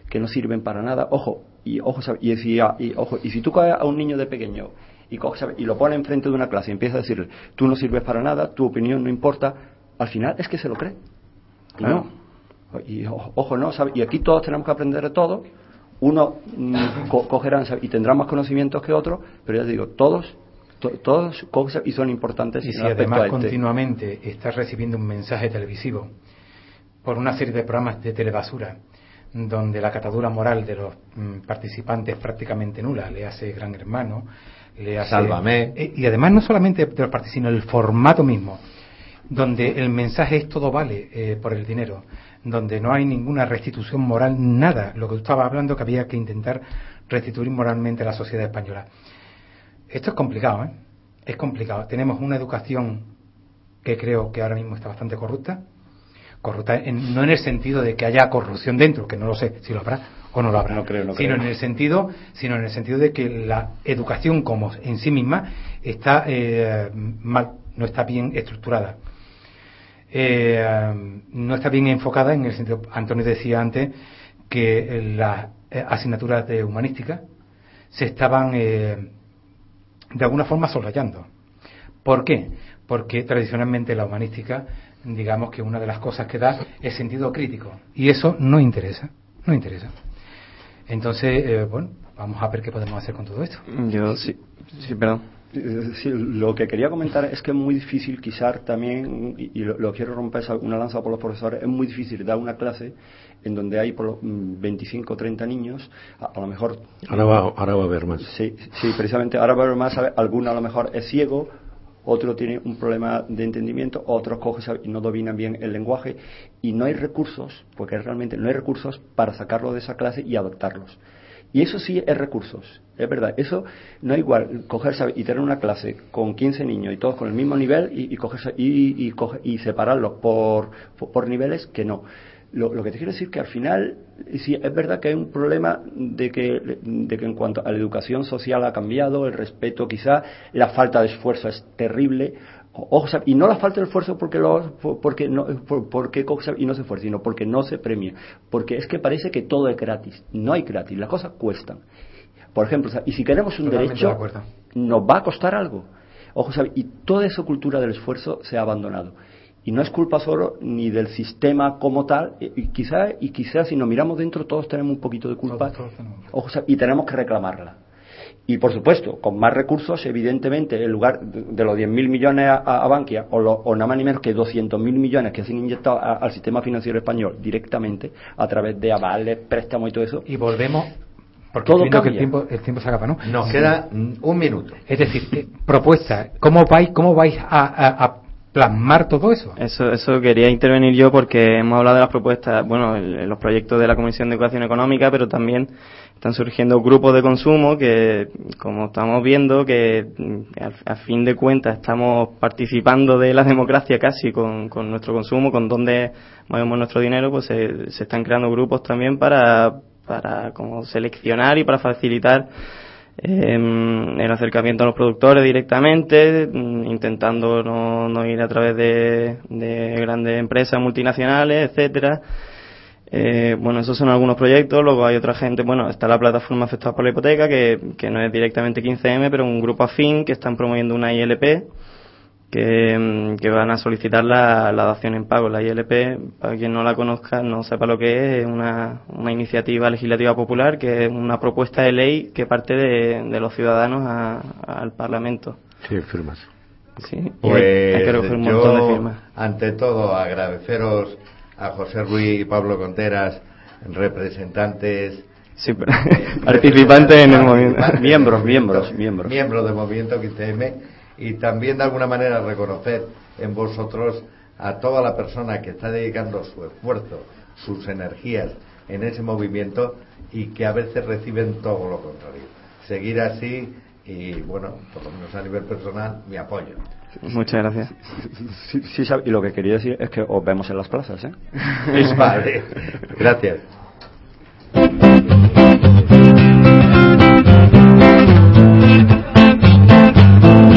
que no sirven para nada. Ojo, y ojo, y, si, y, ojo, y si tú coges a un niño de pequeño y, coges, y lo pones enfrente de una clase y empiezas a decirle, tú no sirves para nada, tu opinión no importa, al final es que se lo cree. Claro. No. Y ojo, no. Y aquí todos tenemos que aprender de todo. Uno mm, co- cogerán y tendrá más conocimientos que otro, pero ya te digo, todos, to- todos cogen y son importantes. Y si además este. continuamente estás recibiendo un mensaje televisivo por una serie de programas de telebasura donde la catadura moral de los mm, participantes es prácticamente nula, le hace Gran Hermano, le hace... Sálvame. Eh, y además no solamente de los participantes, sino el formato mismo, donde el mensaje es todo vale eh, por el dinero, donde no hay ninguna restitución moral, nada, lo que tú estabas hablando que había que intentar restituir moralmente a la sociedad española. Esto es complicado, ¿eh? Es complicado. Tenemos una educación que creo que ahora mismo está bastante corrupta. Corrupta en- no en el sentido de que haya corrupción dentro, que no lo sé si lo habrá o no lo habrá. No creo, no sino creo. en el sentido, sino en el sentido de que la educación como en sí misma está eh, mal, no está bien estructurada. Eh, no está bien enfocada en el sentido, Antonio decía antes que las eh, asignaturas de humanística se estaban eh, de alguna forma soslayando. ¿Por qué? Porque tradicionalmente la humanística, digamos que una de las cosas que da es sentido crítico. Y eso no interesa, no interesa. Entonces, eh, bueno, vamos a ver qué podemos hacer con todo esto. Yo sí, sí, perdón. Eh, sí, lo que quería comentar es que es muy difícil, quizás también, y, y lo, lo quiero romper, es una lanza por los profesores, es muy difícil dar una clase en donde hay por lo- mm, 25 o 30 niños, a, a lo mejor... Ahora va, ahora va a haber más. Sí, sí, precisamente, ahora va a haber más, alguno a lo mejor es ciego, otro tiene un problema de entendimiento, otros cogen y no dominan bien el lenguaje, y no hay recursos, porque realmente no hay recursos para sacarlo de esa clase y adoptarlos. Y eso sí es recursos, es verdad. Eso no es igual coger ¿sabe? y tener una clase con 15 niños y todos con el mismo nivel y, y, coger- y, y, coger- y separarlos por, por, niveles que no. Lo, lo que te quiero decir que al final, sí, es verdad que hay un problema de que, de que en cuanto a la educación social ha cambiado, el respeto quizá, la falta de esfuerzo es terrible. O- Ojo, ¿sabe? y no la falta de esfuerzo porque, lo, por- porque, no, por- porque y no se esfuerza, sino porque no se premia. Porque es que parece que todo es gratis. No hay gratis, las cosas cuestan. Por ejemplo, y si queremos un Totalmente derecho, nos va a costar algo. Ojo, ¿sabe? y toda esa cultura del esfuerzo se ha abandonado. Y no es culpa solo ni del sistema como tal, y y quizá, y quizá si nos miramos dentro todos tenemos un poquito de culpa y tenemos que reclamarla. Y por supuesto, con más recursos, evidentemente, en lugar de los 10.000 millones a, a- a Bankia, o, lo- o nada más ni menos que 200.000 millones que se han inyectado a- al sistema financiero español directamente, a través de avales, préstamos y todo eso. Y volvemos, porque Todo que el tiempo, el tiempo se acaba, ¿no? Nos queda un minuto. Es decir, eh, propuesta, ¿cómo vais, cómo vais a, a- a plasmar todo eso? Eso, eso quería intervenir yo porque hemos hablado de las propuestas, bueno, el- los proyectos de la Comisión de Educación Económica, pero también están surgiendo grupos de consumo que, como estamos viendo, que mm, a, fin de cuentas estamos participando de la democracia casi con, con nuestro consumo, con dónde movemos nuestro dinero, pues se, se están creando grupos también para para como seleccionar y para facilitar em, el acercamiento a los productores directamente, mm, intentando no, no ir a través de, de grandes empresas multinacionales, etcétera. Eh, bueno, esos son algunos proyectos. Luego hay otra gente, bueno, está la plataforma afectada por la hipoteca, que, que no es directamente 15M, pero un grupo afín que están promoviendo una ILP que, mm, que van a solicitar la, la dación en pago. La ILP, para quien no la conozca, no sepa lo que es, es una, una iniciativa legislativa popular, que es una propuesta de ley que parte de, de los ciudadanos a- al Parlamento. Sí, firmas. Sí, Pues hay, hay que recoger un montón de firmas. ante todo, agradeceros a José Ruiz y Pablo Conteras, representantes. Sí, pero- participantes en el movimiento. Miembros, miembros, miembros. Miembros del movimiento 15M y también de alguna manera reconocer en vosotros a toda la persona que está dedicando su esfuerzo, sus energías en ese movimiento y que a veces reciben todo lo contrario. Seguir así y, bueno, por lo menos a nivel personal, mi apoyo. Muchas gracias. Sí, sí, y lo que quería decir es que os vemos en las plazas, ¿eh? Vale, gracias.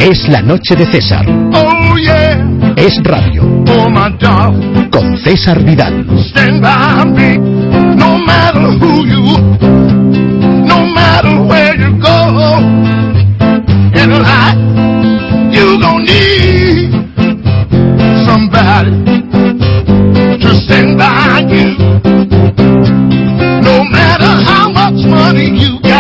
Es la noche de César. Oh, yeah. Es radio. Oh, my God. Con César Vidal. Stand by me, no matter who you, are, no matter where you go. In life, you gonna need somebody to stand by you. No matter how much money you get.